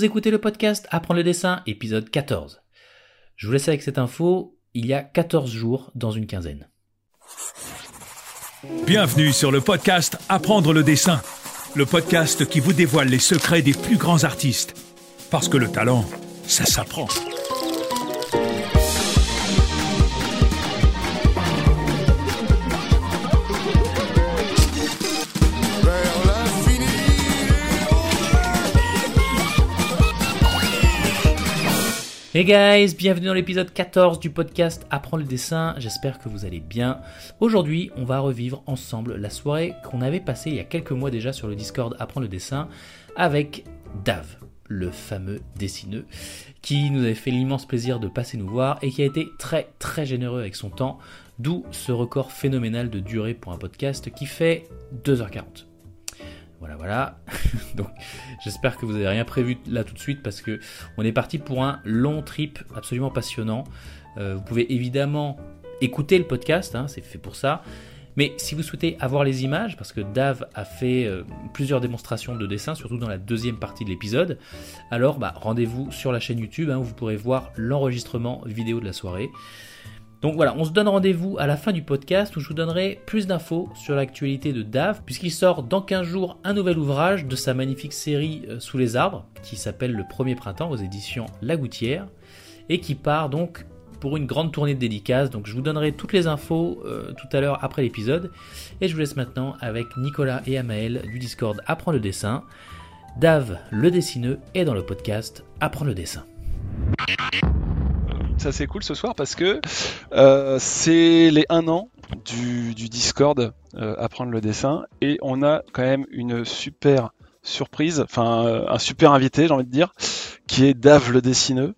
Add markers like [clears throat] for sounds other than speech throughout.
Écoutez le podcast Apprendre le dessin, épisode 14. Je vous laisse avec cette info, il y a 14 jours dans une quinzaine. Bienvenue sur le podcast Apprendre le dessin, le podcast qui vous dévoile les secrets des plus grands artistes. Parce que le talent, ça s'apprend. Hey guys, bienvenue dans l'épisode 14 du podcast Apprendre le dessin, j'espère que vous allez bien. Aujourd'hui, on va revivre ensemble la soirée qu'on avait passée il y a quelques mois déjà sur le Discord Apprendre le dessin avec Dave, le fameux dessineux, qui nous avait fait l'immense plaisir de passer nous voir et qui a été très très généreux avec son temps, d'où ce record phénoménal de durée pour un podcast qui fait 2h40. Voilà, voilà. [laughs] Donc, j'espère que vous n'avez rien prévu là tout de suite parce que on est parti pour un long trip absolument passionnant. Euh, vous pouvez évidemment écouter le podcast, hein, c'est fait pour ça. Mais si vous souhaitez avoir les images, parce que Dave a fait euh, plusieurs démonstrations de dessin, surtout dans la deuxième partie de l'épisode, alors bah, rendez-vous sur la chaîne YouTube hein, où vous pourrez voir l'enregistrement vidéo de la soirée. Donc voilà, on se donne rendez-vous à la fin du podcast où je vous donnerai plus d'infos sur l'actualité de Dave, puisqu'il sort dans 15 jours un nouvel ouvrage de sa magnifique série euh, Sous les arbres, qui s'appelle Le Premier Printemps aux éditions La Gouttière, et qui part donc pour une grande tournée de dédicaces. Donc je vous donnerai toutes les infos euh, tout à l'heure après l'épisode. Et je vous laisse maintenant avec Nicolas et Amaël du Discord Apprendre le dessin. Dave, le dessineux, est dans le podcast Apprendre le dessin ça c'est cool ce soir parce que euh, c'est les 1 an du, Discord euh, apprendre le dessin. Et on a quand même une super surprise, enfin euh, un super invité j'ai envie de dire, qui est Dave le dessineux,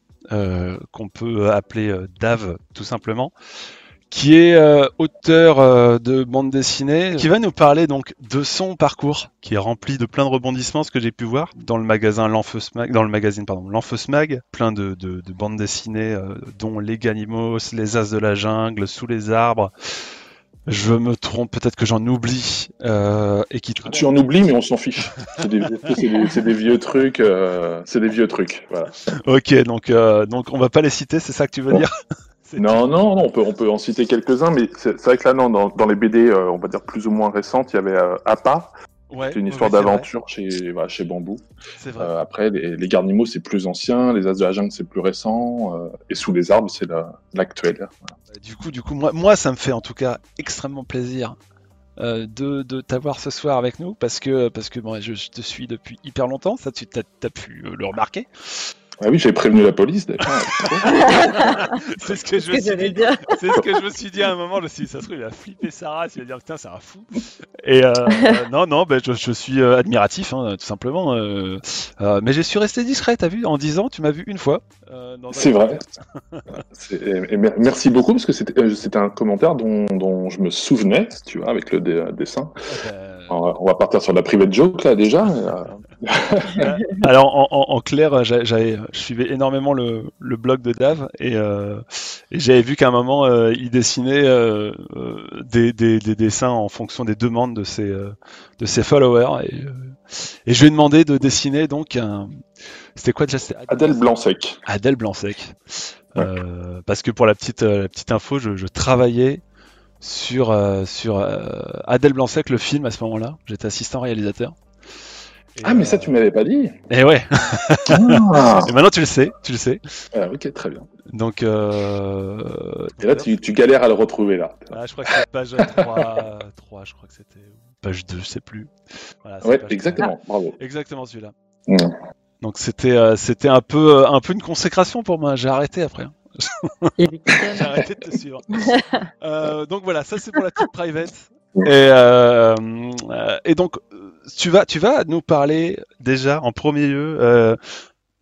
qu'on peut appeler Dave tout simplement qui est euh, auteur euh, de bande dessinée, qui va nous parler donc de son parcours, qui est rempli de plein de rebondissements, ce que j'ai pu voir dans le magasin L'Enfeusmag, dans le magazine pardon, L'Enfeusmag, plein de, de, de, bandes dessinées, euh, dont Les Ganimos, Les As de la Jungle, Sous les arbres. Je me trompe, peut-être que j'en oublie. et qui... Tu en oublies, mais on s'en fiche. C'est des, des, des, vieux trucs. c'est des vieux trucs. Voilà. Ok, donc, donc on va pas les citer, c'est ça que tu veux dire? Non, non, non, on peut, on peut en citer quelques-uns, mais c'est vrai que là, non, dans, dans les BD, euh, on va dire plus ou moins récentes, il y avait euh, Appa. Ouais, c'est une histoire d'aventure chez, chez Bambou. Vrai. Euh, après, les, les Garnimaux, c'est plus ancien, les As de la Jungle, c'est plus récent, euh, et Sous les arbres, c'est l'actuel. Voilà. Du coup, du coup moi, moi, ça me fait en tout cas extrêmement plaisir euh, de, de t'avoir ce soir avec nous parce que, parce que bon, je, je, te suis depuis hyper longtemps, ça tu as, pu le remarquer. Ah oui, j'ai prévenu la police. [laughs] c'est ce que je me suis dit. C'est ce que je me suis dit à un moment. Je me suis dit, ça se trouve, il va flipper Sarah, il va dire putain, c'est un fou. Et euh, [laughs] non, non, ben, je, je suis euh, admiratif, hein, tout simplement. Euh, euh, mais je suis resté discret, t'as vu En 10 ans, tu m'as vu une fois. Euh, c'est vrai. [laughs] et, merci beaucoup parce que c'était un commentaire dont, dont, je me souvenais, tu vois, avec le dessin. On va partir sur la private joke là déjà. [laughs] Alors en, en, en clair, j'avais, je suivais énormément le, le blog de Dave et, euh, et j'avais vu qu'à un moment euh, il dessinait euh, des, des, des, dessins en fonction des demandes de ses, de ses followers et, et je lui ai demandé de dessiner donc un. C'était quoi déjà Adèle Blanc-Sec. Adèle Blanc-Sec. Ouais. parce que pour la petite, la petite info, je, je travaillais sur, euh, sur euh, Adèle Blanc-Sec, le film à ce moment-là. J'étais assistant réalisateur. Et ah, mais ça, tu m'avais pas dit. Et eh ouais. Ah. [laughs] et maintenant, tu le sais, tu le sais. Ah, ok, très bien. Donc. Euh... Et là, tu, tu, galères à le retrouver là. Ah, je crois que c'est page 3, 3, je crois que c'était page 2, je sais plus. Voilà, ouais, exactement. 3. Bravo. Exactement celui-là. Mmh. Donc c'était euh, c'était un peu un peu une consécration pour moi. J'ai arrêté après. Hein. [laughs] J'ai arrêté de te suivre. [laughs] euh, donc voilà, ça c'est pour la petite private. Et, euh, euh, et donc tu vas, tu vas nous parler déjà en premier lieu.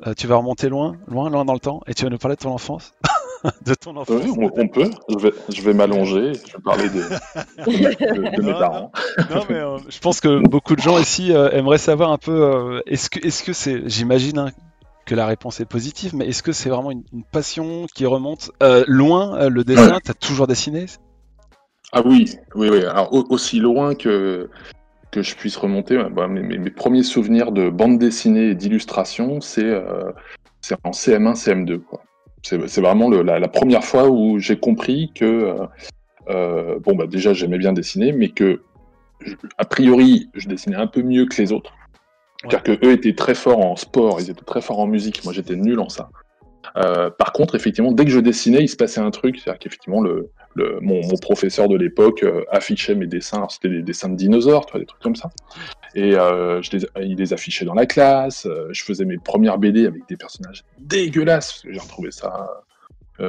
Euh, tu vas remonter loin, loin, loin dans le temps, et tu vas nous parler de ton enfance. [laughs] de ton enfance. Oui, on, on, peut. Je vais, je vais m'allonger. Je vais parler de, de, de mes non, parents. Non, non mais euh, je pense que beaucoup de gens ici euh, aimeraient savoir un peu. est-ce que, est-ce que c'est, j'imagine. Hein, que la réponse est positive, mais est-ce que c'est vraiment une, une, passion qui remonte euh, loin euh, le dessin? Ouais. T'as toujours dessiné? Ah oui, oui, oui. Alors aussi loin que que je puisse remonter, bah, mes, premiers souvenirs de bande dessinée et d'illustration, c'est en CM1, CM2. C'est vraiment la, première fois où j'ai compris que, bon, bah, déjà j'aimais bien dessiner, mais que, a priori, je dessinais un peu mieux que les autres. Car que eux étaient très forts en sport, ils étaient très forts en musique, moi j'étais nul en ça. Euh, par contre, effectivement, dès que je dessinais, il se passait un truc, c'est-à-dire qu'effectivement, le, mon, professeur de l'époque euh, affichait mes dessins, c'était des dessins de dinosaures, des trucs comme ça, et euh, je il les affichait dans la classe, je faisais mes premières BD avec des personnages dégueulasses, j'ai retrouvé ça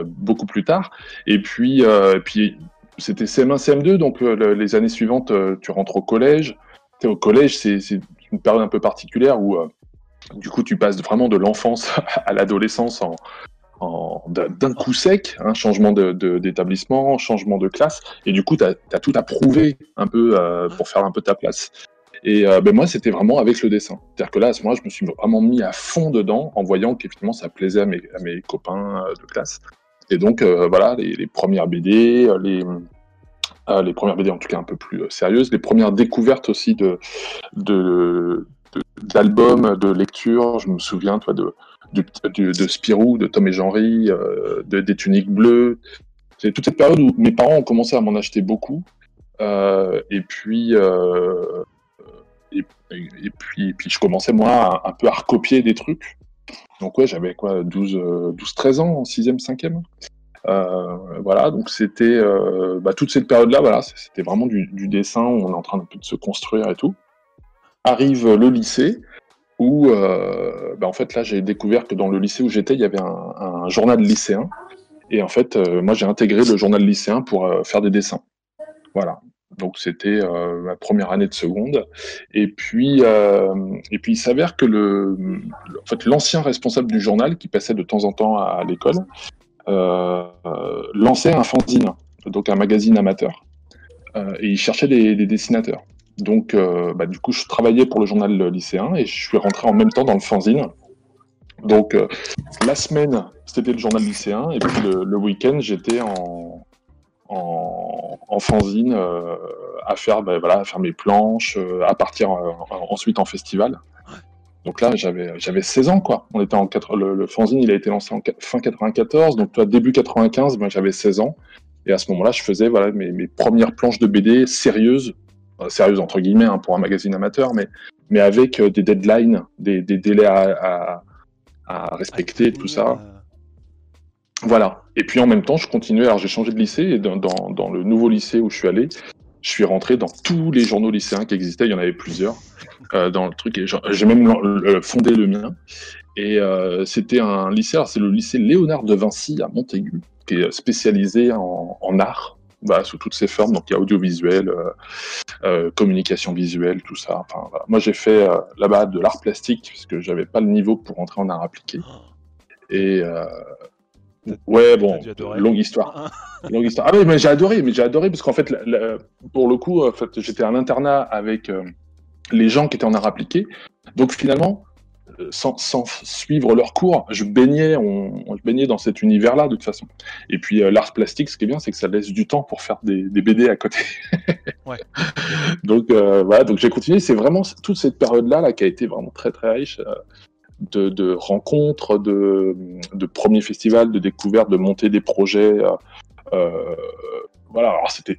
beaucoup plus tard, et puis, puis c'était CM1, CM2, donc les années suivantes, tu rentres au collège, au collège, c'est une période un peu particulière où du coup, tu passes vraiment de l'enfance [laughs] à l'adolescence en, d'un coup sec, un hein, changement d'établissement, changement de classe, et du coup, tu as, tout à prouver un peu euh, pour faire un peu ta place. Et euh, ben moi, c'était vraiment avec le dessin. C'est-à-dire que là, à ce moment-là, je me suis vraiment mis à fond dedans en voyant qu'effectivement, ça plaisait à mes, copains euh, de classe. Et donc, voilà, les, premières BD, les, les premières BD en tout cas un peu plus sérieuses, les premières découvertes aussi de, de, d'albums, de lecture. Je me souviens, toi, de, de, de Spirou, de Tom et Jean-Ry, euh, de, des tuniques bleues. C'est toute cette période où mes parents ont commencé à m'en acheter beaucoup. Euh, et puis, euh, et, puis, puis, je commençais moi un peu à recopier des trucs. Donc ouais, j'avais quoi, 12, 12, 13 ans en 6e, 5e. Voilà, donc c'était bah, toute cette période-là, c'était vraiment du, dessin, où on est en train de se construire et tout arrive le lycée où, euh, bah, en fait, là, j'ai découvert que dans le lycée où j'étais, il y avait un, journal lycéen. Et en fait, euh, moi, j'ai intégré le journal lycéen pour euh, faire des dessins. Voilà. Donc, c'était ma première année de seconde. Et puis, et puis il s'avère que le, fait, l'ancien responsable du journal, qui passait de temps en temps à, l'école, lançait un fanzine, donc un magazine amateur. et il cherchait des dessinateurs. Donc, euh, bah, du coup, je travaillais pour le journal lycéen et je suis rentré en même temps dans le fanzine. Donc, euh, la semaine, c'était le journal lycéen et puis le, week-end, j'étais en, en, fanzine euh, à, faire, bah, voilà, à faire mes planches, à partir ensuite en festival. Donc là, j'avais, j'avais 16 ans, quoi. On était en le, fanzine, il a été lancé en fin 94, donc toi, début 95, moi, j'avais 16 ans. Et à ce moment-là, je faisais voilà, mes, mes premières planches de BD sérieuses euh, sérieuse entre guillemets hein, pour un magazine amateur, mais, mais avec euh, des deadlines, des, délais à, respecter, tout ça. Voilà. Et puis en même temps, je continuais. Alors j'ai changé de lycée et dans, dans, le nouveau lycée où je suis allé, je suis rentré dans tous les journaux lycéens qui existaient. Il y en avait plusieurs euh, dans le truc. J'ai même fondé le mien. Et c'était un lycée. C'est le lycée Léonard de Vinci à Montaigu, qui est spécialisé en, en art bah, sous toutes ses formes. Donc il y a audiovisuel, euh, euh, communication visuelle, tout ça. Enfin, Moi j'ai fait euh, là-bas de l'art plastique parce que j'avais pas le niveau pour entrer en art appliqué. Et ouais, bon, longue histoire. longue histoire. Ah oui, mais j'ai adoré, mais j'ai adoré parce qu'en fait, pour le coup, en fait, j'étais un internat avec les gens qui étaient en art appliqué. Donc finalement, sans, suivre leur cours, je baignais, on, je baignais dans cet univers-là de toute façon. Et puis euh, l'art plastique, ce qui est bien, c'est que ça laisse du temps pour faire des, BD à côté. [laughs] [laughs] donc euh, voilà, donc j'ai continué. C'est vraiment toute cette période-là là, qui a été vraiment très très riche. Euh, de, rencontres, de, de, premiers festivals, de découvertes, de monter des projets. voilà, alors c'était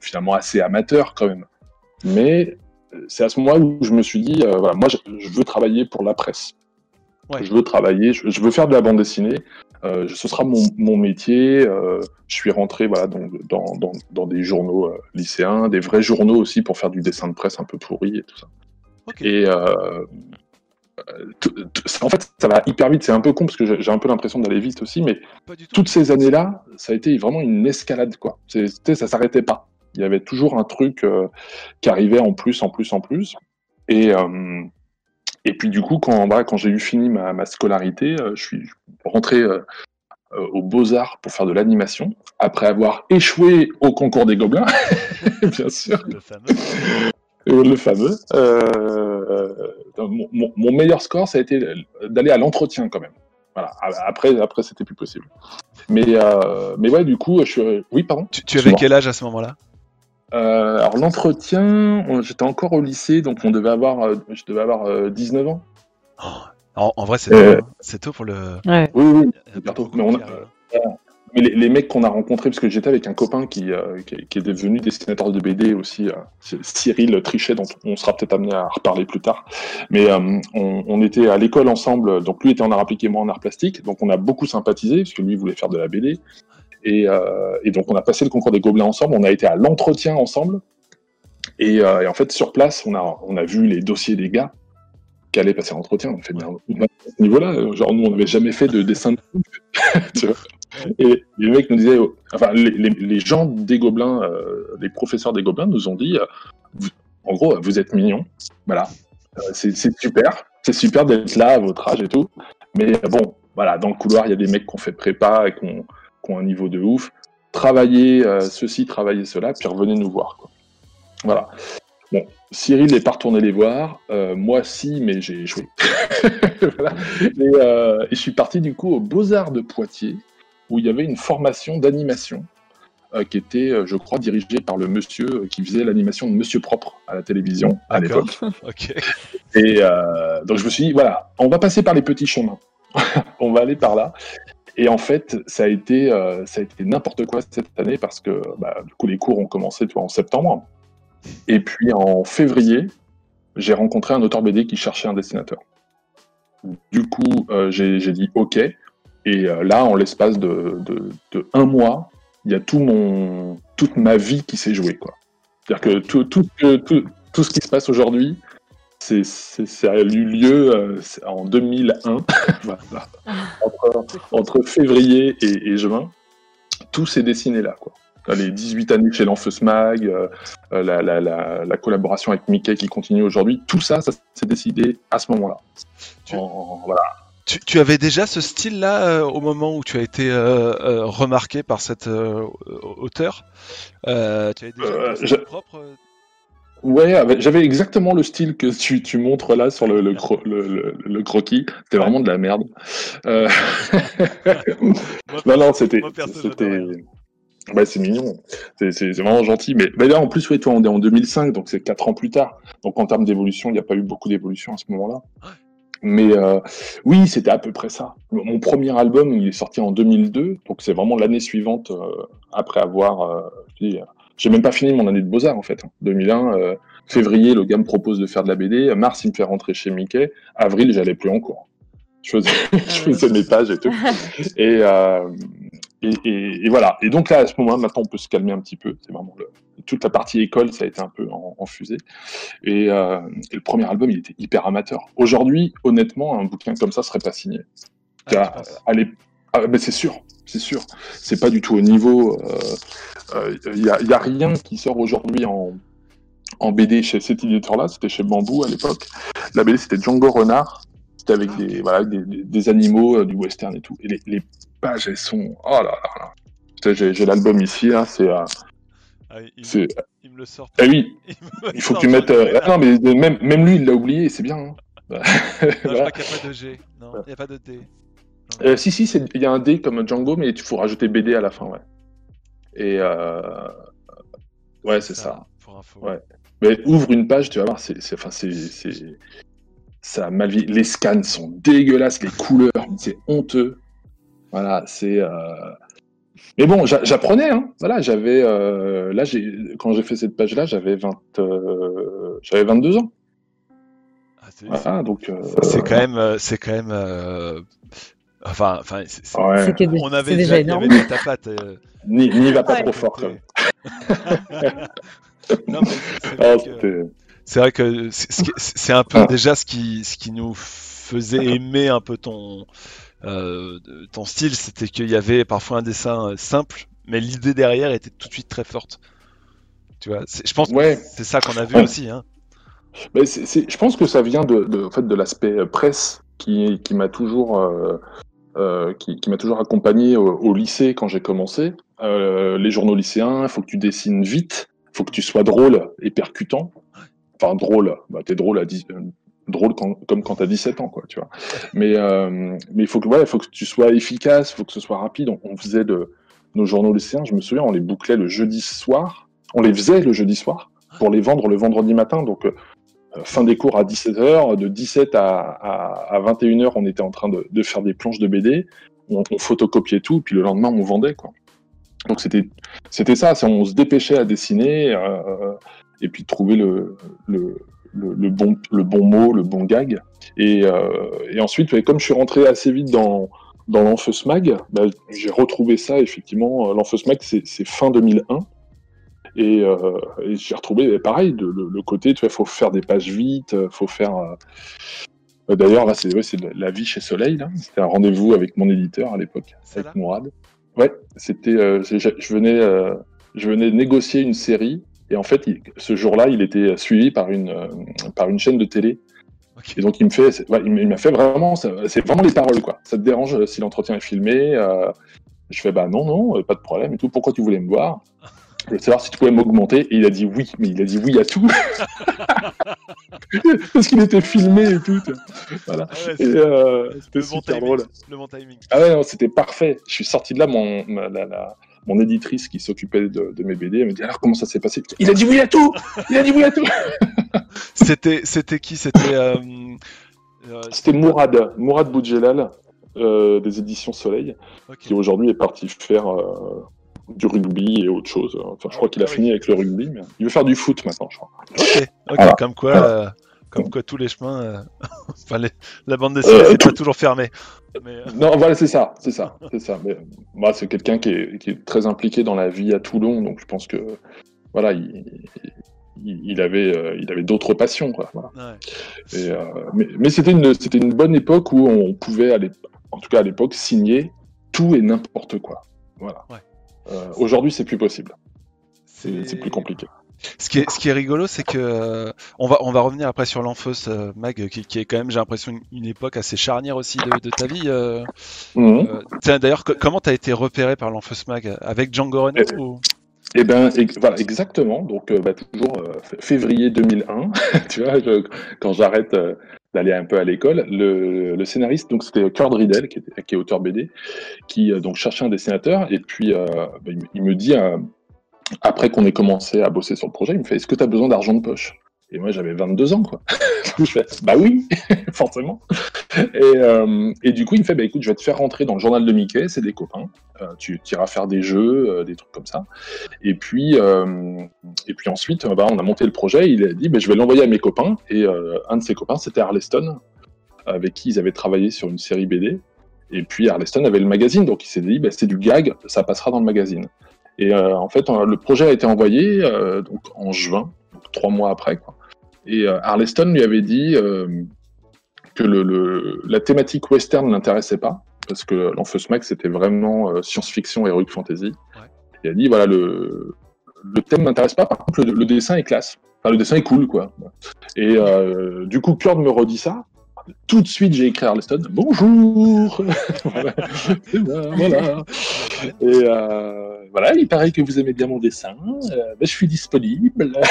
finalement assez amateur quand même. Mais c'est à ce moment-là où je me suis dit, euh, voilà, moi, je, veux travailler pour la presse. Je veux travailler, je, veux faire de la bande dessinée. Euh, ce sera mon, métier. Euh, je suis rentré voilà, dans, des journaux lycéens, des vrais journaux aussi pour faire du dessin de presse un peu pourri et tout ça. Et en fait, ça va hyper vite. C'est un peu con parce que j'ai un peu l'impression d'aller vite aussi, mais toutes ces années-là, ça a été vraiment une escalade. quoi. Ça s'arrêtait pas. Il y avait toujours un truc euh, qui arrivait en plus, en plus, en plus. Et, euh, et puis du coup, quand, bah, quand j'ai eu fini ma, scolarité, euh, je suis rentré aux Beaux-Arts pour faire de l'animation, après avoir échoué au concours des Gobelins, [laughs] bien sûr. Le fameux. Le fameux. mon, meilleur score, ça a été d'aller à l'entretien quand même. Voilà. Après, après c'était plus possible. Mais, mais ouais, du coup, je suis. Oui, pardon. Tu, tu avais quel âge à ce moment-là? Alors l'entretien, j'étais encore au lycée, donc on devait avoir, je devais avoir 19 ans. Oh, en, vrai, c'est tôt, hein. tôt, pour le. Oui, oui, bientôt. Mais on a, mais les, mecs qu'on a rencontrés, parce que j'étais avec un copain qui, euh, qui, est devenu dessinateur de BD aussi, euh, Cyril Trichet, dont on sera peut-être amené à reparler plus tard. Mais euh, on, était à l'école ensemble, donc lui était en art appliqué, moi en art plastique, donc on a beaucoup sympathisé, parce que lui voulait faire de la BD. Et, et donc on a passé le concours des Gobelins ensemble, on a été à l'entretien ensemble. Et, et, en fait, sur place, on a, on a vu les dossiers des gars qui allaient passer l'entretien. On fait bien à ce niveau-là. Genre, nous, on n'avait jamais fait de dessin de [laughs] tu vois et les mecs nous disaient, enfin, les, gens des Gobelins, euh, les professeurs des Gobelins nous ont dit, euh, en gros, vous êtes mignons, voilà, euh, c'est super, c'est super d'être là à votre âge et tout, mais bon, voilà, dans le couloir, il y a des mecs qui ont fait prépa et qui ont, un niveau de ouf. Travaillez ceci, travaillez cela, puis revenez nous voir. Quoi. Voilà. Bon, Cyril n'est pas retourné les voir, moi si, mais j'ai échoué. [laughs] et, et, je suis parti du coup aux Beaux-Arts de Poitiers, où il y avait une formation d'animation euh, qui était, euh, je crois, dirigée par le monsieur euh, qui faisait l'animation de Monsieur Propre à la télévision à l'époque. [laughs] Et donc je me suis dit, voilà, on va passer par les petits chemins. [laughs] on va aller par là. Et en fait, ça a été, a été n'importe quoi cette année parce que bah, du coup, les cours ont commencé en septembre. Et puis en février, j'ai rencontré un auteur BD qui cherchait un dessinateur. Du coup, j'ai dit OK. Et euh, là, en l'espace de, un mois, il y a tout mon, toute ma vie qui s'est jouée. C'est-à-dire que tout, tout, tout, ce qui se passe aujourd'hui, c'est, ça a eu lieu euh, en 2001, [laughs] entre, février et, juin. Tout s'est dessiné là. Quoi. Les 18 années chez l'Enfeus Mag, euh, la, la, collaboration avec Mickey qui continue aujourd'hui, tout ça, ça s'est décidé à ce moment-là. voilà. Tu, avais déjà ce style-là euh, au moment où tu as été euh, euh, remarqué par cet auteur Tu avais déjà propre Ouais, j'avais exactement le style que tu, tu montres là sur le, le, le, croquis. C'était vraiment de la merde. [laughs] [laughs] non, non, c'était. Bah, c'est mignon, c'est vraiment gentil. Mais, mais, là, en plus, ouais, toi, on est en 2005, donc c'est 4 ans plus tard. Donc en termes d'évolution, il n'y a pas eu beaucoup d'évolution à ce moment-là. Mais euh, oui, c'était à peu près ça. Mon premier album, il est sorti en 2002, donc c'est vraiment l'année suivante euh, après avoir. Euh, j'ai même pas fini mon année de beaux-arts en fait. 2001, hein. février, le gars me propose de faire de la BD. Mars, il me fait rentrer chez Mickey. Avril, j'allais plus en cours. Je faisais, [laughs] je faisais mes pages et tout. Et, et, voilà. Et donc là, à ce moment-là, maintenant, on peut se calmer un petit peu. C'est vraiment le, toute la partie école, ça a été un peu en, fusée. Euh, et, le premier album, il était hyper amateur. Aujourd'hui, honnêtement, un bouquin comme ça serait pas signé. Ah, allez, ah, mais c'est sûr, c'est sûr. C'est pas du tout au niveau. Il euh, n'y euh, a, a, rien qui sort aujourd'hui en, en BD chez cet éditeur-là. C'était chez Bambou à l'époque. La BD, c'était Django Renard. C'était avec ah, des, voilà, des, des, animaux, du western et tout. Et les, les pages, elles sont. Oh là là là. J'ai l'album ici, hein, c'est ah, il, me le sort. Eh oui, [laughs] il, faut que tu mettes. Euh, non, mais même, même lui, il l'a oublié, c'est bien. Hein. non, je crois qu'il n'y a pas de G. Non, il n'y a pas de D. Euh, si, si, il y a un D comme Django, mais il faut rajouter BD à la fin, ouais. Et. Euh... Ouais, c'est ça. Pour info. Ouais. Mais ouvre une page, tu vas voir, c'est. Enfin, c'est. Ça a mal vie. Les scans sont dégueulasses, les couleurs, c'est honteux. Voilà, c'est. Euh... Mais bon, j'apprenais, hein. Voilà, j'avais euh, là, quand j'ai fait cette page-là, j'avais 20, euh, j'avais 22 ans. Ah, donc euh, c'est quand même, c'est quand même, enfin, enfin, on avait déjà, énorme. Avait ta patte. N'y, va pas trop fort. [laughs] non, mais c'est vrai, que c'est un peu déjà ce qui, ce qui nous faisait aimer un peu ton euh, ton style, c'était qu'il y avait parfois un dessin euh, simple, mais l'idée derrière était tout de suite très forte. Tu vois, je pense que c'est ça qu'on a vu aussi. Hein. Mais je pense que ça vient de, en fait, de l'aspect euh, presse qui, qui m'a toujours, qui, m'a toujours accompagné au, lycée quand j'ai commencé. les journaux lycéens, il faut que tu dessines vite, il faut que tu sois drôle et percutant. Enfin, drôle, bah, t'es drôle à 10, drôle comme quand tu as 17 ans, quoi, tu vois. Mais euh, il faut que il faut que tu sois efficace, faut que ce soit rapide. On, faisait nos journaux lycéens, je me souviens, on les bouclait le jeudi soir on les faisait le jeudi soir pour les vendre le vendredi matin. Donc, fin des cours à 17h, de 17 à, à, 21h, on était en train de, faire des planches de BD, on, photocopiait tout, puis le lendemain, on vendait. Quoi. Donc, c'était, ça, on se dépêchait à dessiner euh, et puis trouver le, le, le, bon, le bon mot, le bon gag. Et, euh, et ensuite, comme je suis rentré assez vite dans, dans l'Enfeus Mag, bah, j'ai retrouvé ça, effectivement. L'Enfeus Mag, c'est fin 2001. Euh, et, j'ai retrouvé pareil le, côté, tu vois, faut faire des pages vite, euh, faut faire. Euh, d'ailleurs, là, c'est la vie chez Soleil. C'était un rendez-vous avec mon éditeur à l'époque, avec Mourad. Ouais, c'était. je venais, je venais négocier une série et en fait, ce jour-là, il était suivi par une par une chaîne de télé. Et donc, il me fait, il m'a fait vraiment, c'est vraiment les paroles, quoi. Ça te dérange si l'entretien est filmé Je fais, bah non, non, pas de problème et tout. Pourquoi tu voulais me voir? Je voulais savoir si tu pouvais m'augmenter. Et il a dit oui, mais il a dit oui à tout. [laughs] Parce qu'il était filmé et tout. Voilà. Ah euh, c'était super drôle. Le bon timing. Ah ouais, c'était parfait. Je suis sorti de là, mon, mon éditrice qui s'occupait de, mes BD, elle me dit alors comment ça s'est passé? Il a dit oui à tout Il a dit oui à tout [laughs] C'était c'était qui? C'était. Euh, euh, c'était Mourad, Mourad Boudjelal. des éditions Soleil, qui aujourd'hui est parti faire du rugby et autre chose. Enfin, je crois qu'il a ah fini avec le rugby, mais il veut faire du foot maintenant, je crois. Ok, comme quoi, euh, comme quoi tous les chemins, euh, [laughs] enfin, la bande dessinée, euh, c'est pas toujours fermé. Non, voilà, c'est ça, c'est ça, c'est ça. Mais moi, c'est quelqu'un qui est, qui est, très impliqué dans la vie à Toulon, donc je pense que voilà, il, il, avait, il avait d'autres passions, quoi. Et, mais, mais c'était une, c'était une bonne époque où on pouvait aller, en tout cas à l'époque, signer tout et n'importe quoi. Voilà. Ouais. Euh, aujourd'hui, c'est plus possible. C'est plus compliqué. Ce qui est, ce qui est rigolo, c'est que euh, on va on va revenir après sur l'Enfos euh, Mag, qui, est quand même, j'ai l'impression, une, époque assez charnière aussi de, ta vie. Mhm. D'ailleurs, comment tu as été repéré par l'Enfos Mag? Avec Django Reinhardt eh, ou... Eh ben, voilà, exactement. Donc, bah, toujours février 2001, [laughs] tu vois, quand j'arrête d'aller un peu à l'école. Le, scénariste, donc c'était Kurt Riddell, qui, est auteur BD, qui euh, donc cherchait un dessinateur. Et puis, euh, bah, il, me dit, euh, après qu'on ait commencé à bosser sur le projet, il me fait Est-ce que tu as besoin d'argent de poche? Et moi, j'avais 22 ans, quoi. [laughs] je fais, bah oui, [laughs] forcément. Et, euh, et, du coup, il me fait, bah écoute, je vais te faire rentrer dans le journal de Mickey, c'est des copains. Euh, tu iras faire des jeux, euh, des trucs comme ça. Et puis, et puis ensuite, bah, on a monté le projet. Il a dit, bah, je vais l'envoyer à mes copains. Et un de ses copains, c'était Arleston, avec qui ils avaient travaillé sur une série BD. Et puis Arleston avait le magazine, donc il s'est dit, bah, c'est du gag, ça passera dans le magazine. Et en fait, le projet a été envoyé donc en juin trois mois après. Quoi. Et euh, Arleston lui avait dit euh, que le, la thématique western ne l'intéressait pas, parce que l'Enfeus Max c'était vraiment euh, science-fiction, heroic fantasy. Il a dit voilà, le, le thème m'intéresse pas, par contre, le, dessin est classe. Enfin, le dessin est cool, quoi. Et du coup, Kurt me redit ça. Tout de suite, j'ai écrit à Arleston Bonjour [laughs] voilà. Et voilà, il paraît que vous aimez bien mon dessin, euh, ben, je suis disponible. [laughs]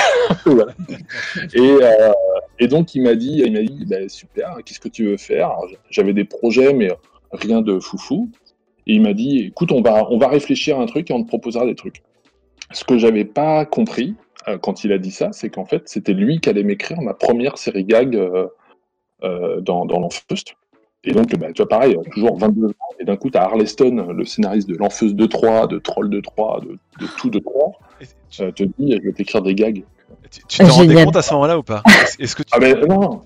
Euh, et, donc il m'a dit, il m'a dit, ben, super, qu'est-ce que tu veux faire? J'avais des projets, mais rien de foufou. Et il m'a dit, écoute, on va, on va réfléchir à un truc et on te proposera des trucs. Ce que j'avais pas compris euh, quand il a dit ça, c'est qu'en fait, c'était lui qui allait m'écrire ma première série gag dans, dans et donc, bah, tu vois, pareil, toujours 22 ans, et d'un coup, tu as Arleston, le scénariste de L'Enfeuse de 3, de Troll de 3, de, tout de 3, tu... Euh, te dit, je vais t'écrire des gags. Tu, tu te rendais compte à ce moment-là ou pas? Est-ce que tu ah, ben non,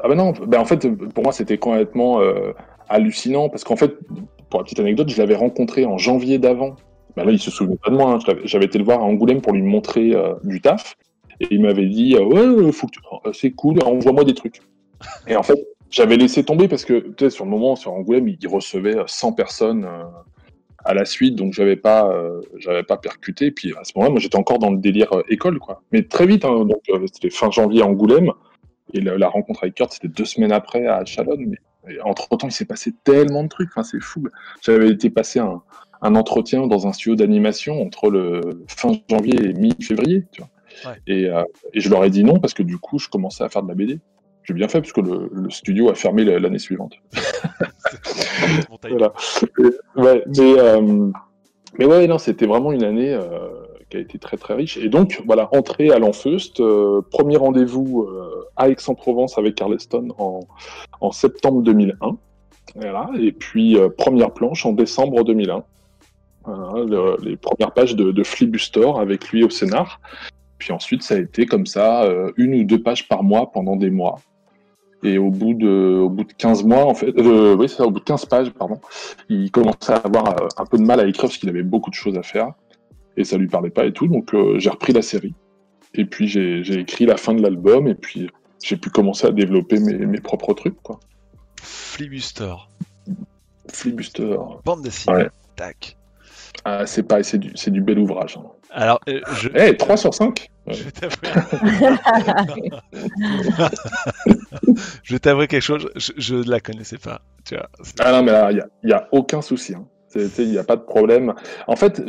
ah ben non, ben en fait, pour moi, c'était complètement euh, hallucinant, parce qu'en fait, pour la petite anecdote, je l'avais rencontré en janvier d'avant. Ben là, il se souvenait pas de moi, hein. j'avais été le voir à Angoulême pour lui montrer euh, du taf, et il m'avait dit, ouais, faut que tu... c'est cool, envoie-moi des trucs. Et en fait, j'avais laissé tomber parce que, tu sais, sur le moment, sur Angoulême, il recevait 100 personnes euh, à la suite, donc j'avais pas, euh, j'avais pas percuté. Puis à ce moment-là, moi, j'étais encore dans le délire euh, école, quoi. Mais très vite, hein, donc c'était fin janvier à Angoulême, et la, rencontre avec Kurt, c'était deux semaines après à Chalonne. Mais entre temps, il s'est passé tellement de trucs, c'est fou. J'avais été passer un, un, entretien dans un studio d'animation entre le fin janvier et mi-février, tu vois. Et, et je leur ai dit non parce que du coup, je commençais à faire de la BD. J'ai bien fait parce que le, studio a fermé l'année suivante. [laughs] voilà. mais, euh, mais ouais, non, c'était vraiment une année euh, qui a été très très riche. Et donc, voilà, entrée à l'Enfeust, premier rendez-vous à Aix-en-Provence avec Carleston en, en septembre 2001. Voilà, et puis première planche en décembre 2001. les premières pages de, de Flibuster avec lui au scénar. Puis ensuite, ça a été comme ça, une ou deux pages par mois pendant des mois. Et au bout de, au bout de 15 mois, en fait, euh, oui, c'est ça, au bout de 15 pages, pardon, il commençait à avoir euh, un peu de mal à écrire parce qu'il avait beaucoup de choses à faire et ça lui parlait pas et tout. Donc euh, j'ai repris la série. Et puis j'ai écrit la fin de l'album et puis j'ai pu commencer à développer mes, mes propres trucs, quoi. Flibuster. Flibuster. Bande dessinée. Tac. Ah, c'est pas, c'est du, du bel ouvrage. Hein. Alors, je... Eh, 3 sur 5 Je [laughs] [laughs] vais t'avouer quelque chose, je ne la connaissais pas. Tu vois, ah non, mais il n'y a, aucun souci. Hein. Il n'y a pas de problème. En fait,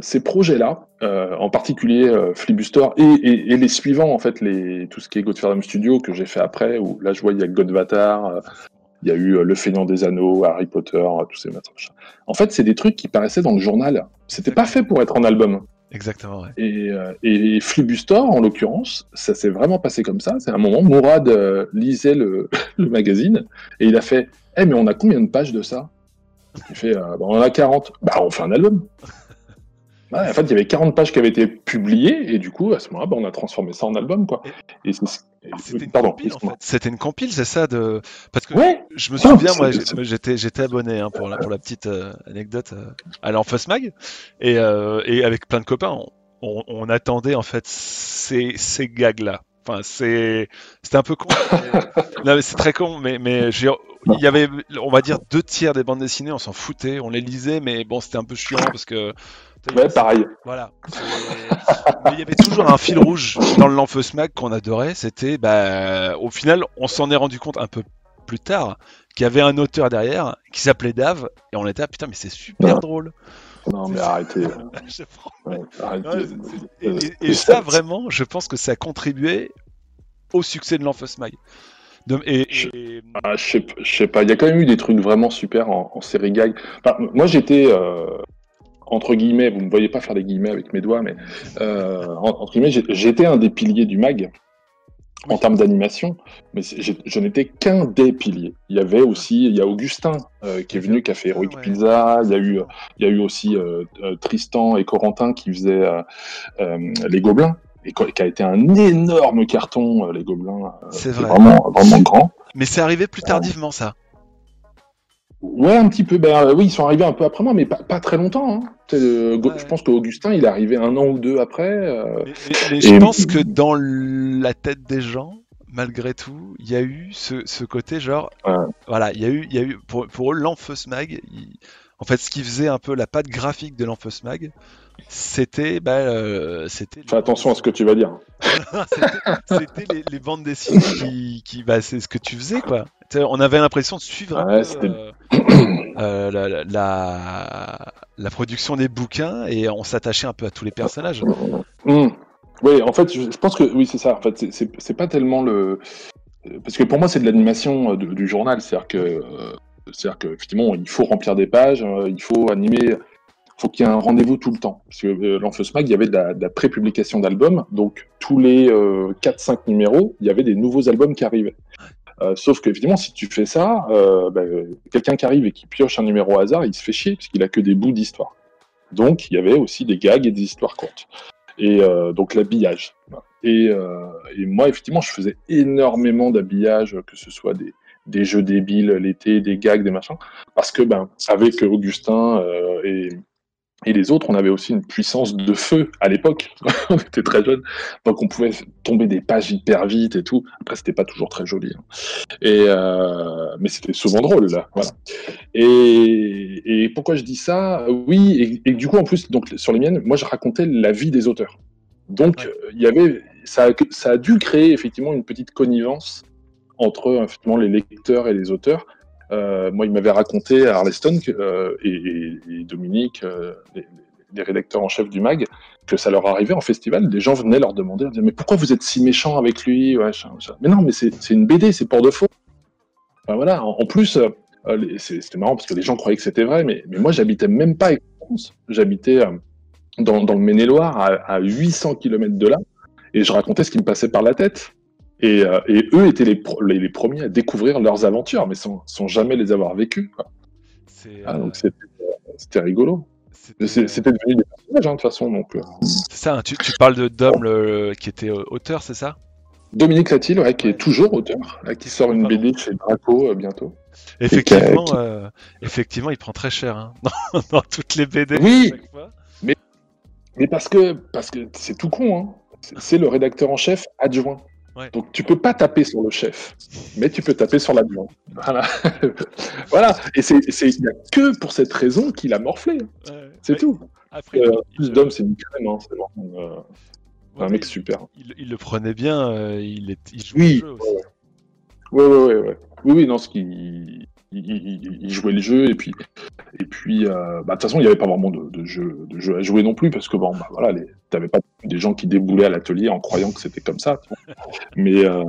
ces projets-là, euh, en particulier euh, Flibuster et, les suivants, en fait, les, tout ce qui est Godferdam Studio que j'ai fait après, où là je vois il y a Godvatar, euh, il y a eu Le Feignant des Anneaux, Harry Potter, tous ces machins. En fait, c'est des trucs qui paraissaient dans le journal. C'était pas fait pour être en album. Exactement. Ouais. Et, euh, et en l'occurrence, ça s'est vraiment passé comme ça. C'est un moment, Mourad euh, lisait le, [laughs] le, magazine et il a fait Eh, mais on a combien de pages de ça? Il fait euh, bah, On en a 40. Bah, on fait un album. [laughs] en fait, il y avait 40 pages qui avaient été publiées et du coup, à ce moment-là, bah, on a transformé ça en album. Quoi. Et, c'était une, compile, en fait. C'était une compile, c'est ça de parce que je me souviens, moi, j'étais j'étais abonné hein, pour la pour la petite euh, anecdote euh, à l'Enfos Mag et, euh, et avec plein de copains, on, on, attendait en fait ces ces gags là. Enfin, c'est c'était un peu con. mais [laughs] c'est très con, mais mais il y avait, on va dire, deux tiers des bandes dessinées, on s'en foutait, on les lisait, mais bon, c'était un peu chiant parce que Ouais, pareil. Voilà. Mais il y avait toujours un fil rouge dans le Lanfeus Mag qu'on adorait. C'était, bah, au final, on s'en est rendu compte un peu plus tard qu'il y avait un auteur derrière qui s'appelait Dave et on était ah, putain mais c'est super drôle. Non mais arrêtez. et, ça vraiment, je pense que ça a contribué au succès de l'Enfeus Mag. et, ah, je, sais, pas, il y a quand même eu des trucs vraiment super en, série gag. moi j'étais euh, entre guillemets, vous ne me voyez pas faire des guillemets avec mes doigts, mais euh, entre guillemets, j'étais un des piliers du mag en termes d'animation, mais je n'étais qu'un des piliers. Il y avait aussi, il y a Augustin euh, qui est venu, qui a fait Heroic Pizza. Il y a eu, il y a eu aussi euh, Tristan et Corentin qui faisaient les Gobelins et qui a été un énorme carton, les Gobelins. c'est vraiment, vraiment grand. Mais c'est arrivé plus tardivement, ça. Ouais, un petit peu. Ben, oui, ils sont arrivés un peu après moi, mais pas, très longtemps. Hein. Je pense qu'Augustin, il est arrivé un an ou deux après. Euh, mais, je pense que dans la tête des gens, malgré tout, il y a eu ce, côté genre. Voilà, il y a eu, il y a eu pour, pour eux, l'Enfeus Mag, en fait, ce qui faisait un peu la patte graphique de l'Enfeus Mag, c'était. Bah, euh, c'était Fais attention à ce que tu vas dire. [laughs] c'était les, bandes dessinées qui. qui bah, c'est ce que tu faisais, quoi. on avait l'impression de suivre euh, euh, la, la, production des bouquins et on s'attachait un peu à tous les personnages. Mmh. Oui, en fait, je, pense que oui, c'est ça. En fait, c'est pas tellement le. Parce que pour moi, c'est de l'animation du journal. C'est-à-dire que. C'est-à-dire qu'effectivement, il faut remplir des pages, il faut animer faut qu'il y ait un rendez-vous tout le temps. Parce que euh, il y avait de la, pré-publication d'albums, donc tous les 4-5 euh, numéros, il y avait des nouveaux albums qui arrivaient. Euh, sauf qu'évidemment, si tu fais ça, euh, bah, quelqu'un qui arrive et qui pioche un numéro au hasard, il se fait chier, parce qu'il a que des bouts d'histoire. Donc, il y avait aussi des gags et des histoires courtes. Et donc, l'habillage. Et, moi, effectivement, je faisais énormément d'habillage, que ce soit des, des jeux débiles l'été, des gags, des machins, parce que ben avec Augustin et, et les autres, on avait aussi une puissance de feu à l'époque. [laughs] on était très jeunes, donc on pouvait tomber des pages hyper vite et tout. Après, c'était pas toujours très joli, hein. et euh, mais c'était souvent drôle là. Voilà. Et, et, pourquoi je dis ça? Oui, et, du coup, en plus, donc sur les miennes, moi, je racontais la vie des auteurs. Donc, il y avait, ça, ça a dû créer effectivement une petite connivence entre effectivement les lecteurs et les auteurs euh, moi, il m'avait raconté à Arleston euh, et, Dominique, euh, les, rédacteurs en chef du mag, que ça leur arrivait en festival. Des gens venaient leur demander, mais pourquoi vous êtes si méchant avec lui Mais non, mais c'est une BD, c'est pour de faux. voilà. En, plus, c'était marrant parce que les gens croyaient que c'était vrai, mais, moi, j'habitais même pas à France. J'habitais dans, le Maine-et-Loire, à, 800 km de là, et je racontais ce qui me passait par la tête. Et, euh, eux étaient les, les, premiers à découvrir leurs aventures, mais sans, jamais les avoir vécues. Ah, donc c'était rigolo. C'était devenu des personnages, hein, de toute façon. Donc, C'est ça, hein, tu, parles de Dom qui était auteur, c'est ça? Dominique Latil, qui est toujours auteur, qui sort une BD chez Draco bientôt. Effectivement, euh, effectivement, il prend très cher hein, [laughs] dans, toutes les BD. Oui, mais, mais parce que parce que c'est tout con. C'est le rédacteur en chef adjoint. Donc tu peux pas taper sur le chef, mais tu peux taper sur l'adjoint. Voilà. [laughs] voilà. Et c'est il n'y a que pour cette raison qu'il a morflé. c'est tout. Après, euh, plus d'hommes, c'est une crème. Hein. C'est euh, un mec super. Il, le prenait bien. il, est, il jouait oui. Jeu Oui, oui, oui, oui, oui, non, ce qui il, jouait le jeu et puis et puis euh, bah, de toute façon il n'y avait pas vraiment de, jeu à jouer non plus parce que bon bah, voilà t'avais pas des gens qui déboulaient à l'atelier en croyant que c'était comme ça mais euh,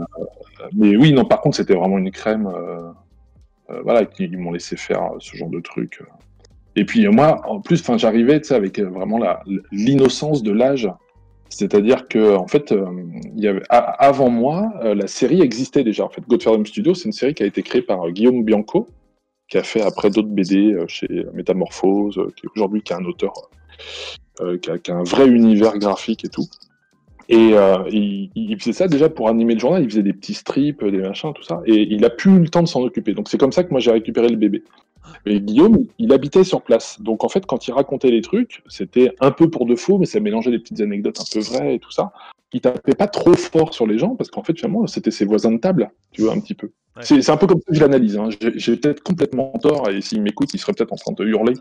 mais oui non par contre c'était vraiment une crème euh, voilà ils m'ont laissé faire ce genre de truc et puis moi en plus enfin j'arrivais avec vraiment l'innocence de l'âge c'est-à-dire que, en fait, euh, avant moi, euh, la série existait déjà. En fait, Studio, c'est une série qui a été créée par euh, Guillaume Bianco, qui a fait après d'autres BD chez Métamorphose, qui aujourd'hui qui est un auteur qui a, un vrai univers graphique et tout. Et il, il, faisait ça déjà pour animer le journal. Il faisait des petits strips, des machins, tout ça. Et il a plus eu le temps de s'en occuper. Donc c'est comme ça que moi j'ai récupéré le bébé. Et Guillaume, il habitait sur place. Donc en fait, quand il racontait les trucs, c'était un peu pour de faux, mais ça mélangeait des petites anecdotes un peu vraies et tout ça. Il tapait pas trop fort sur les gens parce qu'en fait, finalement, c'était ses voisins de table, tu vois, un petit peu. C'est un peu comme ça que je l'analyse. Hein. J'ai peut-être complètement tort et s'il m'écoute, il serait peut-être en train de hurler.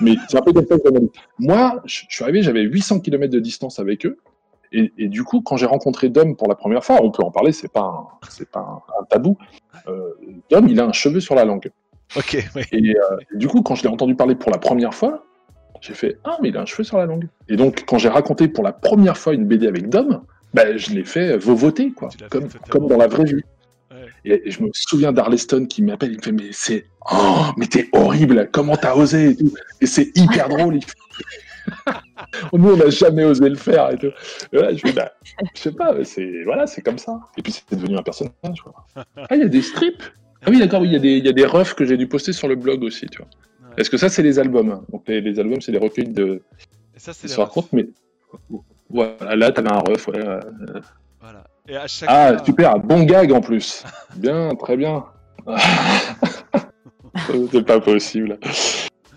Mais c'est un peu comme ça que je l'analyse. Moi, je suis arrivé, j'avais 800 km de distance avec eux. Et, du coup, quand j'ai rencontré Dom pour la première fois, on peut en parler, c'est pas c'est pas un, tabou. Euh, Dom, il a un cheveu sur la langue. Ok. Et, euh, du coup, quand je l'ai entendu parler pour la première fois, j'ai fait Ah, mais il a un cheveu sur la langue. Et donc, quand j'ai raconté pour la première fois une BD avec Dom, bah, je l'ai fait voter, quoi, comme, comme dans la vraie vie. Et, je me souviens d'Arleston qui m'appelle, il me fait Mais c'est. Oh, mais t'es horrible, comment t'as osé et tout. Et c'est hyper drôle. [laughs] Nous, on n'a jamais osé le faire et tout. je, fais, bah, je sais pas, c'est voilà, c'est comme ça. Et puis c'est devenu un personnage. [laughs] Ah, il y a des strips. Ah oui, d'accord, il y, a des, refs que j'ai dû poster sur le blog aussi, tu vois. Est-ce que ça, c'est les albums Donc les, albums, c'est des recueils de et ça, c'est mais voilà, là, t'avais un ref, ouais. Voilà. Et à chaque ah, super, bon gag en plus. bien, très bien. [laughs] c'est pas possible.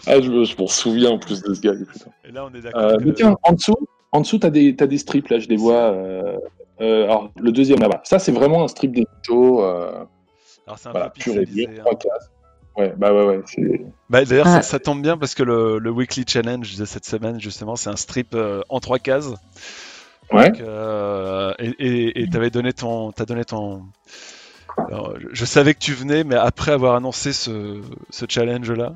Ah, je, m'en souviens en plus de ce gag. Et là, on est d'accord. Euh, mais tiens, en dessous, en dessous, t'as des, as des strips là, je les vois. Euh, euh, alors, le deuxième là-bas. Ça, c'est vraiment un strip des Euh, alors c'est un peu pixelisé. Hein. Ouais, bah ouais, ouais. Bah, D'ailleurs, ça, ça, tombe bien parce que le, le, Weekly Challenge de cette semaine, justement, c'est un strip euh, en trois cases. Ouais. Euh, et tu avais donné ton. As donné ton... je savais que tu venais, mais après avoir annoncé ce, ce challenge-là,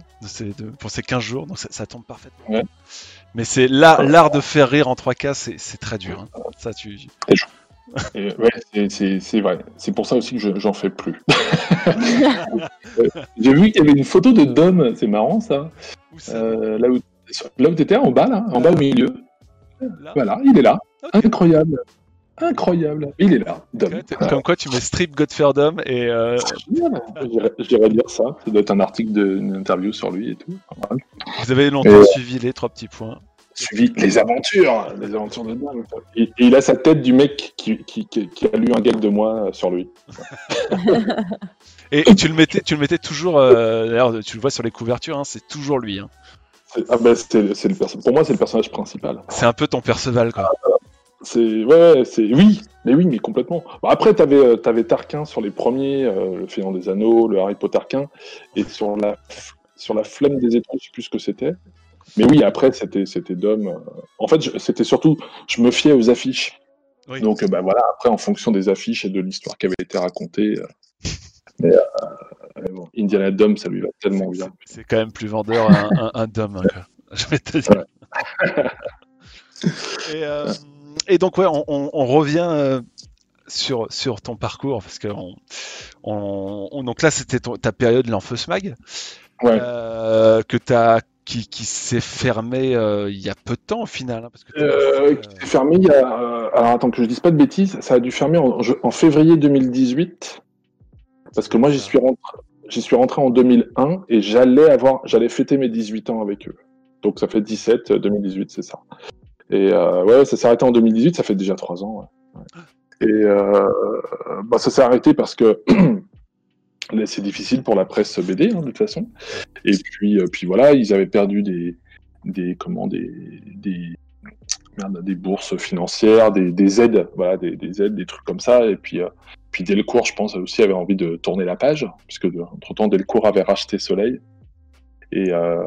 pour ces 15 jours, donc ça, ça tombe parfaitement. Ouais. Mais c'est l'art de faire rire en trois cases, c'est très dur. Hein. Ça, tu ouais, c'est vrai. C'est pour ça aussi que j'en fais plus. [laughs] J'ai vu qu'il y avait une photo de Dom, c'est marrant ça. Euh, là où, là où tu étais, en bas, là, en bas au milieu. Voilà, il est là. Incroyable. Incroyable. Il est là. Dom. Comme quoi tu mets strip Godfair Dom et. Euh... Je dirais dire ça. Ça doit être un article d'une interview sur lui et tout. Vous avez longtemps suivi les trois petits points suivi les aventures, les aventures de Et, il a sa tête du mec qui, a lu un gag de moi sur lui. [laughs] et, tu le mettais, tu le mettais toujours. Euh, d'ailleurs, tu le vois sur les couvertures, hein, c'est toujours lui. Hein. Ah bah, le pour moi, c'est le personnage principal. C'est un peu ton Perceval, quoi. c'est ouais, c'est oui, mais oui, mais complètement. après, t'avais euh, avais Tarquin sur les premiers, euh, le Fainéant des Anneaux, le Harry Potter Tarquin, et sur la sur la flamme des étoiles, je sais plus ce que c'était. Mais oui, après, c'était, c'était Dom. Euh, en fait, c'était surtout, je me fiais aux affiches. Donc, bah, voilà, après, en fonction des affiches et de l'histoire qui avait été racontée. Euh, [laughs] mais, euh, Indiana Dom, ça lui va tellement bien. C'est quand même plus vendeur un, un, Dom, hein, [laughs] je vais te dire. et, donc, ouais, on, revient sur, sur ton parcours, parce que on, donc là, c'était ta période l'Enfeuse Mag, que tu as qui, qui s'est fermé il y a peu de temps au final. Hein, parce que qui s'est fermé il y a. alors attends que je dise pas de bêtises, ça a dû fermer en, en février 2018. Parce que moi j'y suis rentré, j'y suis rentré en 2001 et j'allais avoir, j'allais fêter mes 18 ans avec eux. Donc ça fait 17, 2018, c'est ça. Et euh, ouais, ça s'est arrêté en 2018, ça fait déjà trois ans. Et euh, bah, ça s'est arrêté parce que [clears throat] c'est difficile pour la presse BD hein, de toute façon. Et puis, euh, puis voilà, ils avaient perdu des, des comment des, des, des bourses financières, des, des aides, voilà, des, des, aides, des trucs comme ça. Et puis, euh, puis Delcourt, je pense, aussi avait envie de tourner la page, puisque entre temps Delcourt avait racheté Soleil. Et, euh,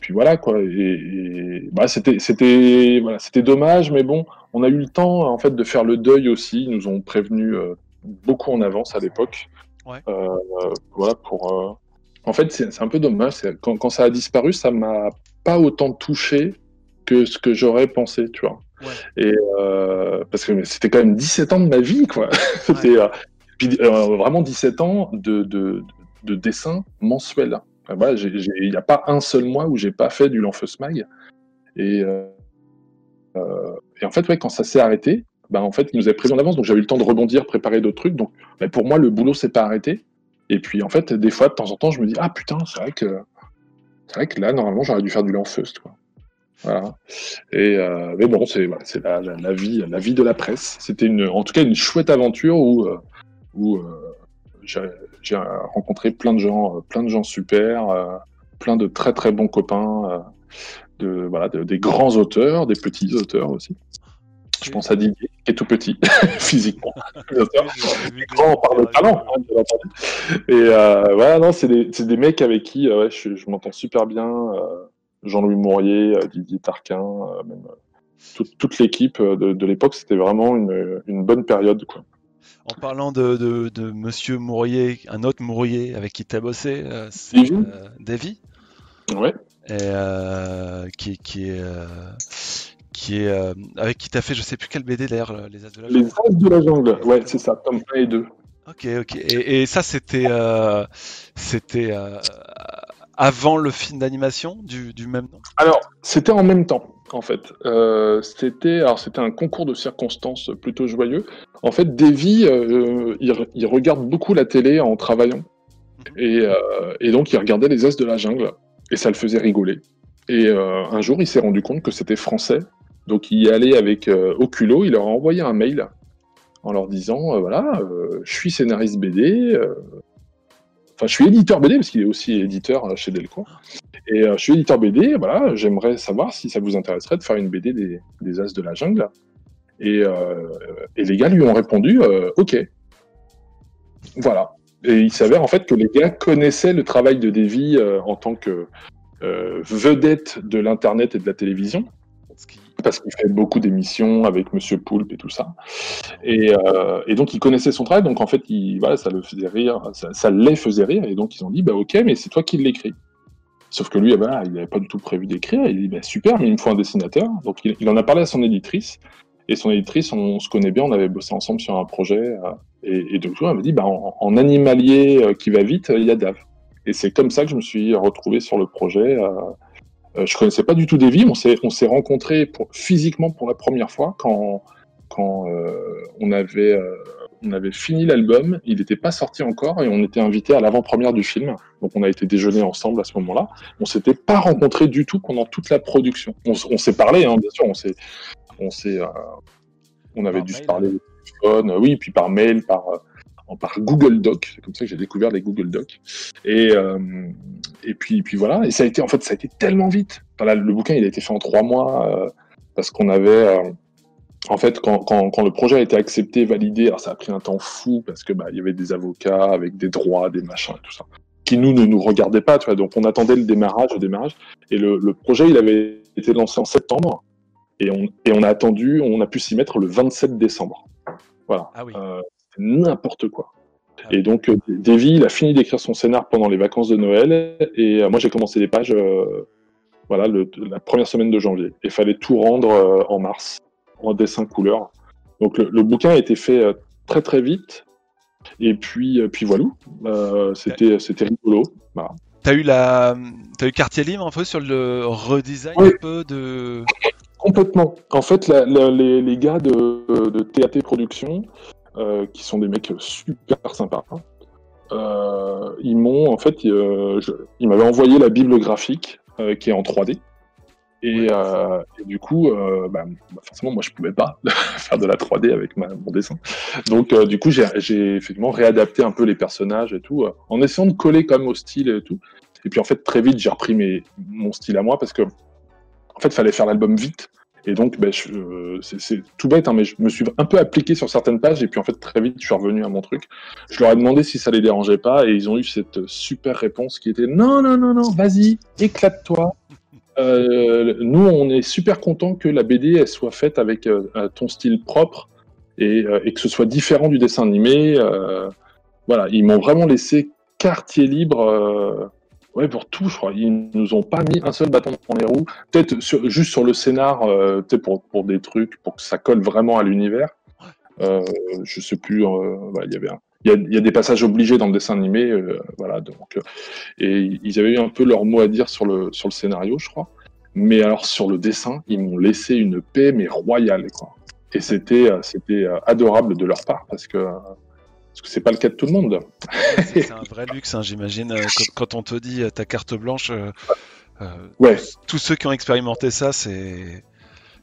puis voilà quoi. Et, bah, c'était c'était voilà, c'était dommage, mais bon, on a eu le temps en fait de faire le deuil aussi. Ils nous ont prévenu beaucoup en avance à l'époque. Ouais. Euh, voilà pour. Euh, en fait, c'est un peu dommage. Quand, quand, ça a disparu, ça m'a pas autant touché que ce que j'aurais pensé, tu vois. Ouais. Et euh, parce que c'était quand même 17 ans de ma vie, quoi. [laughs] c'était puis vraiment 17 ans de, de, de dessin mensuel. Il n'y a pas un seul mois où j'ai pas fait du Lanfeus Mag. Et, euh, euh, et en fait, ouais, quand ça s'est arrêté, bah, en fait, il nous avait pris en avance, donc j'avais eu le temps de rebondir, préparer d'autres trucs. Donc, bah, pour moi, le boulot s'est pas arrêté. Et puis, en fait, des fois, de temps en temps, je me dis, ah putain, c'est vrai que, c'est vrai que là, normalement, j'aurais dû faire du Lanfeust, quoi. Voilà. Et euh, mais bon, c'est la, vie, la vie de la presse. C'était une, en tout cas, une chouette aventure où, où j'ai rencontré plein de gens, euh, plein de gens super, euh, plein de très très bons copains, euh, des grands auteurs, des petits auteurs aussi. Je pense à Didier, qui est tout petit, [laughs] physiquement. grand, on parle de talent, hein, bien entendu. Et euh, voilà, non, c'est des, des, mecs avec qui ouais, je, je m'entends super bien. Euh, Jean-Louis Mourier, Didier Tarquin, même toute, toute l'équipe de, de l'époque, c'était vraiment une, une, bonne période. Quoi. En parlant de, de, Monsieur Mourier, un autre Mourier avec qui tu as bossé, euh, c'est euh, Davy. Ouais. Et, euh, qui, qui est. qui est avec qui t'as fait je sais plus quel BD d'ailleurs les As de la Jungle. Les As de la Jungle, ouais c'est ça, tome 1 et 2. Ok ok et, et ça c'était c'était avant le film d'animation du, du, même nom? Alors c'était en même temps en fait. Euh, c'était alors c'était un concours de circonstances plutôt joyeux. En fait, Davy, euh, il, regarde beaucoup la télé en travaillant, mhm. euh, et, donc il regardait les As de la jungle, et ça le faisait rigoler. Et un jour, il s'est rendu compte que c'était français, donc il y allait avec Oculo, il leur a envoyé un mail en leur disant voilà, je suis scénariste BD, Enfin, je suis éditeur BD parce qu'il est aussi éditeur chez Delcourt. Et euh, je suis éditeur BD, voilà, j'aimerais savoir si ça vous intéresserait de faire une BD des, As de la jungle. Et, euh, et les gars lui ont répondu euh, OK. Voilà. Et il s'avère en fait que les gars connaissaient le travail de Davy en tant que vedette de l'internet et de la télévision parce qu'il fait beaucoup d'émissions avec Monsieur Poulpe et tout ça. Et, et, donc, il connaissait son travail, donc en fait, ça le faisait rire, ça, les faisait rire, et donc ils ont dit, bah ok, mais c'est toi qui l'écris. Sauf que lui, eh ben, il n'avait pas du tout prévu d'écrire. Il dit bah, super, mais il me faut un dessinateur. Donc il, en a parlé à son éditrice. Et son éditrice, on, se connaît bien, on avait bossé ensemble sur un projet. Euh, et, donc elle m'a dit bah, en, animalier euh, qui va vite, il y a Dave. Et c'est comme ça que je me suis retrouvé sur le projet. Euh, euh je connaissais pas du tout Davy, on s'est on s'est rencontrés pour, physiquement pour la première fois quand quand on avait on avait fini l'album, il n'était pas sorti encore et on était invité à l'avant-première du film. Donc on a été déjeuner ensemble à ce moment-là. On s'était pas rencontrés du tout pendant toute la production. On, s'est parlé, hein, bien sûr, on s'est, on s'est, euh, on avait dû se parler au téléphone, oui, puis par mail, par euh, par Google Doc. C'est comme ça que j'ai découvert les Google Doc. Et euh, et puis puis voilà. Et ça a été en fait ça a été tellement vite. le bouquin il a été fait en trois mois parce qu'on avait en fait, quand, quand, quand, le projet a été accepté, validé, alors ça a pris un temps fou parce que bah, il y avait des avocats avec des droits, des machins et tout ça, qui nous ne nous regardaient pas, tu vois. Donc on attendait le démarrage, le démarrage. Et le, le projet, il avait été lancé en septembre et on, et on a attendu, on a pu s'y mettre le 27 décembre. Voilà. Ah oui. euh, n'importe quoi. Ah et donc euh, Davy, il a fini d'écrire son scénar pendant les vacances de Noël et euh, moi j'ai commencé les pages. Euh, voilà, le, la première semaine de janvier. Il fallait tout rendre en mars en dessin couleur. Donc le, bouquin a été fait très très vite. Et puis, puis voilà, euh, c'était, c'était rigolo. T'as eu la, as eu quartier libre un peu sur le redesign un peu de. Complètement. En fait, les, gars de, de TAT Productions, qui sont des mecs super sympas, euh, ils m'ont en fait, euh, ils m'avaient envoyé la bible graphique qui est en 3D. Et, du coup, bah, forcément, moi, je pouvais pas [laughs] faire de la 3D avec mon dessin. Donc, du coup, j'ai effectivement réadapté un peu les personnages et tout, en essayant de coller comme au style et tout. Et puis, en fait, très vite, j'ai repris mes, mon style à moi parce que en fait, fallait faire l'album vite. Et donc, ben, c'est tout bête, hein, mais je me suis un peu appliqué sur certaines pages, et puis en fait, très vite, je suis revenu à mon truc. Je leur ai demandé si ça les dérangeait pas, et ils ont eu cette super réponse qui était non, non, non, non, vas-y, éclate-toi. Euh, nous, on est super content que la BD soit faite avec euh, ton style propre euh, et, que ce soit différent du dessin animé. voilà, ils m'ont vraiment laissé quartier libre Ouais, pour tout, je crois. Ils nous ont pas mis un seul bâton dans les roues. Peut-être juste sur le scénar, euh, pour, pour des trucs, pour que ça colle vraiment à l'univers. Euh, je sais plus. Euh, il y avait a, il y, a, des passages obligés dans le dessin animé, euh, voilà. Donc, euh, et ils avaient eu un peu leur mot à dire sur le sur le scénario, je crois. Mais alors sur le dessin, ils m'ont laissé une paix mais royale, quoi. Et c'était c'était adorable de leur part parce que parce que c'est pas le cas de tout le monde. c'est [laughs] un vrai luxe, hein, j'imagine. Euh, quand, on te dit euh, ta carte blanche, euh, ouais. tous, ceux qui ont expérimenté ça, c'est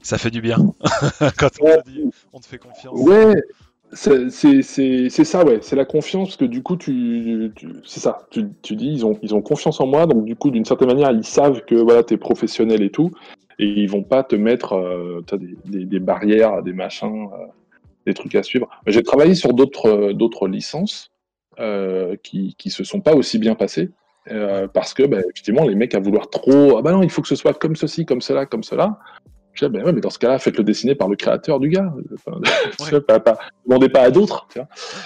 ça fait du bien. [laughs] quand on te dit on te fait confiance. Ouais, c'est ça, ouais. C'est la confiance, parce que du coup, tu, c'est ça. Tu, tu, dis, ils ont, ils ont confiance en moi, donc du coup, d'une certaine manière, ils savent que voilà, tu es professionnel et tout, et ils vont pas te mettre des, des, des, barrières, des machins des trucs à suivre. J'ai travaillé sur d'autres euh, d'autres licences euh, qui qui se sont pas aussi bien passées euh, parce que bah, effectivement les mecs à vouloir trop ah bah non il faut que ce soit comme ceci comme cela comme cela. Je dis, ben ouais, mais dans ce cas-là, faites-le dessiner par le créateur du gars. ne [laughs] demandez pas à d'autres.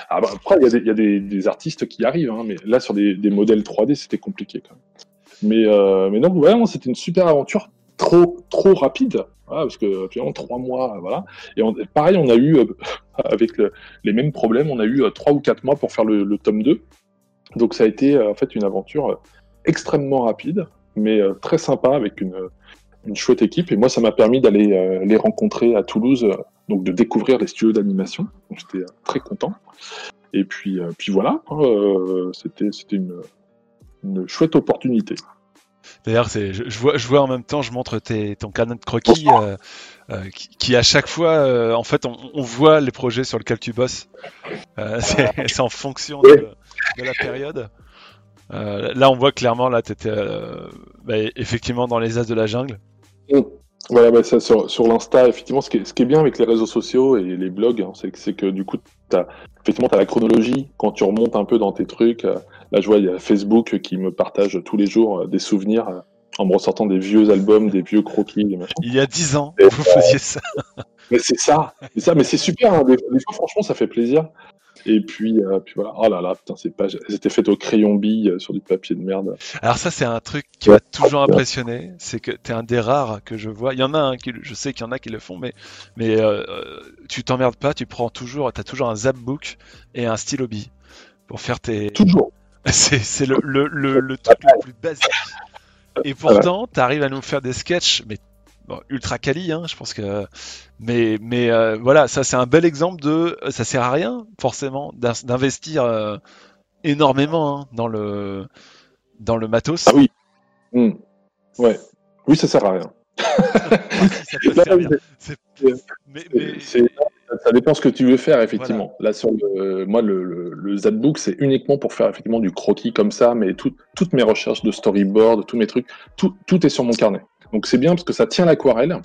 Ah bah, après, il y a, des, y a des, des, artistes qui arrivent, hein, mais là, sur des, des modèles 3D, c'était compliqué quand même. Mais, euh, mais donc, vraiment, c'était une super aventure trop, trop rapide parce que finalement trois mois, voilà. Et pareil, on a eu euh, [laughs] avec les mêmes problèmes, on a eu euh, trois ou quatre mois pour faire le, tome 2. Donc ça a été euh, en fait une aventure extrêmement rapide, mais très sympa avec une, une chouette équipe. Et moi, ça m'a permis d'aller les rencontrer à Toulouse, donc de découvrir les studios d'animation. J'étais très content. Et puis, puis voilà, hein, c'était c'était une, une chouette opportunité. D'ailleurs, c'est, je, vois, je vois en même temps, je montre tes, ton canon de croquis, euh, euh, qui, à chaque fois, euh, en fait, on, voit les projets sur lesquels tu bosses. [laughs] c'est, en fonction de, la période. là, on voit clairement, là, tu étais bah, effectivement dans les as de la jungle. Mm. Voilà, bah, ça, sur, sur l'Insta, effectivement, ce qui, est, ce qui, est, bien avec les réseaux sociaux et les blogs, hein, c'est, que du coup, tu effectivement, as la chronologie. Quand tu remontes un peu dans tes trucs, Là, je vois, il y a Facebook qui me partage tous les jours euh, des souvenirs euh, en me ressortant des vieux albums, des vieux croquis, des. Il y a dix ans, vous faisiez ça. [laughs] Mais c'est ça, c'est ça, mais c'est super. Hein. Des, fois, franchement, ça fait plaisir. Et puis, euh, puis voilà. Oh là là, putain, c'est pas. C'était fait au crayon bille sur du papier de merde. Alors ça, c'est un truc qui m'a toujours impressionné. C'est que t'es un des rares que je vois. Il y en a un qui, je sais qu'il y en a qui le font, mais mais tu t'emmerdes pas. Tu prends toujours, t'as toujours un zapbook et un stylo bille pour faire tes. Toujours. [laughs] C'est le, le, le, truc le plus basique. Et pourtant, tu arrives à nous faire des sketchs, mais ultra quali, hein, je pense que. Mais, mais euh, voilà, ça c'est un bel exemple de. Ça sert à rien, forcément, d'investir euh, énormément hein, dans, le, dans le matos. Ah oui. Hmm. Ouais. Oui, ça sert à rien. [laughs] ça peut servir. Mais, mais ça dépend ce que tu veux faire, effectivement. Là, sur le, moi, le, le, Zadbook, c'est uniquement pour faire effectivement du croquis comme ça, mais toutes mes recherches de storyboard, tous mes trucs, tout, tout est sur mon carnet. Donc c'est bien parce que ça tient l'aquarelle.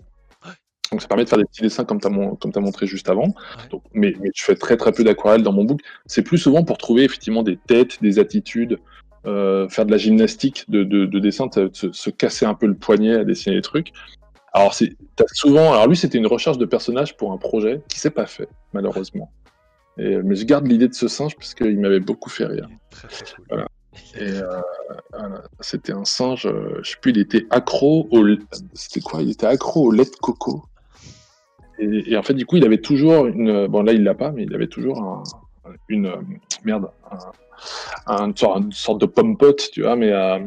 Donc ça permet de faire des petits dessins comme tu as, montré juste avant. Donc, mais, mais, je fais très très peu d'aquarelle dans mon book. C'est plus souvent pour trouver effectivement des têtes, des attitudes, euh, faire de la gymnastique de, de, de dessin, se, se, casser un peu le poignet à dessiner des trucs. Alors, c'est, souvent. Alors, lui, c'était une recherche de personnage pour un projet qui s'est pas fait, malheureusement. Et, mais je garde l'idée de ce singe parce qu'il m'avait beaucoup fait rire. Voilà. Et euh, c'était un singe, euh, je sais plus, il était accro au. C'était quoi? Il était accro au lait de coco. Et, en fait, du coup, il avait toujours une. Bon, là, il l'a pas, mais il avait toujours un, une merde, une, sorte, de pomme pote, tu vois, mais à,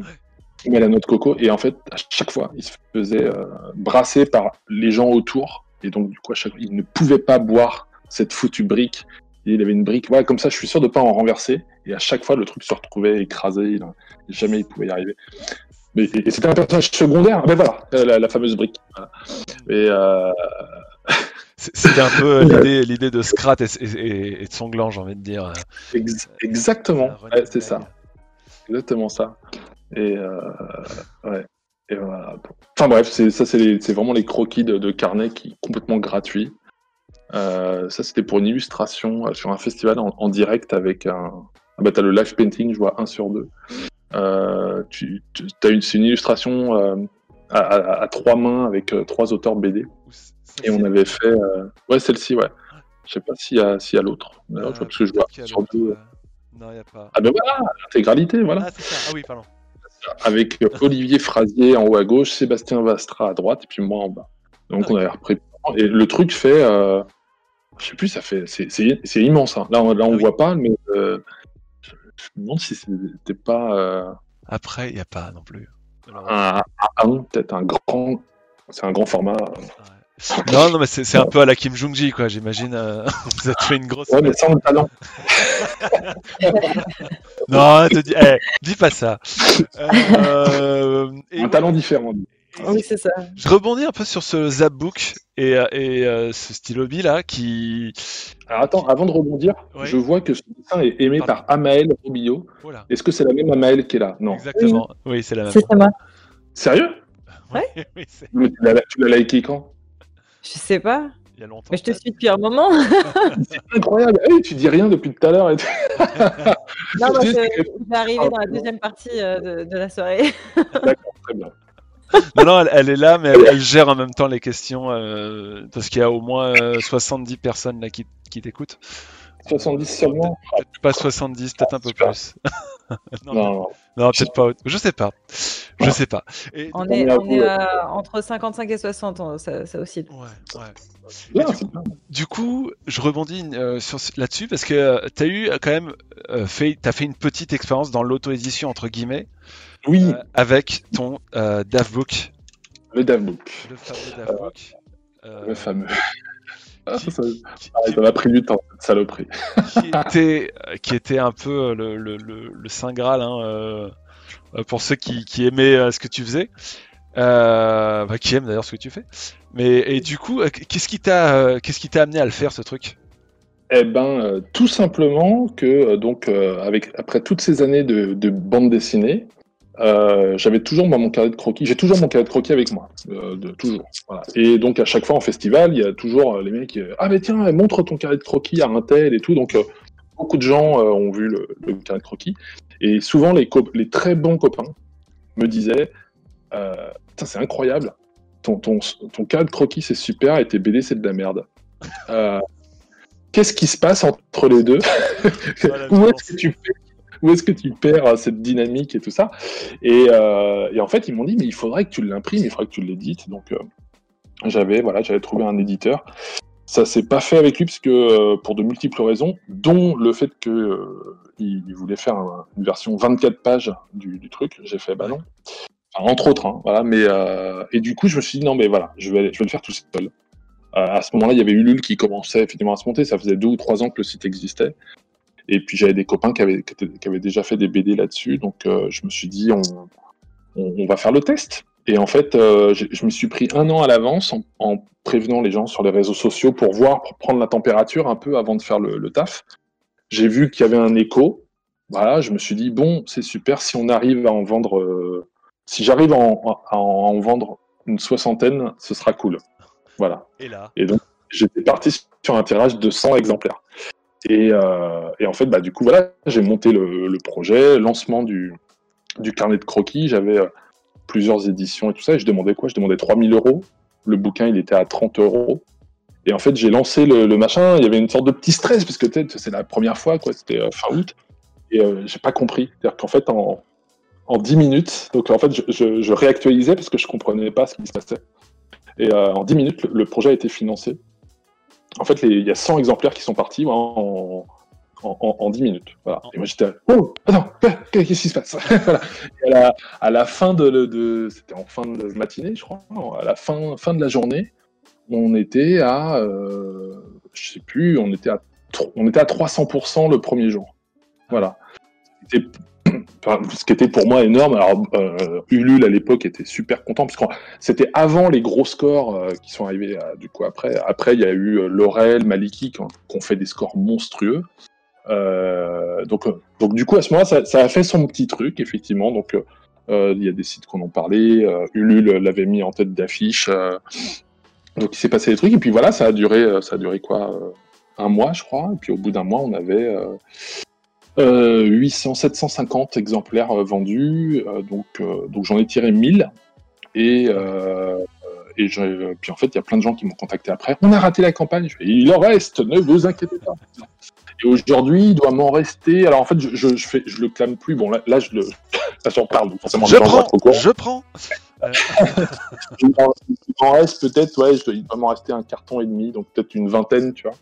mais la noix de coco. Et en fait, à chaque fois, il se faisait brasser par les gens autour. Et donc, du coup, à chaque il ne pouvait pas boire cette foutue brique. il avait une brique, voilà, comme ça, je suis sûr de ne pas en renverser. Et à chaque fois, le truc se retrouvait écrasé. jamais il pouvait y arriver. Mais, et, c'était un personnage secondaire. Mais voilà, la, fameuse brique. Euh, c'était un peu [laughs] l'idée, l'idée de Scrat et, et, de Songlan, j'ai envie de dire. exactement, c'est ça. Exactement ça. Et euh, ouais. Et voilà. Enfin bref, c'est, ça c'est, vraiment les croquis de, de Carnet qui complètement gratuits. Euh, ça c'était pour une illustration sur un festival en, direct avec un. Ah bah t'as le live painting, je vois un sur deux. Euh, tu, as une, c'est une illustration euh, à, trois mains avec euh, trois auteurs BD. Et on avait fait. Ouais, celle-ci, ouais. Je sais pas s'il y a, s'il y a l'autre. parce que je vois sur deux. Non, il n'y a pas. Ah ben voilà, l'intégralité, voilà. Ah, c'est ça. Ah oui, pardon. Avec Olivier Frazier en haut à gauche, Sébastien Vastra à droite, et puis moi en bas. Donc on avait repris. Et le truc fait. Je sais plus, ça fait. C'est immense. Hein. Là, on, là, on ah voit pas, mais je me demande si c'était pas. Euh, Après, il n'y a pas non plus. Peut-être un grand. C'est un grand format. Non, non, mais c'est un peu à la Kim Jong-ji, quoi, j'imagine. Euh, [laughs] vous avez fait une grosse. Ouais, mais sans le talent. [laughs] non, te dis, eh, dis pas ça. Euh, un talent différent. Oui, c'est ça. Je rebondis un peu sur ce Zapbook et, euh, et euh, ce stylo là qui. Alors attends, avant de rebondir, je vois que ce dessin est aimé par Amael Robillot. Est-ce que c'est la même Amael qui est là? Non. Exactement. Oui, c'est la même. C'est ça, moi. Sérieux? Ouais. [laughs] tu l'as liké quand? Je sais pas. Il y a longtemps. Mais je te suis depuis un moment. [laughs] c'est incroyable. Hey, tu dis rien depuis tout à l'heure. [laughs] non, moi, je, vais arriver dans la deuxième partie euh, de, de la soirée. D'accord, très bien. [laughs] non, non, elle, est là, mais elle, gère en même temps les questions euh, parce qu'il y a au moins 70 euh, personnes là qui, qui t'écoutent. 70 seulement Pas 70, peut-être un peu plus. [laughs] non, non, peut-être pas. Je sais pas. Je sais pas. on est, on est entre 55 et 60, hein, ça, ça oscille. Ouais, ouais. du, coup, je rebondis euh, là-dessus parce que tu as eu quand même fait, as fait une petite expérience dans l'auto-édition entre guillemets. Oui. Euh, avec ton euh, DAVBook. Le DAVBook. Le fameux DAVBook. Euh, le fameux. Ah, [laughs] ça, m'a pris du temps, cette saloperie. qui, [laughs] était, qui était un peu le, le, le, Saint Graal hein, pour ceux qui, qui aimaient ce que tu faisais. Bah, qui aiment d'ailleurs ce que tu fais. Mais et du coup, qu'est-ce qui t'a qu'est-ce qui t'a amené à le faire ce truc? Eh ben, tout simplement que donc avec après toutes ces années de, de bande dessinée, euh, j'avais toujours mon carnet de croquis. J'ai toujours mon carnet de croquis avec moi, euh, de, toujours. Voilà. Et donc à chaque fois en festival, il y a toujours euh, les mecs qui ah mais tiens montre ton carnet de croquis à un tel et tout. Donc beaucoup de gens ont vu le, le, carnet de croquis et souvent les, les très bons copains me disaient c'est incroyable, ton, ton, ton carnet de croquis c'est super et tes BD c'est de la merde. Qu'est-ce qui se passe entre les deux? [laughs] Où est-ce que tu fais? Où est-ce que tu perds euh, cette dynamique et tout ça euh, et, en fait, ils m'ont dit, mais il faudrait que tu l'imprimes, il faudrait que tu l'édites. Donc, euh, j'avais voilà, j'avais trouvé un éditeur. Ça s'est pas fait avec lui pour de multiples raisons, dont le fait que il, voulait faire une version 24 pages du, truc. J'ai fait, bah non. entre autres, hein, voilà. Mais et du coup, je me suis dit non, mais voilà, je vais, je vais le faire tout seul. à ce moment-là, il y avait Ulule qui commençait effectivement à se monter. Ça faisait deux ou trois ans que le site existait. Et puis j'avais des copains qui avaient, qui avaient, déjà fait des BD là-dessus, donc euh, je me suis dit on, on, va faire le test. Et en fait, euh, je me suis pris un an à l'avance en, prévenant les gens sur les réseaux sociaux pour voir, pour prendre la température un peu avant de faire le, taf. J'ai vu qu'il y avait un écho. Voilà, je me suis dit bon, c'est super si on arrive à en vendre, euh, si j'arrive à, à, en vendre une soixantaine, ce sera cool. Voilà. Et là? Et donc j'étais parti sur un tirage de 100 exemplaires. Euh, et, en fait, bah, du coup, voilà, j'ai monté le, projet, lancement du, du carnet de croquis. J'avais euh, plusieurs éditions et tout ça. Et je demandais quoi? Je demandais 3000 euros. Le bouquin, il était à 30 euros. Et en fait, j'ai lancé le, machin. Il y avait une sorte de petit stress parce que c'est la première fois, quoi. C'était euh, fin août. Et j'ai pas compris. C'est-à-dire qu'en fait, en, en 10 minutes, donc en fait, je, réactualisais parce que je comprenais pas ce qui se passait. Et en 10 minutes, le projet a été financé en fait, il y a 100 exemplaires qui sont partis en, en, 10 minutes. Voilà. Et moi j'étais oh attends qu'est-ce qui se passe? [laughs] Et à la, fin de, c'était en fin de matinée je crois à la fin fin de la journée on était à euh, je sais plus on était à on était à 300% le premier jour. Voilà. Ce qui était pour moi énorme. Alors, euh, Ulule à l'époque était super content parce que c'était avant les gros scores euh, qui sont arrivés euh, du coup après. Après, il y a eu Laurel, Maliki qui ont, fait des scores monstrueux. donc, donc du coup à ce moment-là, ça, a fait son petit truc effectivement. Donc il y a des sites qu'on en parlait. Ulule l'avait mis en tête d'affiche. donc il s'est passé des trucs et puis voilà, ça a duré, ça a duré quoi un mois, je crois. Et puis au bout d'un mois, on avait 800, euh, 750 exemplaires euh, vendus. Euh, donc, donc j'en ai tiré 1000. Et, et puis en fait, il y a plein de gens qui m'ont contacté après. On a raté la campagne. il en reste, ne vous inquiétez pas. Et aujourd'hui, il doit m'en rester. Alors en fait, je, je, fais, je le clame plus. Bon, là, là je le. [laughs] j'en parle, forcément. Je prends, je prends. [laughs] il m'en reste peut-être, ouais, il doit m'en rester un carton et demi, donc peut-être une vingtaine, tu vois.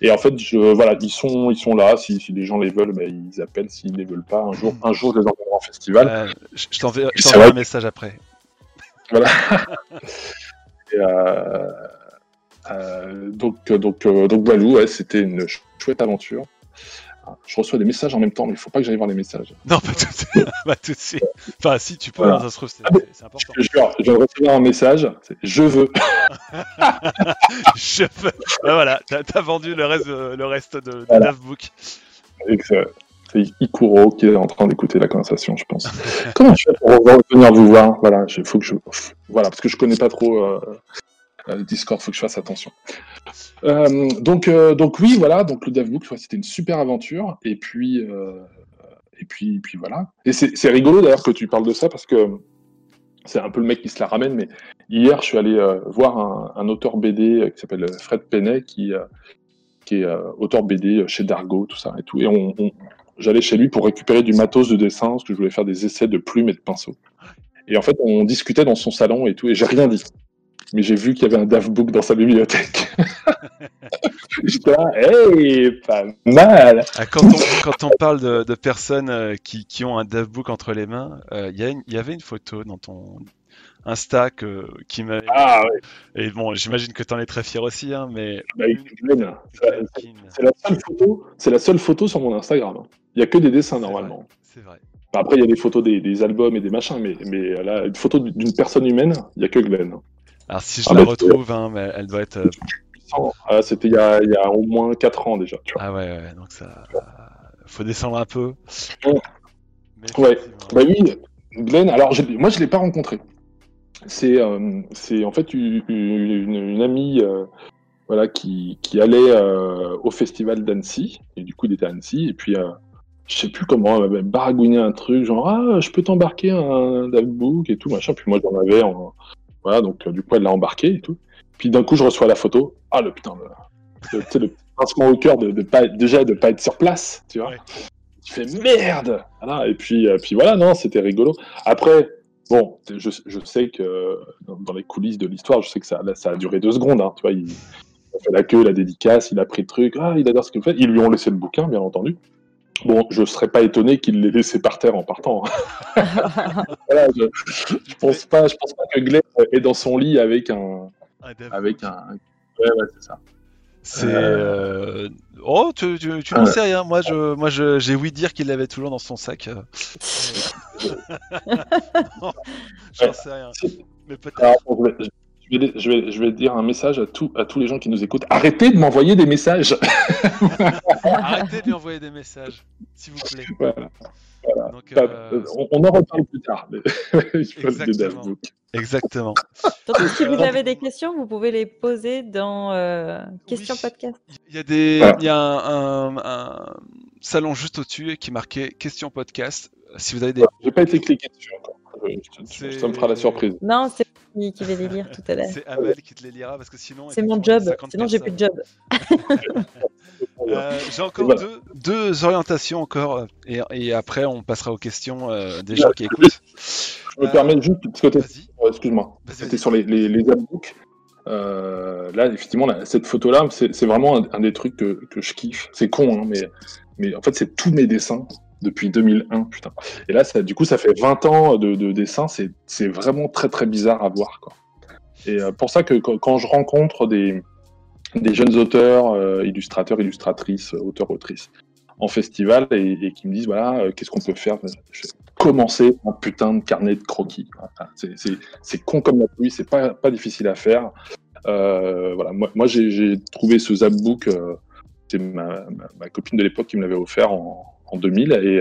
Et en fait, je, voilà, ils sont, ils sont là. Si, si les gens les veulent, ben, ils appellent. S'ils ne les veulent pas, un jour, un jour, je les en festival. Euh, je t'enverrai un message après. Voilà. [laughs] euh, euh, donc, donc, donc, ouais, c'était une chouette aventure je reçois des messages en même temps, mais il faut pas que j'aille voir les messages. Non, pas tout de suite. [laughs] pas tout de suite. Enfin, si tu peux, voilà. ça se trouve, c'est ah, important. Je, je, je vais recevoir un message, je veux. [laughs] je veux. Ben voilà, t'as as vendu le reste, le reste de, de voilà. C'est Ikuro qui est en train d'écouter la conversation, je pense. Comment je fais pour revenir vous voir? Voilà, il faut que je. Voilà, parce que je connais pas trop. Euh, euh, Discord, faut que je fasse attention. Euh, donc, euh, donc oui, voilà, donc le DevBook, c'était une super aventure. Et puis, et puis, puis voilà. Et c'est rigolo d'ailleurs que tu parles de ça parce que c'est un peu le mec qui se la ramène. Mais hier, je suis allé voir un, auteur BD qui s'appelle Fred Penet, qui, est auteur BD chez Dargo, tout ça et tout. Et j'allais chez lui pour récupérer du matos de dessin parce que je voulais faire des essais de plumes et de pinceaux. Et en fait, on discutait dans son salon et tout, et j'ai rien dit mais j'ai vu qu'il y avait un DAF-book dans sa bibliothèque. [laughs] J'étais là, hey, pas mal. Ah, quand, on, quand, on, parle de, de personnes euh, qui, qui, ont un DAF-book entre les mains, euh, il y, y, avait une photo dans ton Insta que, qui m'a. Ah ouais. Et bon, j'imagine que tu en es très fier aussi, hein, mais. Bah, c'est la, seule photo, c'est la seule photo sur mon Instagram. Il n'y a que des dessins normalement. C'est vrai. après, il y a des photos des, des, albums et des machins, mais, mais là, une photo d'une personne humaine, il n'y a que Glenn. Alors si je ah la bah, retrouve, hein, mais elle doit être. Euh, ah, C'était il, y a au moins 4 ans déjà. Tu vois. Ah ouais, ouais, donc ça. Faut descendre un peu. Ouais, bah oui, Glenn, alors moi je ne l'ai pas rencontré. C'est euh, en fait une, une, amie euh, voilà, qui, qui allait euh, au festival d'Annecy, et du coup il était à Annecy, et puis je sais plus comment, elle m'avait baragouiné un truc, genre ah, je peux t'embarquer un book et tout, machin, puis moi j'en avais en, voilà, donc euh, du coup, elle l'a embarqué et tout. Puis d'un coup, je reçois la photo. Ah, le putain, le, le, le pincement au cœur de, de, pas, déjà de pas être sur place, tu vois. Tu fais merde voilà, Et puis, euh, puis voilà, non, c'était rigolo. Après, bon, je, je sais que dans, les coulisses de l'histoire, je sais que ça, ça a duré deux secondes, hein, tu vois. Il, a fait la queue, la dédicace, il a pris le truc, ah, il adore ce qu'il fait. Ils lui ont laissé le bouquin, bien entendu. Bon, je serais pas étonné qu'il l'ait laissé par terre en partant. [laughs] voilà, je, je, pense pas, je pense pas que Glenn est dans son lit avec un, avec un. Ouais, ouais, c'est ça. C'est. Euh... Oh, tu, tu, tu n'en sais rien. Moi, je, moi, je, j'ai ouï dire qu'il l'avait toujours dans son sac. [laughs] J'en sais rien. Mais peut-être je vais, je, vais, dire un message à, à tous les gens qui nous écoutent. Arrêtez de m'envoyer des messages. [laughs] Arrêtez de lui envoyer des messages, s'il vous plaît. Voilà. Euh, on, en reparle plus tard. [laughs] Exactement. Exactement. si vous avez des questions, vous pouvez les poser dans euh, Questions Podcast. Il y a, des, il y a un, un, salon juste au-dessus qui est marqué Questions Podcast. Si vous avez des. J'ai pas été cliqué dessus encore. Ça me fera la surprise. Non, c'est qui, qui va les lire tout à l'heure. C'est Amel qui te les lira parce que sinon. C'est mon job. Sinon, j'ai plus de job. [laughs] euh, j'ai encore deux, deux, orientations encore et, et, après on passera aux questions euh, des gens qui écoutent. Je me permets juste parce que oh, excuse-moi. C'était sur les les, les euh, là, effectivement, là, cette photo-là, c'est vraiment un, un, des trucs que, que je kiffe. C'est con, hein, mais mais en fait, c'est tous mes dessins depuis 2001, putain. Et là, ça, du coup, ça fait 20 ans de, de dessins, c'est vraiment très très bizarre à voir, quoi. Et euh, pour ça que quand je rencontre des, jeunes auteurs, euh, illustrateurs, illustratrices, auteurs, autrices, en festival et, qui me disent voilà, euh, qu'est-ce qu'on peut faire je Commencer un putain de carnet de croquis. c'est con comme la pluie, c'est pas, difficile à faire. voilà, moi, j'ai trouvé ce Zapbook, c'est ma, copine de l'époque qui me l'avait offert en, en 2000 et,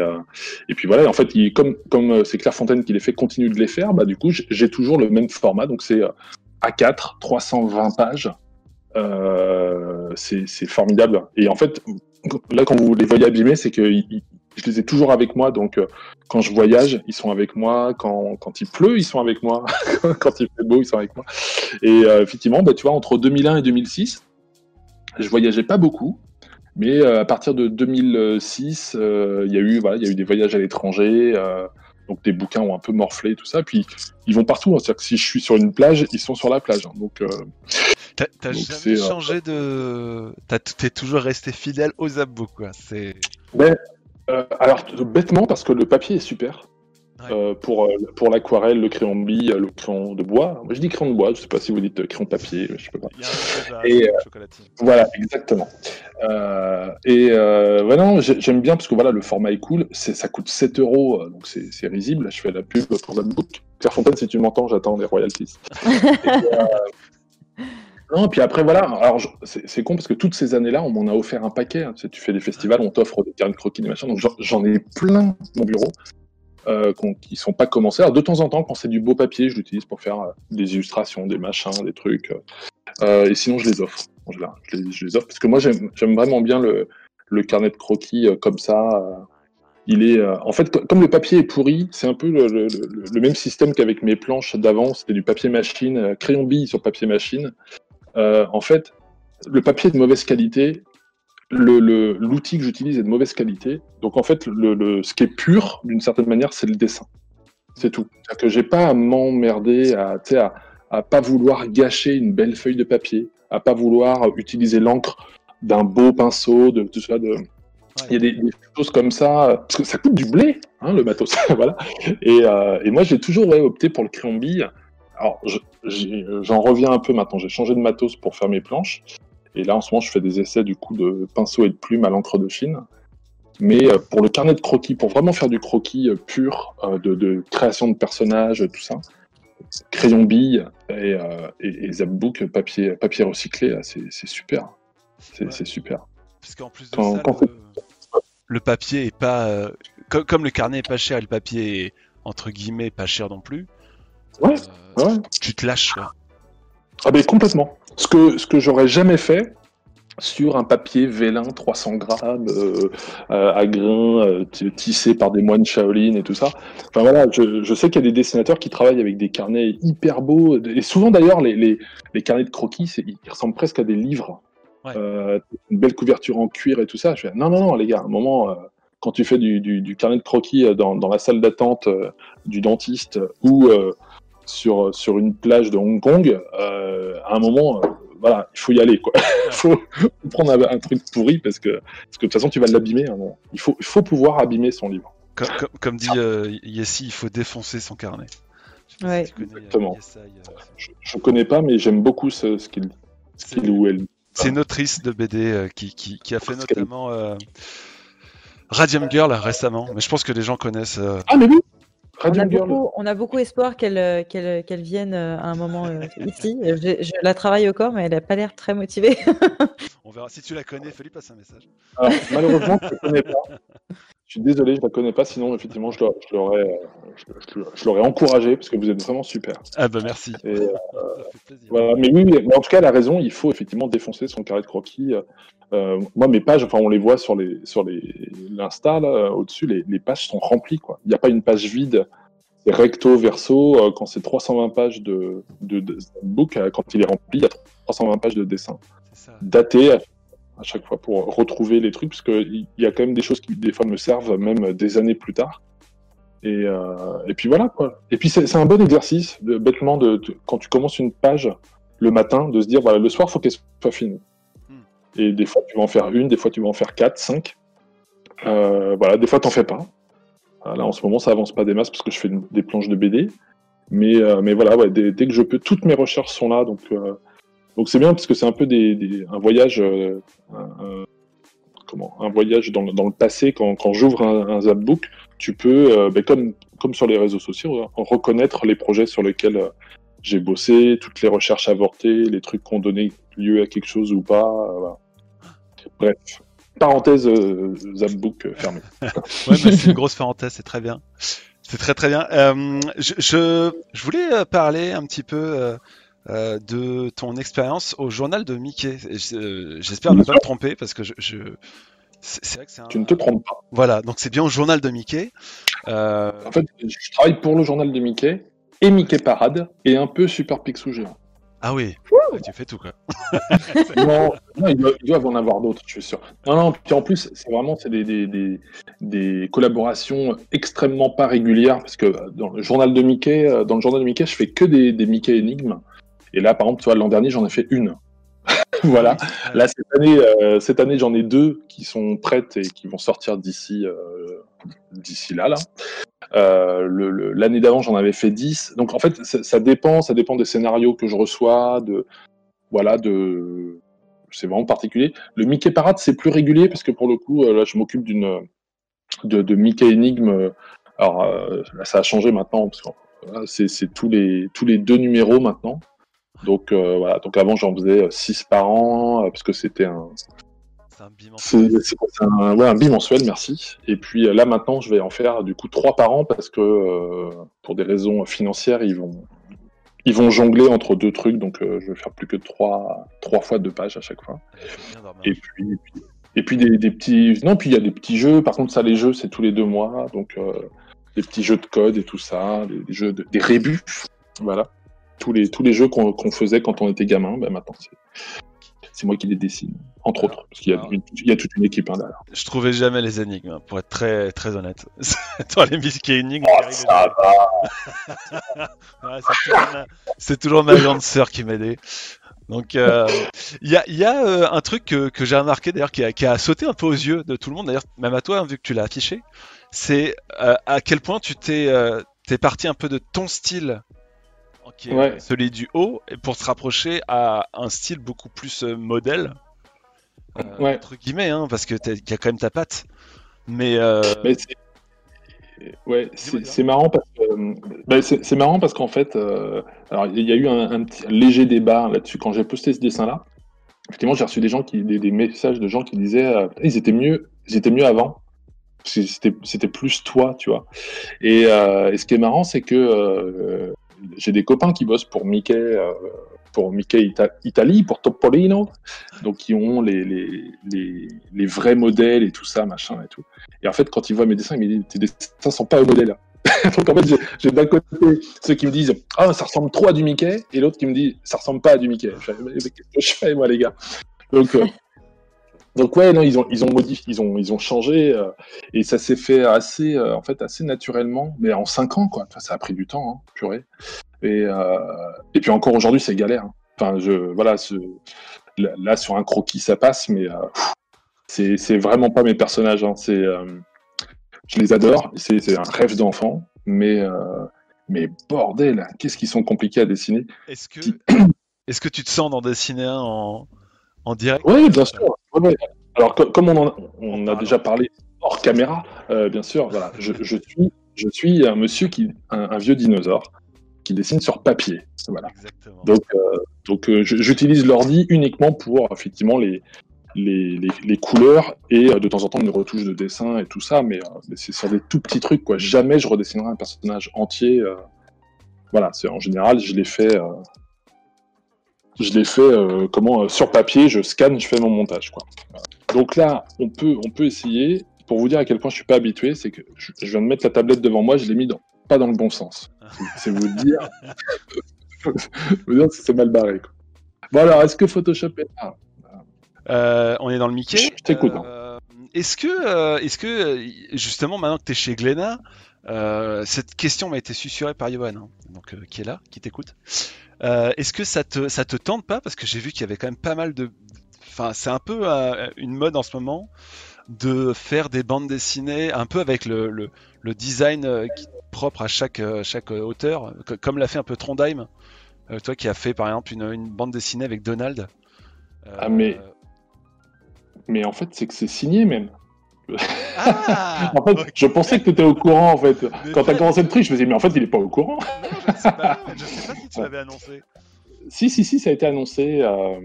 et puis voilà en fait comme comme c'est Claire Fontaine qui les fait continue de les faire bah du coup j'ai toujours le même format donc c'est a4, 320 pages. Euh, c'est formidable. Et en fait, là, quand vous les voyez abîmés, c'est que je les ai toujours avec moi. Donc, euh, quand je voyage, ils sont avec moi. Quand, quand il pleut, ils sont avec moi. [laughs] quand il fait beau, ils sont avec moi. Et euh, effectivement, bah, tu vois, entre 2001 et 2006, je voyageais pas beaucoup. Mais à partir de 2006, il y a eu, voilà, il y a eu des voyages à l'étranger. Donc des bouquins ont un peu morflé, tout ça. Puis ils vont partout. Hein. C'est-à-dire que si je suis sur une plage, ils sont sur la plage. Hein. Donc. Euh, t'as jamais euh, changé de. T'es toujours resté fidèle aux Zapbook, quoi. C'est. Mais, euh, alors bêtement parce que le papier est super. Euh, pour, euh, pour l'aquarelle, le crayon bille, le crayon de bois. Moi, je dis crayon de bois, je sais pas si vous dites crayon de papier, je sais pas. et, euh, voilà, exactement. et voilà, j'aime bien parce que voilà, le format est cool, ça coûte 7 euros, donc c'est risible. Je fais la pub pour book. Claire Fontaine, si tu m'entends, j'attends les royalties. [laughs] Non, puis après, voilà. Alors, c'est con parce que toutes ces années-là, on m'en a offert un paquet. Hein. Tu, tu fais des festivals, on t'offre des cartes de croquis, des machins. Donc, j'en ai plein mon bureau euh, qui sont pas commencés. Alors de temps en temps, quand c'est du beau papier, je l'utilise pour faire euh, des illustrations, des machins, des trucs. Euh, et sinon, je les offre. je, les, offre parce que moi, j'aime vraiment bien le, carnet de croquis euh, comme ça. Euh. il est, en fait, comme le papier est pourri, c'est un peu le même système qu'avec mes planches d'avant. C'était du papier machine, crayon bille sur papier machine. en fait, le papier est de mauvaise qualité, l'outil que j'utilise est de mauvaise qualité. Donc en fait, le, ce qui est pur, d'une certaine manière, c'est le dessin. C'est tout. C'est-à-dire que j'ai pas à m'emmerder, à, à, à pas vouloir gâcher une belle feuille de papier, à pas vouloir utiliser l'encre d'un beau pinceau, de tout ça. De... Il y a des, choses comme ça, parce que ça coûte du blé, hein, le matos. [laughs] voilà. Et, euh, et moi, j'ai toujours opté pour le crayon bille. Alors, j'en reviens un peu maintenant. J'ai changé de matos pour faire mes planches. Et là, en ce moment, je fais des essais du coup de pinceau et de plume à l'encre de Chine. Mais euh, pour le carnet de croquis, pour vraiment faire du croquis euh, pur, euh, de, création de personnages, tout ça, crayon bille et, et, Zapbook, papier, papier recyclé, c'est super. C'est super. Parce qu'en plus de ça, le, papier est pas. Comme, le carnet est pas cher et le papier est entre guillemets pas cher non plus, ouais, tu te lâches. Ah ben complètement. Ce que, ce que j'aurais jamais fait sur un papier vélin 300 grammes euh, euh, à grains euh, tissé par des moines Shaolin et tout ça. Enfin voilà, je, je sais qu'il y a des dessinateurs qui travaillent avec des carnets hyper beaux et souvent d'ailleurs les, les, les, carnets de croquis, ils ressemblent presque à des livres. Euh, une belle couverture en cuir et tout ça. Je fais, non non non les gars, un moment quand tu fais du, du, du, carnet de croquis dans, dans la salle d'attente du dentiste ou sur, sur une plage de Hong Kong, euh, à un moment, euh, voilà, il faut y aller. Il [laughs] faut, prendre un, truc pourri parce que, parce que de toute façon, tu vas l'abîmer. Hein, il, faut, il faut pouvoir abîmer son livre. Comme, comme, dit euh, Yessi, il faut défoncer son carnet. Ouais. Exactement. je, ne connais pas, mais j'aime beaucoup ce, ce qu'il qu ou elle C'est une autrice de BD qui, qui, qui, a fait notamment Radium Girl récemment, mais je pense que les gens connaissent. Ah, mais oui! On a, beaucoup, espoir qu'elle euh, qu'elle vienne euh, à un moment euh, [laughs] ici. Je, la travaille au corps, mais elle n'a pas l'air très motivée. [laughs] On verra. Si tu la connais, fais-lui passer un message. malheureusement, je ne la connais pas. [laughs] Je suis désolé, je ne la connais pas. Sinon, effectivement, je l'aurais encouragé parce que vous êtes vraiment super. Ah bah merci. voilà, mais oui, mais en tout cas, elle a raison. Il faut effectivement défoncer son carré de croquis. moi, mes pages, enfin, on les voit sur les sur les l'insta au-dessus, les, pages sont remplies quoi. Il n'y a pas une page vide. C'est recto verso. quand c'est 320 pages de, de, de, book, quand il est rempli, il y a 320 pages de dessin daté à chaque fois pour retrouver les trucs, parce qu'il y a quand même des choses qui des fois me servent même des années plus tard. Et, euh, et puis voilà quoi. Et puis c'est un bon exercice, de, bêtement, de, quand tu commences une page le matin, de se dire voilà, le soir, faut qu'elle soit finie. Hmm. Et des fois, tu vas en faire une, des fois, tu vas en faire quatre, cinq. voilà, des fois, t'en fais pas. Là, en ce moment, ça avance pas des masses parce que je fais des planches de BD. Mais, mais voilà, ouais, dès, que je peux, toutes mes recherches sont là. Donc, donc c'est bien parce que c'est un peu un voyage, un, comment, un voyage dans, le passé. Quand, j'ouvre un, un Zapbook, tu peux, ben, comme, comme sur les réseaux sociaux, hein, reconnaître les projets sur lesquels j'ai bossé, toutes les recherches avortées, les trucs qui ont donné lieu à quelque chose ou pas. Bref, parenthèse euh, Zapbook euh, fermée. [laughs] ouais, c'est une grosse parenthèse, c'est très bien. C'est très très bien. Euh, je, je, voulais euh, parler un petit peu euh, de ton expérience au journal de Mickey. J'espère ne pas me tromper parce que je, je... c'est vrai que c'est un... Tu ne te trompes pas. Voilà, donc c'est bien au journal de Mickey. En fait, je travaille pour le journal de Mickey et Mickey Parade et un peu Super Picsou géant. Ah oui, tu fais tout quoi. [laughs] non, ils, doivent, en avoir d'autres, je suis sûr. Non, non, puis en plus, c'est vraiment c'est des, des, des, collaborations extrêmement pas régulières parce que dans le journal de Mickey, euh, dans le journal de Mickey, je fais que des, des Mickey énigmes. Et là, par exemple, tu vois, l'an dernier, j'en ai fait une. [laughs] voilà. Là, cette année, euh, cette année j'en ai deux qui sont prêtes et qui vont sortir d'ici euh, d'ici là. là. Euh, l'année d'avant, j'en avais fait 10. Donc en fait, ça, dépend, ça dépend des scénarios que je reçois, de voilà, de c'est vraiment particulier. Le Mickey Parade, c'est plus régulier parce que pour le coup, là, je m'occupe d'une de, Mickey Enigme. Alors là, ça a changé maintenant parce que c'est tous les tous les deux numéros maintenant. Donc voilà. Donc avant, j'en faisais 6 par an parce que c'était un c'est un bimensuel. C'est un, ouais, un bimensuel, merci. Et puis euh, là maintenant, je vais en faire du coup trois par an parce que euh, pour des raisons financières, ils vont ils vont jongler entre deux trucs, donc euh, je vais faire plus que trois trois fois deux pages à chaque fois. Et puis, et puis, des, petits non, puis il y a des petits jeux. Par contre, ça les jeux, c'est tous les deux mois, donc des petits jeux de code et tout ça, des, jeux des rébus, voilà. Tous les tous les jeux qu'on faisait quand on était gamin, ben maintenant c'est moi qui les dessine, entre autres, parce qu'il y, a toute une équipe hein, derrière. Je trouvais jamais les énigmes, hein, pour être très, très honnête. [laughs] Toi, les Mickey énigmes, oh, ça va. [laughs] c'est toujours, ma grande sœur qui m'aidait. Donc, euh, il y a, y a euh, un truc que, que j'ai remarqué d'ailleurs qui a, qui a, sauté un peu aux yeux de tout le monde, d'ailleurs même à toi, hein, vu que tu l'as affiché, c'est euh, à quel point tu t'es es parti un peu de ton style qui est celui du haut, et pour se rapprocher à un style beaucoup plus euh, modèle, euh, entre guillemets, hein, parce que y a quand même ta patte. Mais, euh, ouais, c'est marrant parce que bah, c'est marrant parce qu'en fait, alors il y a eu un, petit léger débat là-dessus quand j'ai posté ce dessin-là. Effectivement, j'ai reçu des gens qui, des, messages de gens qui disaient, ils étaient mieux, ils étaient mieux avant c'était plus toi, tu vois. Et, et, ce qui est marrant, c'est que j'ai des copains qui bossent pour Mickey, euh, pour Mickey Italie, pour Topolino, donc qui ont les, les, les, vrais modèles et tout ça, machin et tout. Et en fait, quand ils voient mes dessins, ils me disent Tes dessins sont pas au modèle. [laughs] donc en fait, j'ai d'un côté ceux qui me disent Ah, ça ressemble trop à du Mickey, et l'autre qui me dit Ça ressemble pas à du Mickey. Je fais, moi, les gars? Donc, euh, donc ouais, non, ils ont ils ont modifié, ils ont ils ont changé euh, et ça s'est fait assez euh, en fait assez naturellement, mais en cinq ans quoi. ça a pris du temps, hein, purée. Et euh, et puis encore aujourd'hui c'est galère. Hein. Enfin je voilà ce, là, sur un croquis ça passe, mais c'est c'est vraiment pas mes personnages. Hein. C'est je les adore, c'est c'est un rêve d'enfant, mais mais bordel, qu'est-ce qu'ils sont compliqués à dessiner. Est-ce que [coughs] est-ce que tu te sens d'en dessiner un en en direct? Oui, bien sûr. Alors, comme on, en, on a déjà parlé hors caméra, euh, bien sûr, voilà, je, suis, je suis un monsieur qui, un, vieux dinosaure qui dessine sur papier. Voilà. Donc, euh, donc euh, j'utilise l'ordi uniquement pour effectivement les, les, les, couleurs et de temps en temps une retouche de dessin et tout ça, mais, c'est sur des tout petits trucs. Quoi. Jamais je redessinerai un personnage entier. voilà, c'est en général, je l'ai fait je l'ai fait euh, comment euh, sur papier, je scanne, je fais mon montage. Quoi. Donc là, on peut, on peut essayer. Pour vous dire à quel point je suis pas habitué, c'est que je, viens de mettre la tablette devant moi, je l'ai mis dans, pas dans le bon sens. [laughs] C'est vous dire, [laughs] vous dire si c'est mal barré. Quoi. Bon alors, est-ce que Photoshop est là? Euh, On est dans le Mickey? Je t'écoute. Hein. Est-ce que, est-ce que justement maintenant que tu es chez Glénat, cette question m'a été susurrée par Johan, hein, donc qui est là, qui t'écoute. Euh, est-ce que ça te, ça te tente pas? Parce que j'ai vu qu'il y avait quand même pas mal de. Enfin, c'est un peu euh, une mode en ce moment de faire des bandes dessinées un peu avec le, le, design propre à chaque, chaque auteur, comme l'a fait un peu Trondheim. toi qui as fait par exemple une, une bande dessinée avec Donald. ah mais mais en fait c'est que c'est signé même. Ah, en fait, je pensais que tu étais au courant en fait. Quand tu as commencé le tri, je me disais mais en fait il est pas au courant. non, je ne sais pas, [laughs] je sais pas si tu l'avais annoncé. Si, si, si, ça a été annoncé, euh,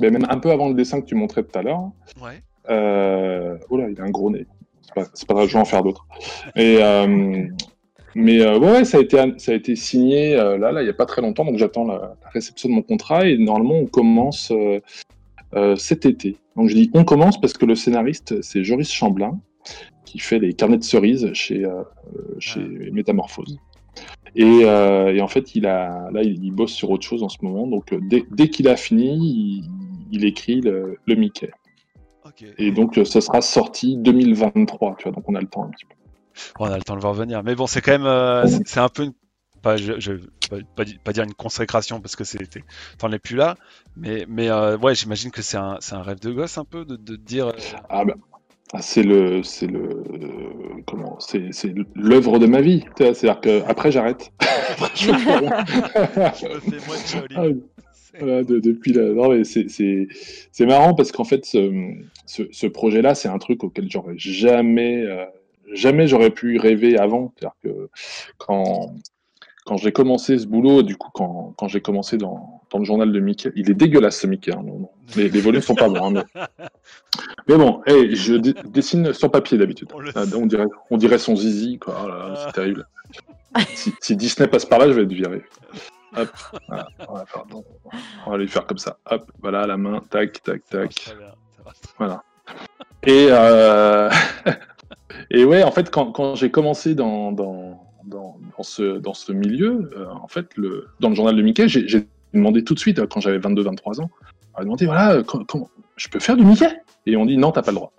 mais même un peu avant le dessin que tu montrais tout à l'heure. Ouais. Euh... Oh là, il a un gros nez. C'est pas, pas grave, je vais en faire d'autres. Et, euh... Mais ouais, ça a été, ça a été signé là, là, il n'y a pas très longtemps, donc j'attends la, la, réception de mon contrat et normalement on commence cet été. Donc je dis on commence parce que le scénariste, c'est Joris Chamblin, qui fait les carnets de cerises chez, euh, chez ah. Métamorphose. Euh, et, en fait, il, a, là, il, bosse sur autre chose en ce moment. Donc dès, qu'il a fini, il, écrit le, Mickey. Et donc ce sera sorti 2023, tu vois, donc on a le temps un petit peu. On a le temps de voir venir. Mais bon, c'est quand même, c'est un peu une pas, je, pas, dire une consécration parce que c'était, t'en es plus là, mais, mais euh, ouais, j'imagine que c'est un, un, rêve de gosse un peu de, de dire. Euh, ah ben, c'est le, c'est le, comment, c'est, c'est l'œuvre de ma vie. C'est-à-dire que après j'arrête. [laughs] je me fais [laughs] de ah, depuis là, non, mais c'est, c'est, c'est marrant parce qu'en fait, ce, ce, projet-là, c'est un truc auquel j'aurais jamais, euh, jamais j'aurais pu rêver avant. C'est-à-dire que quand, quand j'ai commencé ce boulot, du coup, quand, quand j'ai commencé dans, dans, le journal de Mickey, il est dégueulasse ce Mickey. Hein, Les, les, volumes sont pas bons. Hein, mais... [laughs] bon, hey, je dessine sur papier d'habitude. On, ah, on, dirait, on dirait son zizi, quoi. Oh là, c'est terrible. [laughs] si, si, Disney passe par là, je vais être viré. Hop, voilà, on, va faire, on va lui faire comme ça. Hop, voilà la main, tac, tac, tac. Voilà. Et, euh... [laughs] et ouais, en fait, quand, quand j'ai commencé dans, dans dans, ce, dans ce milieu, euh, en fait, le, dans le journal de Mickey, j'ai demandé tout de suite, quand j'avais 22-23 ans, on m'a demandé, voilà, comment, je peux faire du Mickey? Et on dit, non, t'as pas le droit.